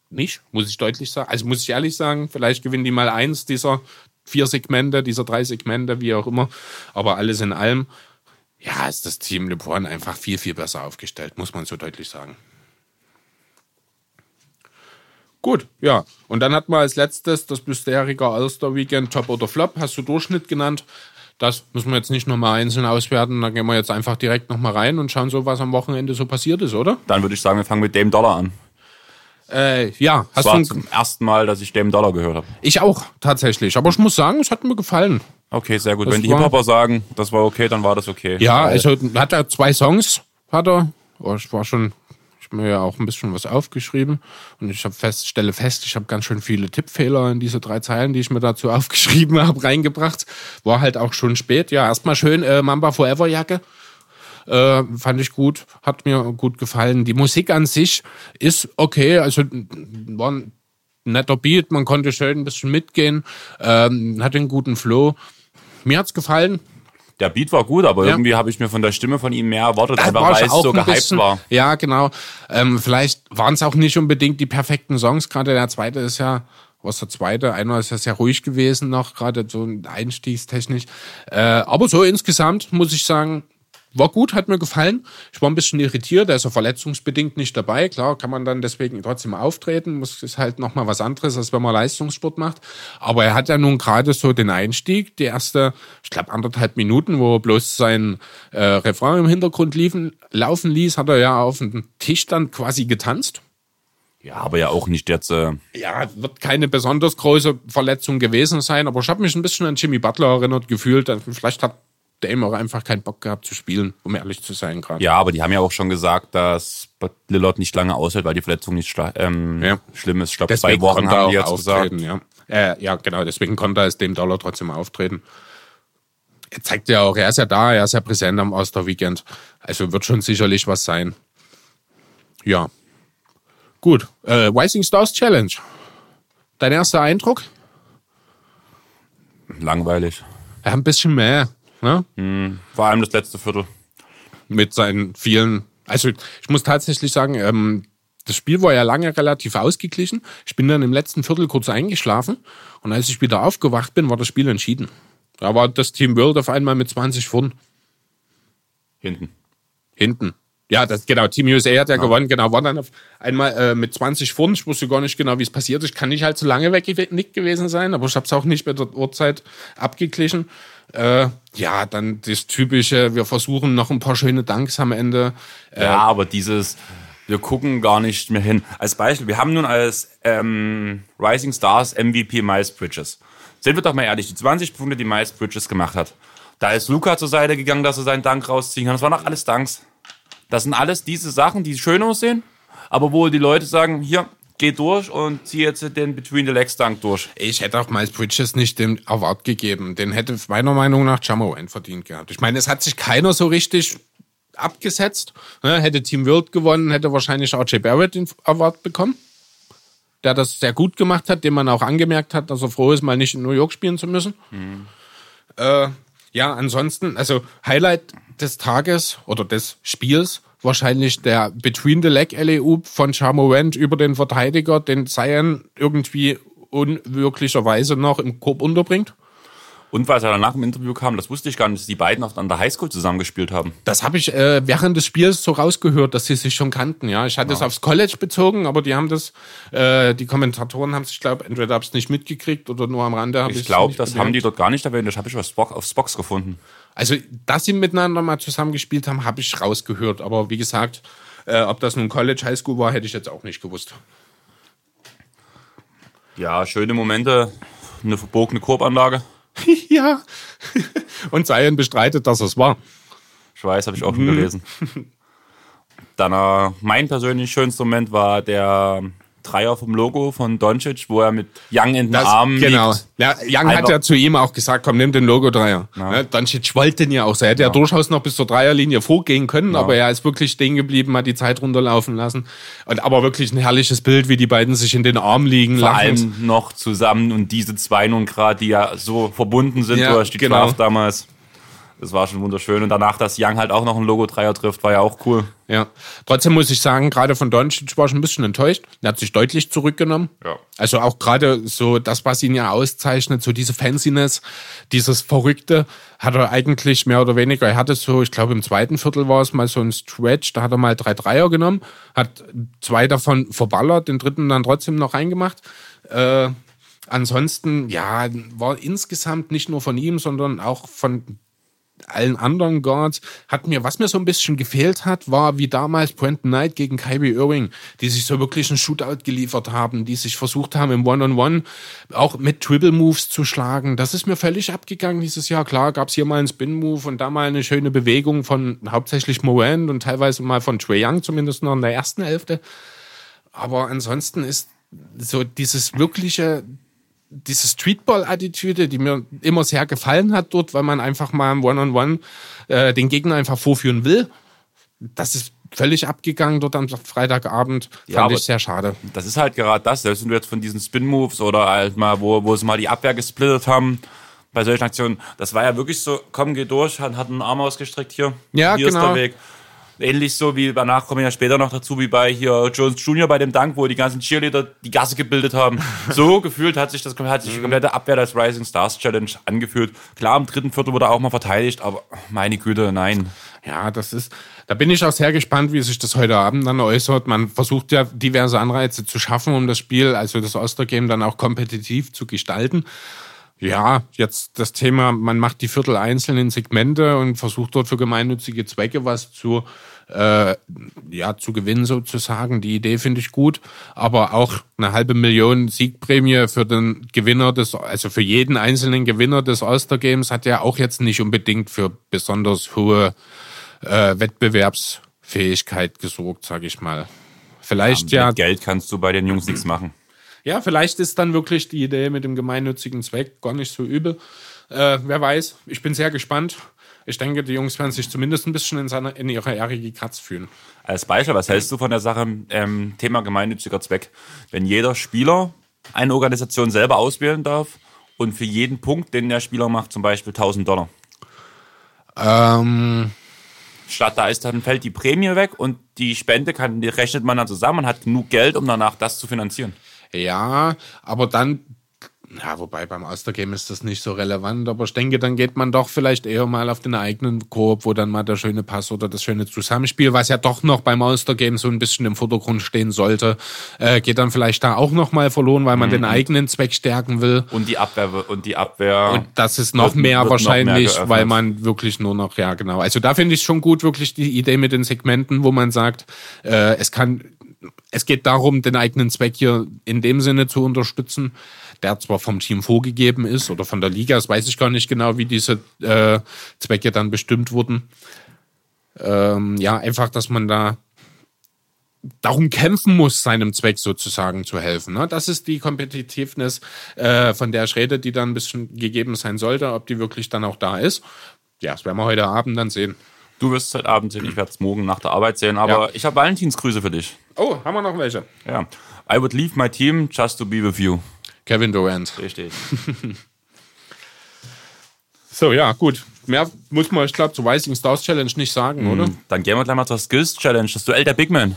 nicht, muss ich deutlich sagen. Also muss ich ehrlich sagen, vielleicht gewinnen die mal eins dieser vier Segmente, dieser drei Segmente, wie auch immer. Aber alles in allem, ja, ist das Team LeBron einfach viel, viel besser aufgestellt, muss man so deutlich sagen. Gut, ja. Und dann hat man als letztes das bisherige All-Star-Weekend Top oder Flop, hast du Durchschnitt genannt. Das müssen wir jetzt nicht nochmal einzeln auswerten. Da gehen wir jetzt einfach direkt nochmal rein und schauen so, was am Wochenende so passiert ist, oder? Dann würde ich sagen, wir fangen mit dem Dollar an. Äh, ja, hast das war du zum ersten Mal, dass ich dem Dollar gehört habe. Ich auch, tatsächlich. Aber ich muss sagen, es hat mir gefallen. Okay, sehr gut. Das Wenn die Hip-Hopper sagen, das war okay, dann war das okay. Ja, also hat er zwei Songs, hat er. Oh, ich war schon, ich habe mir ja auch ein bisschen was aufgeschrieben und ich habe fest, stelle fest, ich habe ganz schön viele Tippfehler in diese drei Zeilen, die ich mir dazu aufgeschrieben habe, reingebracht. War halt auch schon spät. Ja, erstmal schön äh, Mamba Forever Jacke. Äh, fand ich gut, hat mir gut gefallen. Die Musik an sich ist okay, also war ein netter Beat, man konnte schön ein bisschen mitgehen, ähm, hatte einen guten Flow. Mir hat's gefallen. Der Beat war gut, aber ja. irgendwie habe ich mir von der Stimme von ihm mehr erwartet, einfach weil es so gehypt bisschen, war. Ja, genau. Ähm, vielleicht waren es auch nicht unbedingt die perfekten Songs. Gerade der zweite ist ja, was der zweite, einer ist ja sehr ruhig gewesen noch, gerade so einstiegstechnisch. Äh, aber so insgesamt muss ich sagen, war gut, hat mir gefallen. Ich war ein bisschen irritiert, er ist ja verletzungsbedingt nicht dabei. Klar, kann man dann deswegen trotzdem auftreten. Muss ist halt nochmal was anderes, als wenn man Leistungssport macht. Aber er hat ja nun gerade so den Einstieg, die erste, ich glaube, anderthalb Minuten, wo er bloß sein äh, Refrain im Hintergrund liefen, laufen ließ, hat er ja auf dem Tisch dann quasi getanzt. Ja, aber ja auch nicht jetzt. Äh ja, wird keine besonders große Verletzung gewesen sein, aber ich habe mich ein bisschen an Jimmy Butler erinnert gefühlt. Vielleicht hat Dame auch einfach keinen Bock gehabt zu spielen, um ehrlich zu sein gerade. Ja, aber die haben ja auch schon gesagt, dass Lillard nicht lange aushält, weil die Verletzung nicht ähm, ja. schlimm ist. Ich glaube, zwei Wochen haben die jetzt gesagt. Ja. Äh, ja, genau, deswegen konnte er es dem Dollar trotzdem auftreten. Er zeigt ja auch, er ist ja da, er ist ja präsent am Osterweekend. Also wird schon sicherlich was sein. Ja. Gut. Äh, Rising Stars Challenge. Dein erster Eindruck? Langweilig. Ja, ein bisschen mehr. Ne? Mhm. Vor allem das letzte Viertel. Mit seinen vielen. Also ich muss tatsächlich sagen, ähm, das Spiel war ja lange relativ ausgeglichen. Ich bin dann im letzten Viertel kurz eingeschlafen und als ich wieder aufgewacht bin, war das Spiel entschieden. Da war das Team World auf einmal mit 20 vorn. Hinten. Hinten. Ja, das, genau, Team USA hat ja, ja. gewonnen, genau, war dann auf einmal äh, mit 20 Pfund. Ich wusste gar nicht genau, wie es passiert ist. Ich kann nicht halt so lange weggenickt gewesen sein, aber ich habe es auch nicht mit der Uhrzeit abgeglichen. Äh, ja, dann das typische, wir versuchen noch ein paar schöne Danks am Ende. Äh, ja, aber dieses, wir gucken gar nicht mehr hin. Als Beispiel, wir haben nun als ähm, Rising Stars MVP Miles Bridges. Sind wir doch mal ehrlich, die 20 Punkte, die Miles Bridges gemacht hat. Da ist Luca zur Seite gegangen, dass er seinen Dank rausziehen kann. Das waren doch alles Danks. Das sind alles diese Sachen, die schön aussehen, aber wo die Leute sagen, hier, geh durch und zieh jetzt den Between the Legs Dunk durch. Ich hätte auch Miles Bridges nicht den Award gegeben. Den hätte meiner Meinung nach Jamoran verdient gehabt. Ich meine, es hat sich keiner so richtig abgesetzt. Ne, hätte Team World gewonnen, hätte wahrscheinlich RJ Barrett den Award bekommen. Der das sehr gut gemacht hat, dem man auch angemerkt hat, dass er froh ist, mal nicht in New York spielen zu müssen. Mhm. Äh, ja, ansonsten, also Highlight des Tages oder des Spiels wahrscheinlich der Between the Leg LEU von Charmorant über den Verteidiger, den Zion irgendwie unwirklicherweise noch im Korb unterbringt. Und was er danach im Interview kam, das wusste ich gar nicht, dass die beiden auch an der Highschool zusammengespielt haben. Das habe ich äh, während des Spiels so rausgehört, dass sie sich schon kannten. Ja, ich hatte es aufs College bezogen, aber die haben das, äh, die Kommentatoren haben es, ich glaube, entweder habe es nicht mitgekriegt oder nur am Rande. Ich glaube, das bemerkt. haben die dort gar nicht erwähnt. Das habe ich auf Spock, auf Spox gefunden. Also, dass sie miteinander mal zusammengespielt haben, habe ich rausgehört. Aber wie gesagt, äh, ob das nun College, Highschool war, hätte ich jetzt auch nicht gewusst. Ja, schöne Momente. Eine verbogene Korbanlage. ja. Und Zion bestreitet, dass es war. Ich weiß, habe ich auch schon mhm. gelesen. Dann äh, mein persönlich schönster Moment war der Dreier vom Logo von Doncic, wo er mit Young in den das, Armen genau. liegt. Ja, Young Einfach. hat ja zu ihm auch gesagt, komm, nimm den Logo-Dreier. Ja. Ja, Doncic wollte den ja auch. Er hätte ja. ja durchaus noch bis zur Dreierlinie vorgehen können, aber er ist wirklich stehen geblieben, hat die Zeit runterlaufen lassen. Und aber wirklich ein herrliches Bild, wie die beiden sich in den Arm liegen. Vor allem noch zusammen und diese zwei nun gerade, die ja so verbunden sind durch die genau. Draft damals. Das war schon wunderschön. Und danach, dass Young halt auch noch ein Logo-Dreier trifft, war ja auch cool. Ja. Trotzdem muss ich sagen, gerade von Doncic war ich ein bisschen enttäuscht. Er hat sich deutlich zurückgenommen. Ja. Also auch gerade so das, was ihn ja auszeichnet, so diese Fanciness, dieses Verrückte, hat er eigentlich mehr oder weniger, er hatte so, ich glaube im zweiten Viertel war es mal so ein Stretch, da hat er mal drei Dreier genommen, hat zwei davon verballert, den dritten dann trotzdem noch reingemacht. Äh, ansonsten, ja, war insgesamt nicht nur von ihm, sondern auch von allen anderen Guards hat mir, was mir so ein bisschen gefehlt hat, war wie damals Brandon Knight gegen Kyrie Irving, die sich so wirklich einen Shootout geliefert haben, die sich versucht haben im One-on-One auch mit Triple Moves zu schlagen. Das ist mir völlig abgegangen dieses Jahr. Klar gab es hier mal einen Spin-Move und da mal eine schöne Bewegung von hauptsächlich Morant und teilweise mal von Trae Young, zumindest noch in der ersten Hälfte. Aber ansonsten ist so dieses wirkliche diese Streetball-Attitüde, die mir immer sehr gefallen hat dort, weil man einfach mal im One-on-One äh, den Gegner einfach vorführen will. Das ist völlig abgegangen dort am Freitagabend. Ja, Fand ich sehr schade. Das ist halt gerade das. Selbst wenn du jetzt von diesen Spin-Moves oder halt mal, wo, wo sie mal die Abwehr gesplittet haben, bei solchen Aktionen, das war ja wirklich so, komm, geh durch, hat, hat einen Arm ausgestreckt hier. Ja, hier genau. ist der Weg. Ähnlich so wie danach kommen wir ja später noch dazu, wie bei hier Jones Jr. bei dem Dank, wo die ganzen Cheerleader die Gasse gebildet haben. So gefühlt hat sich das hat sich die komplette Abwehr des Rising Stars Challenge angefühlt. Klar, im dritten Viertel wurde auch mal verteidigt, aber meine Güte, nein. Ja, das ist, da bin ich auch sehr gespannt, wie sich das heute Abend dann äußert. Man versucht ja diverse Anreize zu schaffen, um das Spiel, also das Ostergame dann auch kompetitiv zu gestalten. Ja, jetzt das Thema, man macht die Viertel einzeln in Segmente und versucht dort für gemeinnützige Zwecke was zu, äh, ja, zu gewinnen sozusagen. Die Idee finde ich gut, aber auch eine halbe Million Siegprämie für den Gewinner des, also für jeden einzelnen Gewinner des All-Star-Games hat ja auch jetzt nicht unbedingt für besonders hohe äh, Wettbewerbsfähigkeit gesorgt, sage ich mal. Vielleicht ja, Mit Geld kannst du bei den Jungs nichts machen. ja, vielleicht ist dann wirklich die Idee mit dem gemeinnützigen Zweck gar nicht so übel. Äh, wer weiß, ich bin sehr gespannt. Ich denke, die Jungs werden sich zumindest ein bisschen in, seiner, in ihrer Ehre gekratzt fühlen. Als Beispiel, was hältst du von der Sache ähm, Thema gemeinnütziger Zweck? Wenn jeder Spieler eine Organisation selber auswählen darf und für jeden Punkt, den der Spieler macht, zum Beispiel 1000 Dollar. Ähm, Statt da ist dann fällt die Prämie weg und die Spende kann, die rechnet man dann zusammen und hat genug Geld, um danach das zu finanzieren. ja, aber dann, ja, wobei beim Ostergame ist das nicht so relevant, aber ich denke, dann geht man doch vielleicht eher mal auf den eigenen Koop, wo dann mal der schöne Pass oder das schöne Zusammenspiel, was ja doch noch beim Ostergame so ein bisschen im Vordergrund stehen sollte, äh, geht dann vielleicht da auch noch mal verloren, weil man den eigenen Zweck stärken will. Und die Abwehr und die Abwehr. Und das ist noch Wird- mehr wird noch mehr wahrscheinlich, weil man wirklich nur noch, ja genau. Also da finde ich schon gut, wirklich die Idee mit den Segmenten, wo man sagt, äh, es kann, es geht darum, den eigenen Zweck hier in dem Sinne zu unterstützen, der zwar vom Team vorgegeben ist oder von der Liga, das weiß ich gar nicht genau, wie diese äh, Zwecke dann bestimmt wurden. Ähm, ja, einfach, dass man da darum kämpfen muss, seinem Zweck sozusagen zu helfen. Ne? Das ist die Competitiveness, äh, von der ich rede, die dann ein bisschen gegeben sein sollte, ob die wirklich dann auch da ist. Ja, das werden wir heute Abend dann sehen. du wirst es heute Abend sehen, ich werde es morgen nach der Arbeit sehen, aber Ja. ich habe Valentinsgrüße für dich. Oh, haben wir noch welche? Ja. I would leave my team just to be with you. Kevin Durant. Richtig. So, ja, gut. Mehr muss man, ich glaube, zur Rising Stars Challenge nicht sagen, oder? Dann gehen wir gleich mal zur Skills Challenge. Das Duell der Big Man.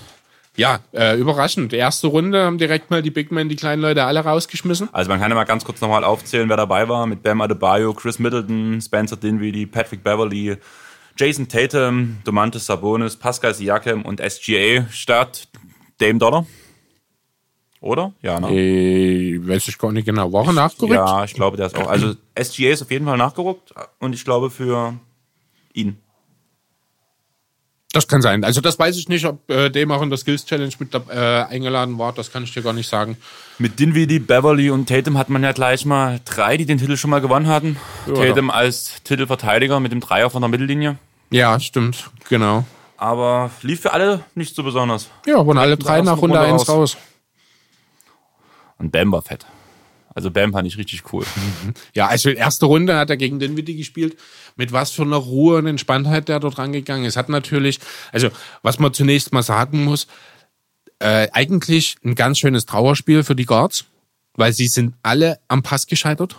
Ja, äh, überraschend. Die erste Runde haben direkt mal die Big Men, die kleinen Leute, alle rausgeschmissen. Also man kann ja mal ganz kurz nochmal aufzählen, wer dabei war. Mit Bam Adebayo, Chris Middleton, Spencer Dinwiddie, Patrick Beverly, Jason Tatum, Domantas Sabonis, Pascal Siakam und SGA statt Dame Dollar. Oder? Ja, ne? Äh, weiß ich gar nicht genau. War er nachgerückt? Ja, ich glaube, der ist auch. Also SGA ist auf jeden Fall nachgerückt und ich glaube für ihn. Das kann sein. Also das weiß ich nicht, ob äh, dem auch in der Skills Challenge mit äh, eingeladen war. Das kann ich dir gar nicht sagen. Mit Dinwiddie, Beverly und Tatum hat man ja gleich mal drei, die den Titel schon mal gewonnen hatten. Ja, Tatum als Titelverteidiger mit dem Dreier von der Mittellinie. Ja, stimmt. Genau. Aber lief für alle nicht so besonders. Ja, wurden alle drei nach Runde Runde 1 raus. raus. Und Bam war fett. Also Bam fand ich richtig cool. Ja, also erste Runde hat er gegen Dinwiddie gespielt. Mit was für einer Ruhe und Entspanntheit der dort rangegangen ist. Hat natürlich, also was man zunächst mal sagen muss, äh, eigentlich ein ganz schönes Trauerspiel für die Guards, weil sie sind alle am Pass gescheitert.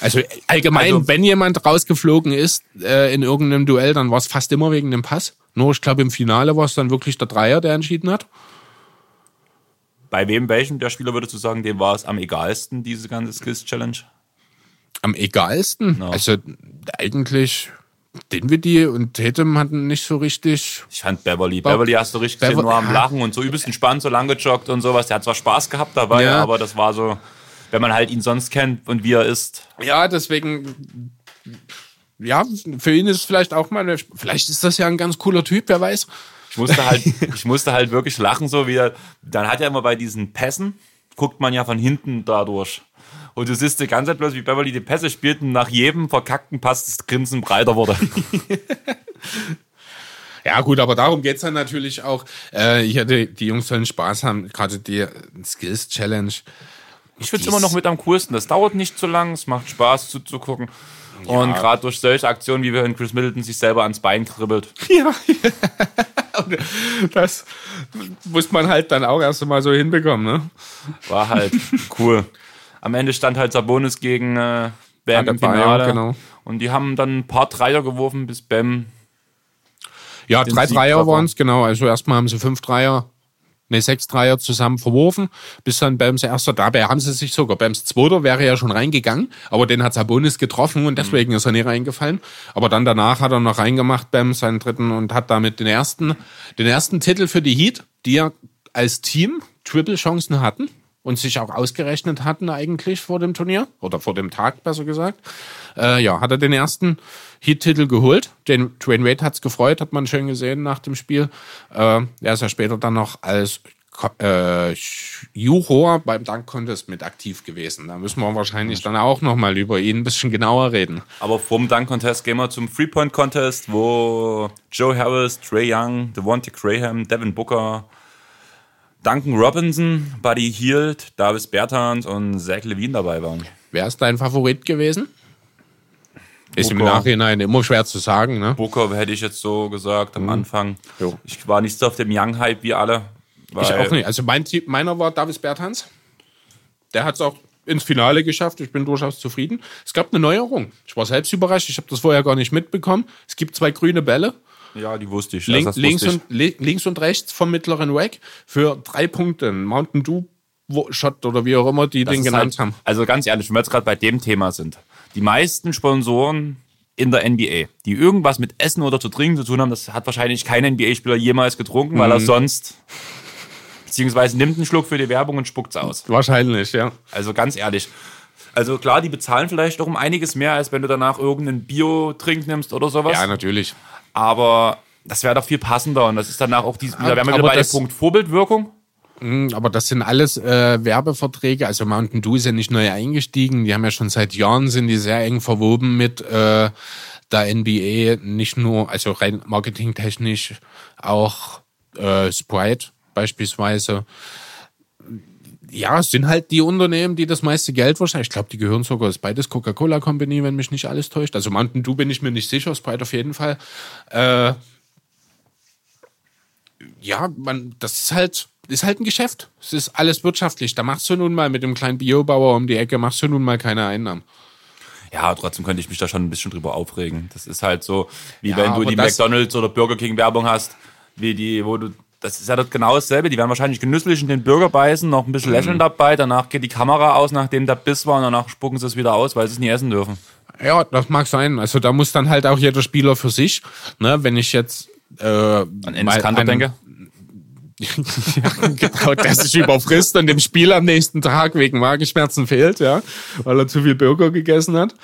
Also allgemein, Also- wenn jemand rausgeflogen ist äh, in irgendeinem Duell, dann war es fast immer wegen dem Pass. Nur ich glaube im Finale war es dann wirklich der Dreier, der entschieden hat. Bei wem, welchem der Spieler würdest du sagen, dem war es am egalsten, diese ganze Skills Challenge? Am egalsten. Ja. Also eigentlich Dinwiddie und Tatum hatten nicht so richtig. Ich fand Beverly. Beverly hast du richtig gesehen, Bever- nur am. Lachen und so übelst entspannt, so lang gejoggt und sowas. Der hat zwar Spaß gehabt dabei, Ja. aber das war so, wenn man halt ihn sonst kennt und wie er ist. Ja, deswegen ja, für ihn ist es vielleicht auch mal, vielleicht ist das ja ein ganz cooler Typ, wer weiß. Ich musste halt, ich musste halt wirklich lachen, so wie er, dann hat er immer bei diesen Pässen, guckt man ja von hinten dadurch. Und du siehst die ganze Zeit bloß, wie Beverly die Pässe spielt und nach jedem verkackten Pass das Grinsen breiter wurde. Ja, gut, aber darum geht's dann natürlich auch. Äh, ich hatte, die Jungs sollen Spaß haben, gerade die Skills Challenge. Ich finde es immer noch mit am coolsten. Das dauert nicht so lang, es macht Spaß zuzugucken. Und gerade durch solche Aktionen, wie wir in Chris Middleton sich selber ans Bein kribbelt. Ja, das muss man halt dann auch erst mal so hinbekommen, ne? War halt cool. Am Ende stand halt Sabonis gegen äh, Bam im Finale. genau. Und die haben dann ein paar Dreier geworfen, bis Bam. Ja, drei Sieg Dreier waren es, genau. Also erstmal haben sie fünf Dreier, ne, sechs Dreier zusammen verworfen, bis dann Bams erster. Dabei haben sie sich sogar, Bams zweiter wäre ja schon reingegangen, aber den hat Sabonis getroffen und deswegen ist er nie reingefallen. Aber dann danach hat er noch reingemacht, Bams seinen dritten und hat damit den ersten, den ersten Titel für die Heat, die ja als Team Triple-Chancen hatten und sich auch ausgerechnet hatten eigentlich vor dem Turnier oder vor dem Tag besser gesagt. Äh, ja, hat er den ersten Heat-Titel geholt. Den Dwayne Wade hat's gefreut, hat man schön gesehen nach dem Spiel. Äh, er ist ja später dann noch als äh, Juror beim Dunk-Contest mit aktiv gewesen. Da müssen wir wahrscheinlich dann auch noch mal über ihn ein bisschen genauer reden. Aber vorm Dunk-Contest gehen wir zum Three-Point-Contest, wo Joe Harris, Trey Young, Devontae Graham, Devin Booker, Duncan Robinson, Buddy Hield, Davis Bertans und Zach Levine dabei waren. Wer ist dein Favorit gewesen? Ist im Booker. Nachhinein immer schwer zu sagen, ne? Booker hätte ich jetzt so gesagt am Anfang. Jo. Ich war nicht so auf dem Young-Hype wie alle. Ich auch nicht. Also mein Tipp, meiner war Davis Bertans. Der hat es auch ins Finale geschafft. Ich bin durchaus zufrieden. Es gab eine Neuerung. Ich war selbst überrascht. Ich habe das vorher gar nicht mitbekommen. Es gibt zwei grüne Bälle. Ja, die wusste ich. Link, Also links, wusste ich. und, li- links und rechts vom mittleren Rack für drei Punkte. Mountain Dew Shot oder wie auch immer die Das den genannt halt, haben. Also ganz ehrlich, wenn wir jetzt gerade bei dem Thema sind. Die meisten Sponsoren in der NBA, die irgendwas mit Essen oder zu trinken zu tun haben, das hat wahrscheinlich kein NBA-Spieler jemals getrunken, weil Mhm. er sonst beziehungsweise nimmt einen Schluck für die Werbung und spuckt's aus. Wahrscheinlich, ja. Also ganz ehrlich. Also klar, die bezahlen vielleicht auch um einiges mehr, als wenn du danach irgendeinen Bio-Trink nimmst oder sowas. Ja, natürlich. Aber das wäre doch viel passender und das ist danach auch die, da wären wir wieder bei dem Punkt Vorbildwirkung. Mm, Aber das sind alles äh, Werbeverträge. Also Mountain Dew ist ja nicht neu eingestiegen. Die haben ja schon seit Jahren sind die sehr eng verwoben mit äh, der NBA. Nicht nur, also rein marketingtechnisch, auch äh, Sprite beispielsweise. Ja, es sind halt die Unternehmen, die das meiste Geld wahrscheinlich. Ich glaube, die gehören sogar, ist beides Coca-Cola Company, wenn mich nicht alles täuscht. Also Mountain Dew bin ich mir nicht sicher, Sprite auf jeden Fall. Äh, ja, man, das ist halt, ist halt ein Geschäft. Es ist alles wirtschaftlich. Da machst du nun mal mit dem kleinen Biobauer um die Ecke, machst du nun mal keine Einnahmen. Ja, trotzdem könnte ich mich da schon ein bisschen drüber aufregen. Das ist halt so, wie Ja, wenn du die McDonalds oder Burger King Werbung hast, wie die, wo du, das ist ja das genau dasselbe. Die werden wahrscheinlich genüsslich in den Burger beißen, noch ein bisschen lächeln Mhm. dabei, danach geht die Kamera aus, nachdem der Biss war und danach spucken sie es wieder aus, weil sie es nie essen dürfen. Ja, das mag sein. Also da muss dann halt auch jeder Spieler für sich. Ne, wenn ich jetzt äh, An Ennis Kanter denke. ja, genau, der sich überfrisst und dem Spiel am nächsten Tag wegen Magenschmerzen fehlt, ja, weil er zu viel Burger gegessen hat.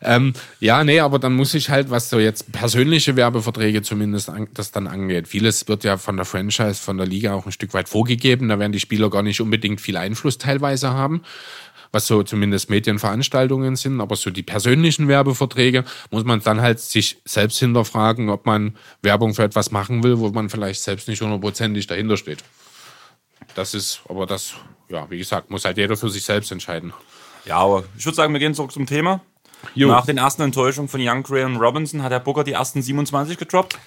Ähm, ja, nee, aber dann muss ich halt, was so jetzt persönliche Werbeverträge zumindest an, das dann angeht. Vieles wird ja von der Franchise, von der Liga auch ein Stück weit vorgegeben. Da werden die Spieler gar nicht unbedingt viel Einfluss teilweise haben, was so zumindest Medienveranstaltungen sind. Aber so die persönlichen Werbeverträge muss man dann halt sich selbst hinterfragen, ob man Werbung für etwas machen will, wo man vielleicht selbst nicht hundertprozentig dahinter steht. Das ist, aber das, ja, wie gesagt, muss halt jeder für sich selbst entscheiden. Ja, aber ich würde sagen, wir gehen zurück zum Thema. Jo. Nach den ersten Enttäuschungen von Young und Robinson hat der Booker die ersten 27 gedroppt.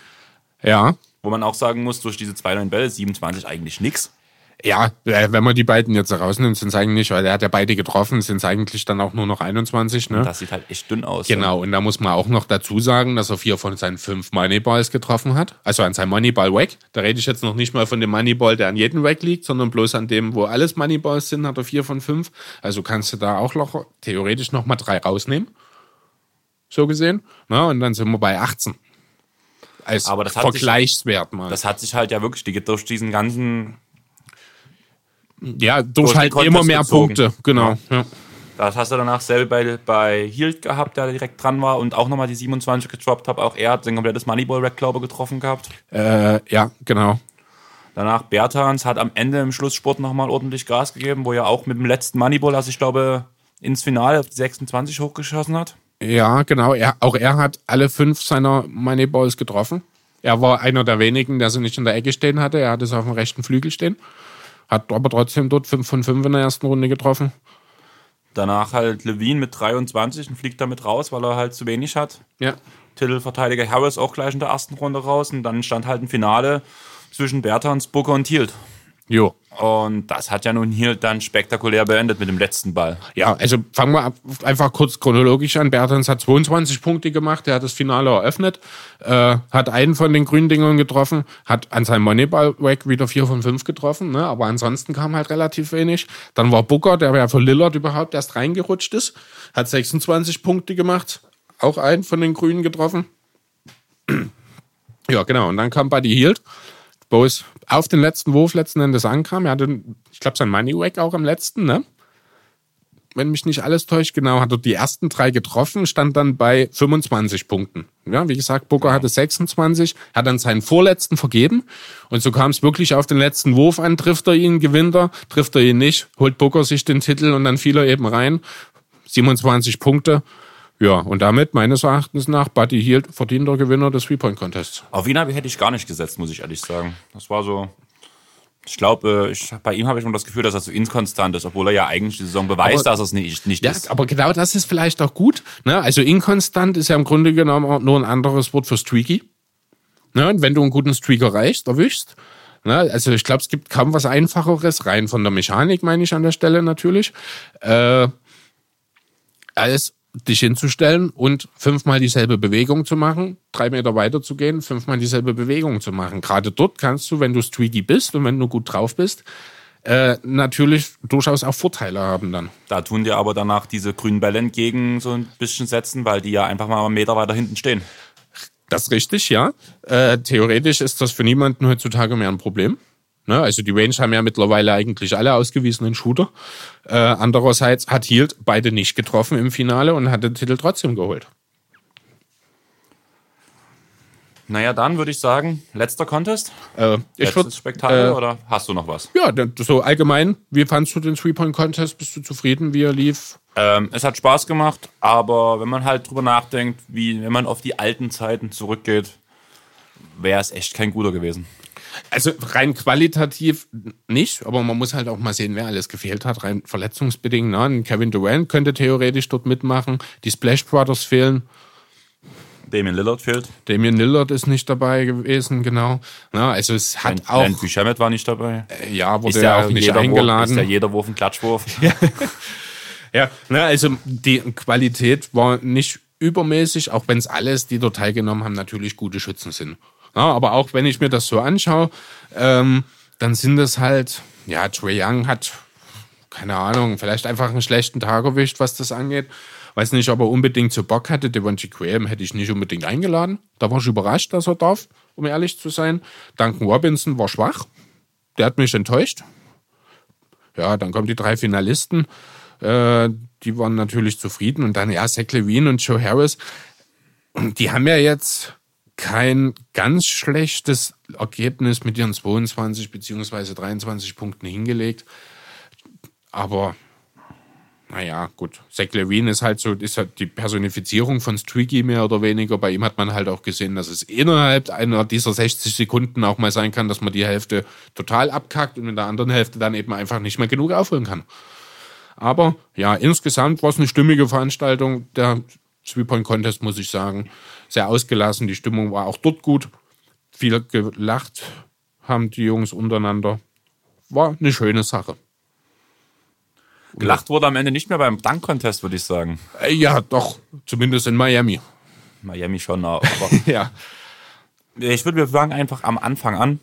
Ja, Wo man auch sagen muss, durch diese zwei neuen Bälle ist 27 eigentlich nix. Ja, äh, wenn man die beiden jetzt rausnimmt, sind es eigentlich, weil er hat ja beide getroffen, sind es eigentlich dann auch nur noch 21, ne? Das sieht halt echt dünn aus. Genau, und da muss man auch noch dazu sagen, dass er vier von seinen fünf Moneyballs getroffen hat. Also an seinem Moneyball-Wack. Da rede ich jetzt noch nicht mal von dem Moneyball, der an jedem Wack liegt, sondern bloß an dem, wo alles Moneyballs sind, hat er vier von fünf. Also kannst du da auch noch, theoretisch noch mal drei rausnehmen. So gesehen. Na, und dann sind wir bei 18. Als Aber das hat sich- Vergleichswert mal. Das hat sich halt ja wirklich die- durch diesen ganzen ja, durch, durch halt immer mehr gezogen. Punkte. Genau. Ja. Das hast du danach selber bei, bei Hield gehabt, der direkt dran war und auch nochmal die 27 gedroppt hat. Auch er hat sein komplettes Moneyball-Rack, glaube ich, getroffen gehabt. Äh, ja, genau. Danach Bertans hat am Ende im Schlusssport nochmal ordentlich Gas gegeben, wo er auch mit dem letzten Moneyball, also ich glaube, ins Finale auf die 26 hochgeschossen hat. Ja, genau. Er, auch er hat alle fünf seiner Moneyballs getroffen. Er war einer der wenigen, der sie nicht in der Ecke stehen hatte. Er hatte es auf dem rechten Flügel stehen. Hat aber trotzdem dort 5 von 5 in der ersten Runde getroffen. Danach halt Levine mit 23 und fliegt damit raus, weil er halt zu wenig hat. Ja. Titelverteidiger Harris auch gleich in der ersten Runde raus und dann stand halt ein Finale zwischen Bertans, Booker und Hield. Jo. Und das hat ja nun hier dann spektakulär beendet mit dem letzten Ball. Ja, also fangen wir einfach kurz chronologisch an. Bertens hat 22 Punkte gemacht, er hat das Finale eröffnet, äh, hat einen von den grünen Dingern getroffen, hat an seinem Moneyball-Rack wieder 4 von 5 getroffen, ne? aber ansonsten kam halt relativ wenig. Dann war Booker, der ja für Lillard überhaupt erst reingerutscht ist, hat 26 Punkte gemacht, auch einen von den grünen getroffen. ja, genau, und dann kam Buddy Hield es auf den letzten Wurf letzten Endes ankam. Er hatte, ich glaube, sein Money Wack auch am letzten, ne? Wenn mich nicht alles täuscht, genau, hat er die ersten drei getroffen, stand dann bei 25 Punkten. Ja, wie gesagt, Booker hatte 26, hat dann seinen vorletzten vergeben und so kam es wirklich auf den letzten Wurf an. Trifft er ihn, gewinnt er, trifft er ihn nicht, holt Booker sich den Titel und dann fiel er eben rein. 27 Punkte. Ja, und damit meines Erachtens nach Buddy Hield verdienter Gewinner des Three-Point-Contests. Auf ihn hätte ich gar nicht gesetzt, muss ich ehrlich sagen. Das war so. Ich glaube, ich, bei ihm habe ich immer das Gefühl, dass er so inkonstant ist, obwohl er ja eigentlich die Saison beweist, aber, dass er es nicht, nicht ja, ist. Aber genau das ist vielleicht auch gut. Ne? Also inkonstant ist ja im Grunde genommen nur ein anderes Wort für streaky. Ne? Und wenn du einen guten Streak erreichst, erwischst, ne? also ich glaube, es gibt kaum was Einfacheres, rein von der Mechanik meine ich an der Stelle natürlich, äh, als dich hinzustellen und fünfmal dieselbe Bewegung zu machen, drei Meter weiter zu gehen, fünfmal dieselbe Bewegung zu machen. Gerade dort kannst du, wenn du streaky bist und wenn du gut drauf bist, äh, natürlich durchaus auch Vorteile haben dann. Da tun dir aber danach diese grünen Bälle entgegen so ein bisschen setzen, weil die ja einfach mal einen Meter weiter hinten stehen. Das ist richtig, ja. Äh, theoretisch ist das für niemanden heutzutage mehr ein Problem. Ne? Also die Range haben ja mittlerweile eigentlich alle ausgewiesenen Shooter. Äh, andererseits hat Hield beide nicht getroffen im Finale und hat den Titel trotzdem geholt. Naja, dann würde ich sagen, letzter Contest. Äh, ich würd, Spektakel äh, oder hast du noch was? Ja, so allgemein, wie fandst du den Three-Point-Contest? Bist du zufrieden, wie er lief? Ähm, es hat Spaß gemacht, aber wenn man halt drüber nachdenkt, wie wenn man auf die alten Zeiten zurückgeht, wäre es echt kein guter gewesen. Also rein qualitativ nicht, aber man muss halt auch mal sehen, wer alles gefehlt hat, rein verletzungsbedingt. Ne? Kevin Durant könnte theoretisch dort mitmachen. Die Splash Brothers fehlen. Damian Lillard fehlt. Damian Lillard ist nicht dabei gewesen, genau. Ja, also es hat Len, auch. Len Büchamet war nicht dabei. Äh, ja, wurde ja auch nicht eingeladen. Wurf, ist ja jeder Wurf ein Klatschwurf. ja, ja ne, also die Qualität war nicht übermäßig, auch wenn es alles, die dort teilgenommen haben, natürlich gute Schützen sind. Ja, aber auch wenn ich mir das so anschaue, ähm, dann sind es halt, ja, Trey Young hat, keine Ahnung, vielleicht einfach einen schlechten Tag erwischt, was das angeht. Weiß nicht, ob er unbedingt so Bock hatte. Devontae Graham hätte ich nicht unbedingt eingeladen. Da war ich überrascht, dass er darf, um ehrlich zu sein. Duncan Robinson war schwach. Der hat mich enttäuscht. Ja, dann kommen die drei Finalisten. Äh, die waren natürlich zufrieden. Und dann, ja, Zach Levine und Joe Harris. Die haben ja jetzt kein ganz schlechtes Ergebnis mit ihren 22 bzw. 23 Punkten hingelegt. Aber naja, gut. Zach Levine ist halt so, ist halt die Personifizierung von Streaky mehr oder weniger. Bei ihm hat man halt auch gesehen, dass es innerhalb einer dieser 60 Sekunden auch mal sein kann, dass man die Hälfte total abkackt und in der anderen Hälfte dann eben einfach nicht mehr genug aufholen kann. Aber ja, insgesamt war es eine stimmige Veranstaltung. Der Three-Point-Contest, muss ich sagen. Sehr ausgelassen, die Stimmung war auch dort gut. Viel gelacht haben die Jungs untereinander. War eine schöne Sache. Gelacht wurde am Ende nicht mehr beim Dunk-Contest, würde ich sagen. Äh, ja, doch. Zumindest in Miami. Miami schon, aber. ja. Ich würde, fangen einfach am Anfang an.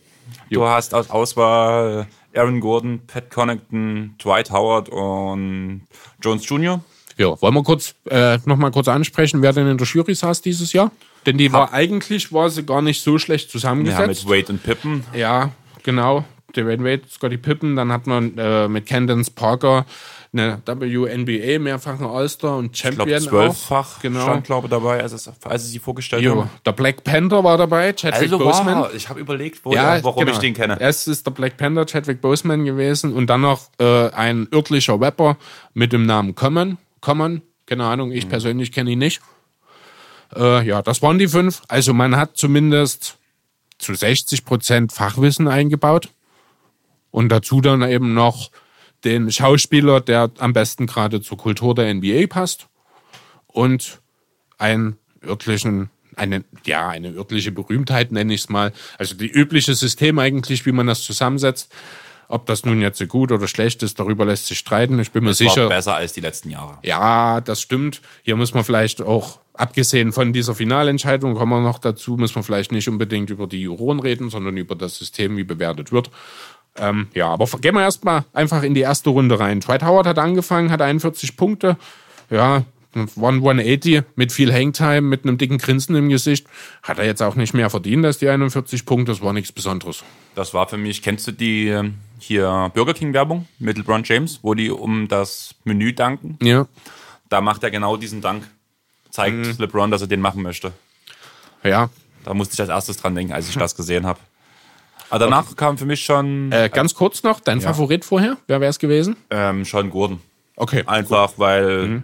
Jo. Du hast aus Auswahl Aaron Gordon, Pat Connington, Dwight Howard und Jones Jr. Ja, wollen wir kurz äh, nochmal kurz ansprechen, wer denn in der Jury saß dieses Jahr? Denn die war eigentlich war sie gar nicht so schlecht zusammengesetzt. Ja, mit Wade und Pippen. Ja, genau. Dwayne Wade, Scotty Pippen, dann hat man äh, mit Candence Parker, eine WNBA, mehrfacher All-Star und Ich glaube, Champion zwölffach. Genau. stand, glaube ich, dabei, als, es, als sie sie vorgestellt Jo, haben. der Black Panther war dabei, Chadwick Also Boseman. wow, ich habe überlegt, wo der, warum genau. ich den kenne. Es ist der Black Panther, Chadwick Boseman gewesen und dann noch äh, ein örtlicher Rapper mit dem Namen Common. Common, keine Ahnung, Mhm. ich persönlich kenne ihn nicht. Äh, ja, das waren die fünf. Also man hat zumindest zu 60 Prozent Fachwissen eingebaut und dazu dann eben noch den Schauspieler, der am besten gerade zur Kultur der NBA passt und einen örtlichen, eine, ja, eine örtliche Berühmtheit nenne ich es mal. Also die übliche System eigentlich, wie man das zusammensetzt. Ob das nun jetzt so gut oder schlecht ist, darüber lässt sich streiten. Ich bin mir War sicher. besser als die letzten Jahre. Ja, das stimmt. Hier muss man vielleicht auch, abgesehen von dieser Finalentscheidung, kommen wir noch dazu, muss man vielleicht nicht unbedingt über die Juroren reden, sondern über das System, wie bewertet wird. Ähm, ja, aber gehen wir erstmal einfach in die erste Runde rein. Dwight Howard hat angefangen, hat 41 Punkte. Ja, waren 180 mit viel Hangtime, mit einem dicken Grinsen im Gesicht. Hat er jetzt auch nicht mehr verdient als die 41 Punkte. Das war nichts Besonderes. Das war für mich, kennst du die ähm, hier Burger King Werbung mit LeBron James, wo die um das Menü danken? Ja. Da macht er genau diesen Dank. Zeigt Mhm. LeBron, dass er den machen möchte. Ja, Da musste ich als erstes dran denken, als ich das gesehen habe. Aber danach kam für mich schon, äh, ganz kurz noch, dein Favorit vorher? Wer wäre es gewesen? ähm, schon Gordon. Okay. Einfach, weil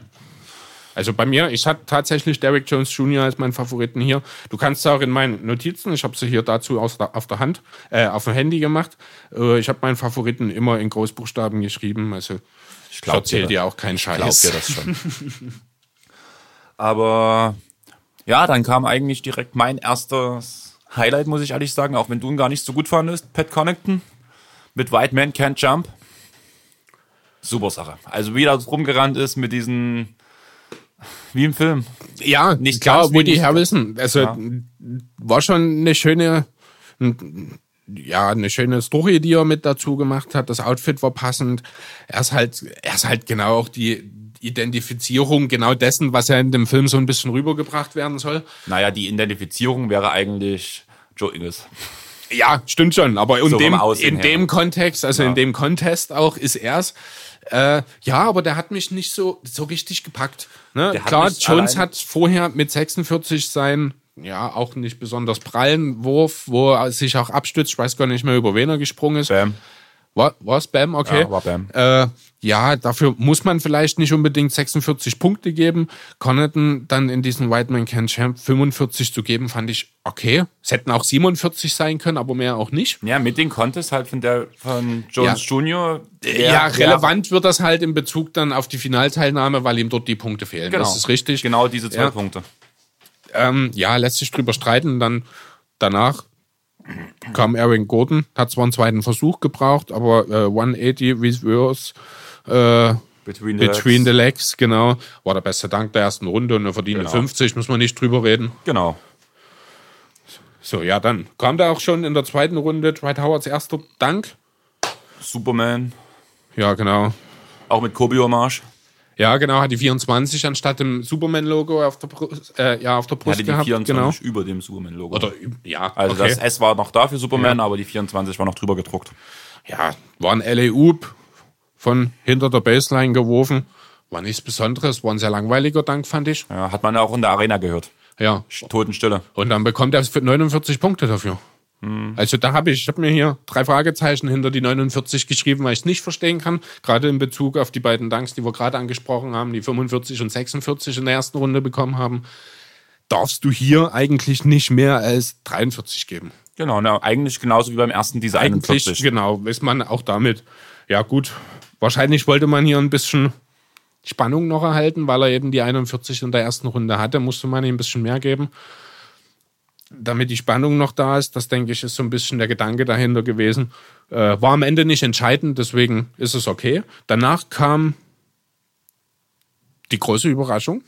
Also bei mir, ich hatte tatsächlich Derrick Jones Jr. als meinen Favoriten hier. Du kannst es auch in meinen Notizen, ich habe sie hier dazu aus der, auf der Hand, äh, auf dem Handy gemacht. Äh, ich habe meinen Favoriten immer in Großbuchstaben geschrieben. Also ich glaub erzähle dir dir auch keinen glaubt Scheiß. ihr das schon. Aber ja, dann kam eigentlich direkt mein erstes Highlight, muss ich ehrlich sagen, auch wenn du ihn gar nicht so gut fandest. Pat Connington mit White Man Can't Jump. Super Sache. Also wie er rumgerannt ist mit diesen, wie im Film. Ja, Nicht klar, ganz Woody. Harrelson. Also Ja. war schon eine schöne, ja, eine schöne Story, die er mit dazu gemacht hat. Das Outfit war passend. Er ist halt, er ist halt genau auch die Identifizierung genau dessen, was ja in dem Film so ein bisschen rübergebracht werden soll. Naja, die Identifizierung wäre eigentlich Joe Ingles. Ja, stimmt schon, aber in, So dem, in her. dem Kontext, also Ja. in dem Contest auch, ist er's. Äh, ja, aber der hat mich nicht so, so richtig gepackt. Ne? Hat Klar, mich Jones hat vorher mit 46 sein, ja, auch nicht besonders prallen Wurf, wo er sich auch abstützt. Ich weiß gar nicht mehr, über wen er gesprungen ist. Bam. War, war's Bam? Okay. Ja, war Bam. Äh, ja, dafür muss man vielleicht nicht unbedingt 46 Punkte geben. Connaughton dann in diesen White Man Can Champ 45 zu geben, fand ich okay. Es hätten auch 47 sein können, aber mehr auch nicht. Ja, mit dem Contest halt von der von Jones Jr. der- ja, relevant wird das halt in Bezug dann auf die Finalteilnahme, weil ihm dort die Punkte fehlen. Genau. Das ist richtig. Genau diese zwei Ja. Punkte. Ähm, ja, lässt sich drüber streiten. Dann danach kam Aaron Gordon, hat zwar einen zweiten Versuch gebraucht, aber äh, 180 Reverse äh, Between the Between legs. the Legs, genau. War der beste Dank der ersten Runde und eine verdiente Genau. 50, muss man nicht drüber reden. Genau. So, ja, dann kam da auch schon in der zweiten Runde Dwight Howards erster Dank. Superman. Ja, genau. Auch mit Kobe Hommage. Ja, genau, hat die 24 anstatt dem Superman-Logo auf der Brust, äh, ja, auf der Brust Hatte die gehabt. 24 über dem Superman-Logo. Genau. Oder, ja, Also okay. das S war noch da für Superman, aber die 24 war noch drüber gedruckt. ja, war ein LA Oop von hinter der Baseline geworfen. War nichts Besonderes, war ein sehr langweiliger Dank, fand ich. Ja, hat man ja auch in der Arena gehört. Ja, Totenstille. Und dann bekommt er für 49 Punkte dafür. Also da habe ich, ich habe mir hier drei Fragezeichen hinter die 49 geschrieben, weil ich es nicht verstehen kann. Gerade in Bezug auf die beiden Danks, die wir gerade angesprochen haben, die 45 und 46 in der ersten Runde bekommen haben. Darfst du hier eigentlich nicht mehr als 43 geben? Genau, na, eigentlich genauso wie beim ersten diese Eigentlich, 41. genau, ist man auch damit. Ja, gut. Wahrscheinlich wollte man hier ein bisschen Spannung noch erhalten, weil er eben die 41 in der ersten Runde hatte, musste man ihm ein bisschen mehr geben. Damit die Spannung noch da ist, das denke ich, ist so ein bisschen der Gedanke dahinter gewesen. Äh, war am Ende nicht entscheidend, deswegen ist es okay. Danach kam die große Überraschung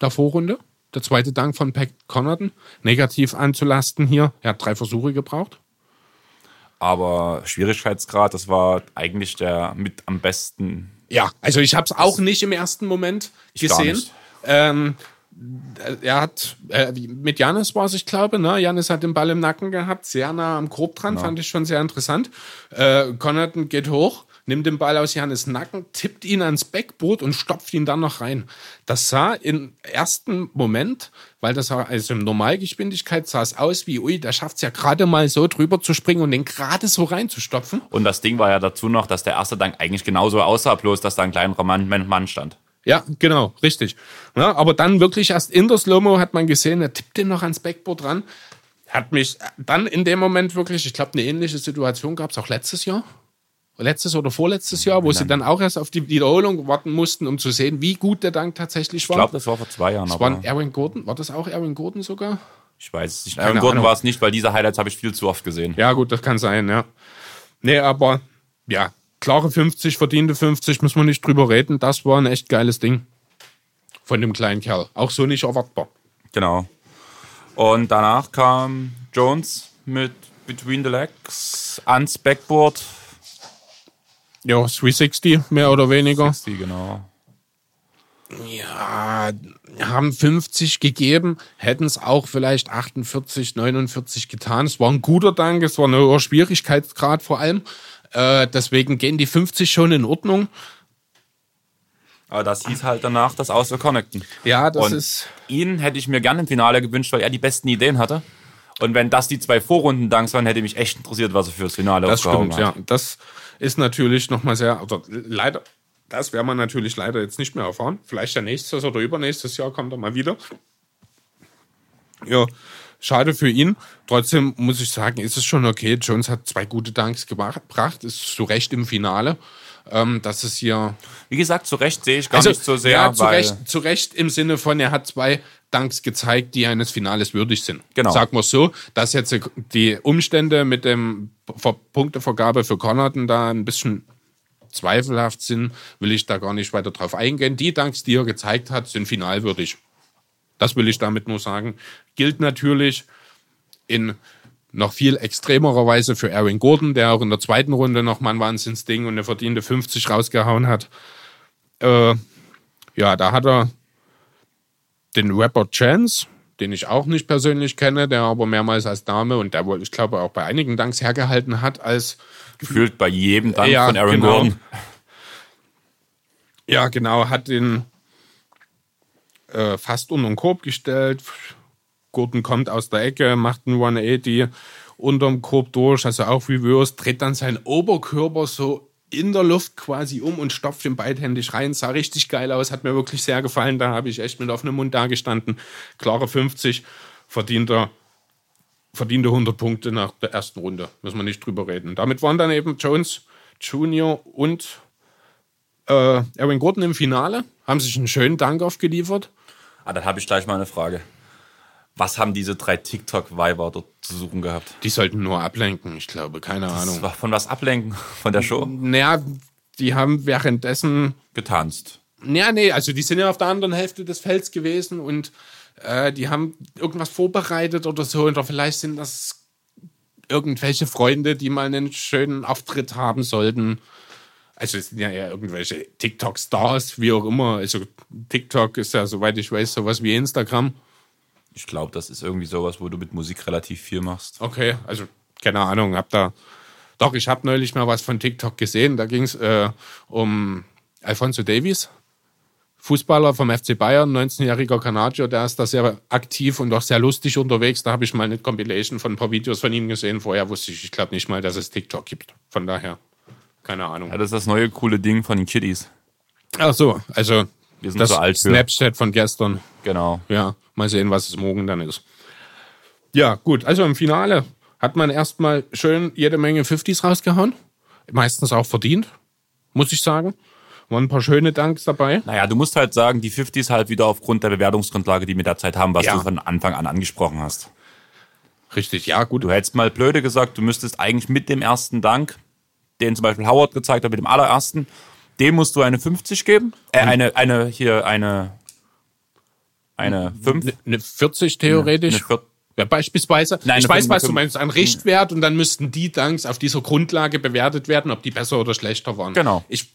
der Vorrunde. Der zweite Dank von Pat Connaughton. Negativ anzulasten hier. Er hat drei Versuche gebraucht. Aber Schwierigkeitsgrad, das war eigentlich der mit am besten. Ja, also ich habe es auch nicht im ersten Moment gesehen. Ähm, er hat äh, mit Janis war es, ich glaube, ne? Janis hat den Ball im Nacken gehabt, sehr nah am Korb dran, fand ich schon sehr interessant. Äh, Connaughton geht hoch, nimmt den Ball aus Janis Nacken, tippt ihn ans Backboard und stopft ihn dann noch rein. Das sah im ersten Moment, weil das sah, also in Normalgeschwindigkeit sah es aus wie, ui, der schafft es ja gerade mal so drüber zu springen und den gerade so reinzustopfen. Und das Ding war ja dazu noch, dass der erste Dank eigentlich genauso aussah, bloß dass da ein kleinerer Mann, Mann stand. Ja, genau, richtig. Ja, aber dann wirklich erst in der Slow-Mo hat man gesehen, er tippt den noch ans Backboard ran. Hat mich dann in dem Moment wirklich, ich glaube, eine ähnliche Situation gab es auch letztes Jahr. Letztes oder vorletztes Jahr, wo sie dann auch erst auf die Wiederholung warten mussten, um zu sehen, wie gut der Dank tatsächlich war. Ich glaube, das war vor zwei Jahren. Das war Erwin Gordon. War das auch Erwin Gordon sogar? Ich weiß es nicht. Erwin Gordon war es nicht, weil diese Highlights habe ich viel zu oft gesehen. Ja, gut, das kann sein, ja. Nee, aber ja, klare 50, verdiente 50, müssen wir nicht drüber reden. Das war ein echt geiles Ding von dem kleinen Kerl. Auch so nicht erwartbar. Genau. Und danach kam Jones mit Between the Legs ans Backboard. Ja, 360 mehr oder weniger. 60, genau. Ja, haben 50 gegeben, hätten es auch vielleicht 48, 49 getan. Es war ein guter Dank, es war ein hoher Schwierigkeitsgrad vor allem. Äh, deswegen gehen die 50 schon in Ordnung. Aber das hieß halt danach das Aus Connecten. Ja, das Und ist. ihn hätte ich mir gerne im Finale gewünscht, weil er die besten Ideen hatte. Und wenn das die zwei Vorrunden-Danks waren, hätte mich echt interessiert, was er fürs Finale Das stimmt, hat. ja. Das ist natürlich nochmal sehr, also leider, das werden wir natürlich leider jetzt nicht mehr erfahren. Vielleicht ja nächstes oder übernächstes Jahr kommt er mal wieder. Ja, schade für ihn. Trotzdem muss ich sagen, ist es schon okay. Jones hat zwei gute Danks gebracht, ist zu Recht im Finale. Ähm, das ist hier. Wie gesagt, zu Recht sehe ich gar nicht so sehr, ja, zu, Recht, zu Recht im Sinne von, er hat zwei Danks gezeigt, die eines Finales würdig sind. Genau. Sagen wir so, dass jetzt die Umstände mit dem Ver Punktevergabe für Connaughton da ein bisschen zweifelhaft sind, will ich da gar nicht weiter drauf eingehen. Die Danks, die er gezeigt hat, sind finalwürdig. Das will ich damit nur sagen. Gilt natürlich in noch viel extremerer Weise für Erwin Gordon, der auch in der zweiten Runde noch mal ein Wahnsinnsding und eine verdiente 50 rausgehauen hat. Äh, ja, da hat er den Rapper Chance, den ich auch nicht persönlich kenne, der aber mehrmals als Dame und der wohl, ich glaube, auch bei einigen Danks hergehalten hat, als gefühlt bei jedem Dank Ja, von Aaron genau. Gordon. Ja, genau, hat den äh, fast unter den Korb gestellt. Gordon kommt aus der Ecke, macht einen 180 unterm Korb durch, also auch reverse, dreht dann seinen Oberkörper so in der Luft quasi um und stopft ihn beidhändig rein. Sah richtig geil aus, hat mir wirklich sehr gefallen. Da habe ich echt mit offenem Mund dagestanden. Klare 50, verdienter, verdiente 100 Punkte nach der ersten Runde. Müssen wir nicht drüber reden. Damit waren dann eben Jones Jr. und äh, Erwin Gordon im Finale, haben sich einen schönen Dank aufgeliefert. Ah, dann habe ich gleich mal eine Frage. Was haben diese drei TikTok-Weiber dort zu suchen gehabt? Die sollten nur ablenken, ich glaube, keine Das Ahnung. war von was ablenken? Von der Show? Naja, die haben währenddessen. Getanzt. Naja, nee, also die sind ja auf der anderen Hälfte des Felds gewesen und äh, die haben irgendwas vorbereitet oder so. Oder vielleicht sind das irgendwelche Freunde, die mal einen schönen Auftritt haben sollten. Also es sind ja eher irgendwelche TikTok-Stars, wie auch immer. Also TikTok ist ja, soweit ich weiß, sowas wie Instagram. Ich glaube, das ist irgendwie sowas, wo du mit Musik relativ viel machst. Okay, also keine Ahnung, hab da. Doch, ich habe neulich mal was von TikTok gesehen. Da ging es äh, um Alfonso Davies, Fußballer vom FC Bayern, 19-jähriger Kanadier. Der ist da sehr aktiv und auch sehr lustig unterwegs. Da habe ich mal eine Compilation von ein paar Videos von ihm gesehen. Vorher wusste ich, ich glaube nicht mal, dass es TikTok gibt. Von daher, keine Ahnung. Ja, das ist das neue coole Ding von den Kiddies. Ach so, also Wir sind das so alt für. Snapchat von gestern. Genau. Ja, mal sehen, was es morgen dann ist. Ja, gut. Also im Finale hat man erstmal schön jede Menge 50s rausgehauen. Meistens auch verdient, muss ich sagen. Waren ein paar schöne Danks dabei. Naja, du musst halt sagen, die 50s halt wieder aufgrund der Bewertungsgrundlage, die wir derzeit haben, was Ja. du von Anfang an angesprochen hast. Richtig, ja, gut. Du hättest mal blöde gesagt, du müsstest eigentlich mit dem ersten Dank, den zum Beispiel Howard gezeigt hat, mit dem allerersten, dem musst du eine 50 geben. Äh, eine, eine, hier, eine, eine 5. Eine 40 theoretisch. Eine Viert- Ja, beispielsweise, Nein, ich eine weiß, was du 55. meinst, ein Richtwert und dann müssten die Danks auf dieser Grundlage bewertet werden, ob die besser oder schlechter waren. Genau. Ich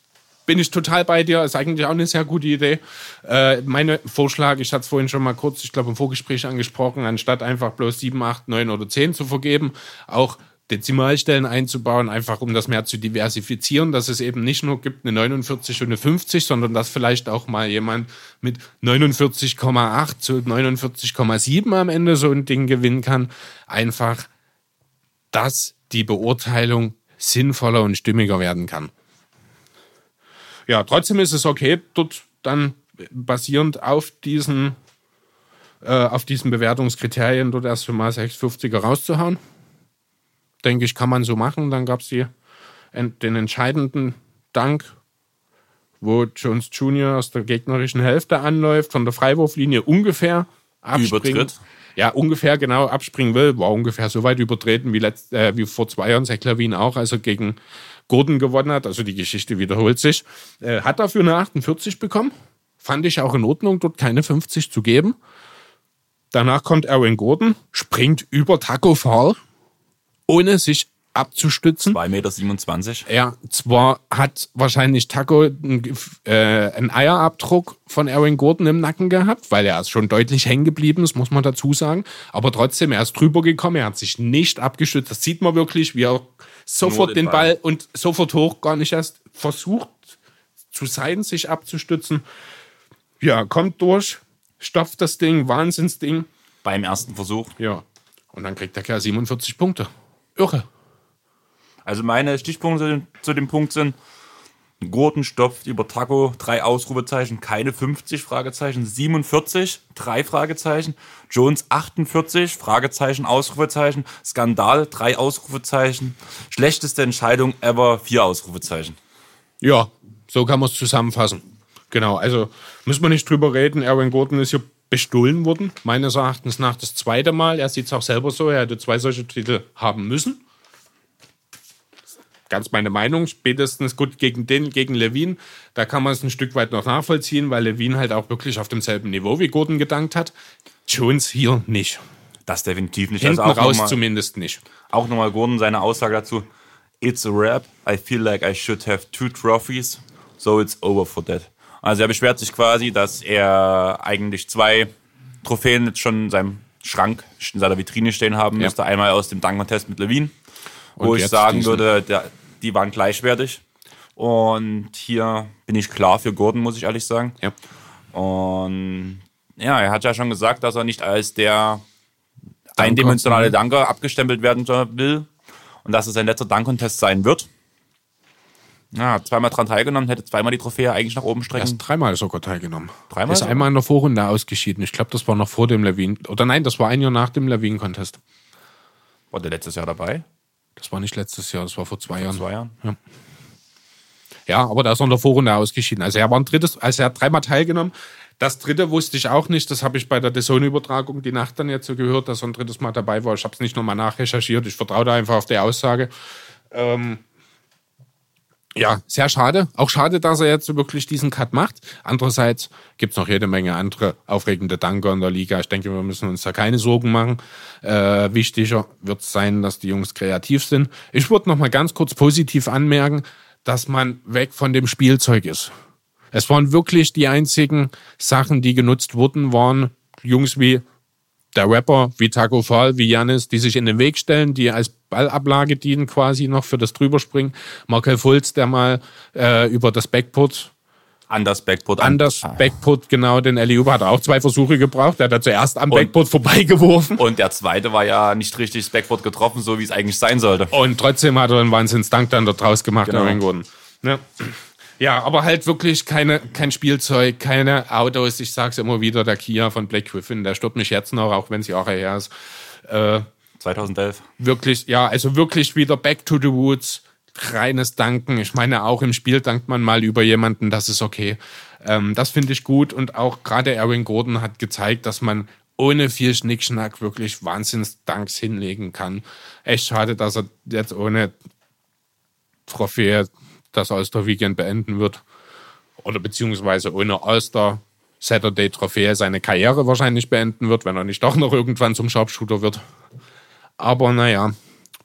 bin ich total bei dir, ist eigentlich auch eine sehr gute Idee. Äh, mein Vorschlag, ich hatte es vorhin schon mal kurz, ich glaube im Vorgespräch angesprochen, anstatt einfach bloß 7, 8, 9 oder 10 zu vergeben, auch Dezimalstellen einzubauen, einfach um das mehr zu diversifizieren, dass es eben nicht nur gibt eine 49 und eine 50, sondern dass vielleicht auch mal jemand mit 49,8 zu 49,7 am Ende so ein Ding gewinnen kann. Einfach, dass die Beurteilung sinnvoller und stimmiger werden kann. Ja, trotzdem ist es okay, dort dann basierend auf diesen, äh, auf diesen Bewertungskriterien dort erst mal 650er rauszuhauen. Denke ich, kann man so machen. Dann gab es den entscheidenden Dank, wo Jones Jr. aus der gegnerischen Hälfte anläuft, von der Freiwurflinie ungefähr. Übertritt. Ja, ungefähr genau abspringen will. War ungefähr so weit übertreten wie, letzt, äh, wie vor zwei Jahren Zach Lavin auch, also gegen Gordon gewonnen hat. Also die Geschichte wiederholt sich. Äh, hat dafür eine 48 bekommen. Fand ich auch in Ordnung, dort keine 50 zu geben. Danach kommt Aaron Gordon, springt über Taco Fall, ohne sich abzustützen. 2,27 Meter. Ja, zwar hat wahrscheinlich Taco einen, äh, einen Eierabdruck von Aaron Gordon im Nacken gehabt, weil er ist schon deutlich hängen geblieben ist, muss man dazu sagen. Aber trotzdem, er ist drüber gekommen, er hat sich nicht abgestützt. Das sieht man wirklich, wie er sofort den, den Ball. Ball und sofort hoch gar nicht erst versucht zu sein, sich abzustützen. Ja, kommt durch, stopft das Ding, Wahnsinnsding. Beim ersten Versuch. Ja. Und dann kriegt der Kerl 47 Punkte. Irre. Also meine Stichpunkte zu dem Punkt sind, Gurten stopft über Taco, drei Ausrufezeichen, keine 50, Fragezeichen, 47, drei Fragezeichen, Jones 48, Fragezeichen, Ausrufezeichen, Skandal, drei Ausrufezeichen, schlechteste Entscheidung ever, vier Ausrufezeichen. Ja, so kann man es zusammenfassen. Genau, also müssen wir nicht drüber reden. Erwin Gordon ist hier bestohlen worden, meines Erachtens nach das zweite Mal. Er sieht es auch selber so, er hätte zwei solche Titel haben müssen. Ganz meine Meinung, spätestens gut gegen den, gegen Levin, da kann man es ein Stück weit noch nachvollziehen, weil Levin halt auch wirklich auf demselben Niveau wie Gordon gedankt hat. Jones hier nicht. Das definitiv nicht. Hinten also raus mal, zumindest nicht. Auch nochmal Gordon seine Aussage dazu. It's a rap. I feel like I should have two trophies. So it's over for that. Also er beschwert sich quasi, dass er eigentlich zwei Trophäen jetzt schon in seinem Schrank, in seiner Vitrine stehen haben ja. müsste. Einmal aus dem Dunk-Contest mit Levine, wo ich sagen diesen. würde, der, die waren gleichwertig. Und hier bin ich klar für Gordon, muss ich ehrlich sagen. Ja. Und ja, er hat ja schon gesagt, dass er nicht als der eindimensionale Danker abgestempelt werden will und dass es sein letzter Dunk-Contest sein wird. Ja, hat zweimal dran teilgenommen, hätte zweimal die Trophäe eigentlich nach oben strecken. Erst dreimal sogar teilgenommen. Dreimal? Ist sogar? einmal in der Vorrunde ausgeschieden. Ich glaube, das war noch vor dem Levin. Oder nein, das war ein Jahr nach dem Levin-Contest. War der letztes Jahr dabei? Das war nicht letztes Jahr, das war vor zwei vor Jahren. Zwei Jahren? Ja. Ja, aber da ist er in der Vorrunde ausgeschieden. Also er war ein drittes, also er hat dreimal teilgenommen. Das dritte wusste ich auch nicht. Das habe ich bei der Dessone-Übertragung die Nacht dann jetzt so gehört, dass er ein drittes Mal dabei war. Ich habe es nicht nochmal nachrecherchiert. Ich vertraue da einfach auf die Aussage. Ähm, ja, sehr schade. Auch schade, dass er jetzt wirklich diesen Cut macht. Andererseits gibt's noch jede Menge andere aufregende Danker in der Liga. Ich denke, wir müssen uns da keine Sorgen machen. Äh, wichtiger wird es sein, dass die Jungs kreativ sind. Ich würde noch mal ganz kurz positiv anmerken, dass man weg von dem Spielzeug ist. Es waren wirklich die einzigen Sachen, die genutzt wurden, waren Jungs wie der Rapper wie Taco Fall, wie Janis, die sich in den Weg stellen, die als Ballablage dienen quasi noch für das Drüberspringen. Markel Fulz, der mal äh, über das Backput Anders Backput. Anders an. Backput, genau. Den Eliuba hat auch zwei Versuche gebraucht. Der hat da zuerst am und, Backput vorbeigeworfen. Und der zweite war ja nicht richtig das Backput getroffen, so wie es eigentlich sein sollte. Und trotzdem hat er einen Wahnsinnsdank dann da draus gemacht, genau. Gordon. Ja. Ja, aber halt wirklich keine, kein Spielzeug, keine Autos. Ich sag's immer wieder, der Kia von Black Griffin, der stört mich jetzt noch, auch wenn sie auch her ist. Äh, 2011. Wirklich, ja, also wirklich wieder Back to the Woods, reines Danken. Ich meine, auch im Spiel dankt man mal über jemanden, das ist okay. Ähm, das finde ich gut und auch gerade Erwin Gordon hat gezeigt, dass man ohne viel Schnickschnack wirklich Wahnsinnsdanks hinlegen kann. Echt schade, dass er jetzt ohne Trophäe das All-Star-Weekend beenden wird. Oder beziehungsweise ohne All-Star Saturday Trophäe seine Karriere wahrscheinlich beenden wird, wenn er nicht doch noch irgendwann zum Sharpshooter wird. Aber naja,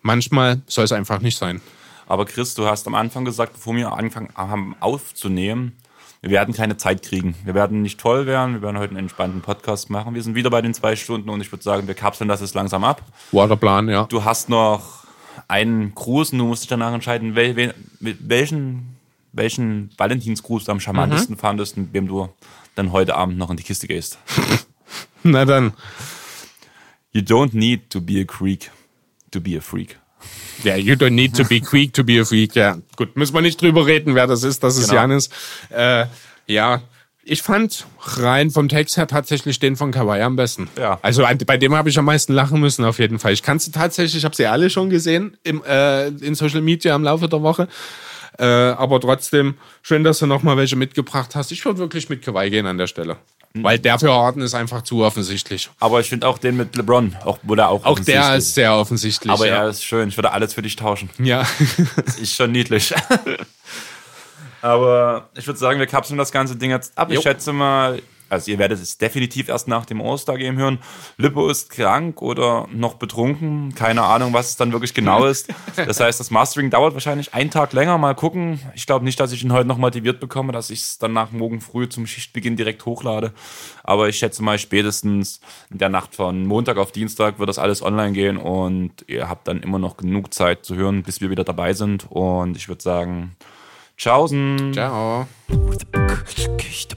manchmal soll es einfach nicht sein. Aber Chris, du hast am Anfang gesagt, bevor wir angefangen haben aufzunehmen, wir werden keine Zeit kriegen. Wir werden nicht toll werden. Wir werden heute einen entspannten Podcast machen. Wir sind wieder bei den zwei Stunden und ich würde sagen, wir kapseln das jetzt langsam ab. War der Plan, ja. Du hast noch einen Gruß und du musst dich danach entscheiden, wel, wel, mit welchen, welchen Valentinsgruß du am charmantesten Mhm. fandest und wem du dann heute Abend noch in die Kiste gehst. Na dann. You don't need to be a creek to be a freak. Ja, you don't need to be quick to be a freak. Ja, gut, müssen wir nicht drüber reden, wer das ist. Das ist Genau. Janis. Äh, ja, ich fand rein vom Text her tatsächlich den von Kawaii am besten. Ja. Also bei dem habe ich am meisten lachen müssen, auf jeden Fall. Ich kann sie tatsächlich, ich habe sie alle schon gesehen im, äh, in Social Media im Laufe der Woche. Äh, aber trotzdem, schön, dass du noch mal welche mitgebracht hast. Ich würde wirklich mit Kawaii gehen an der Stelle. Mhm. Weil der für Harden ist einfach zu offensichtlich. Aber ich finde auch den mit LeBron, auch, wo der auch Auch der ist sehr offensichtlich. Aber ja. er ist schön. Ich würde alles für dich tauschen. ja. Ist schon niedlich. Aber ich würde sagen, wir kapseln das ganze Ding jetzt ab. Jo. Ich schätze mal, also ihr werdet es definitiv erst nach dem All-Star-Game hören. Lippo ist krank oder noch betrunken. Keine Ahnung, was es dann wirklich genau ist. Das heißt, das Mastering dauert wahrscheinlich einen Tag länger. Mal gucken. Ich glaube nicht, dass ich ihn heute noch motiviert bekomme, dass ich es dann nach morgen früh zum Schichtbeginn direkt hochlade. Aber ich schätze mal, spätestens in der Nacht von Montag auf Dienstag wird das alles online gehen und ihr habt dann immer noch genug Zeit zu hören, bis wir wieder dabei sind. Und ich würde sagen, Tschaußen. Ciao. Kichte,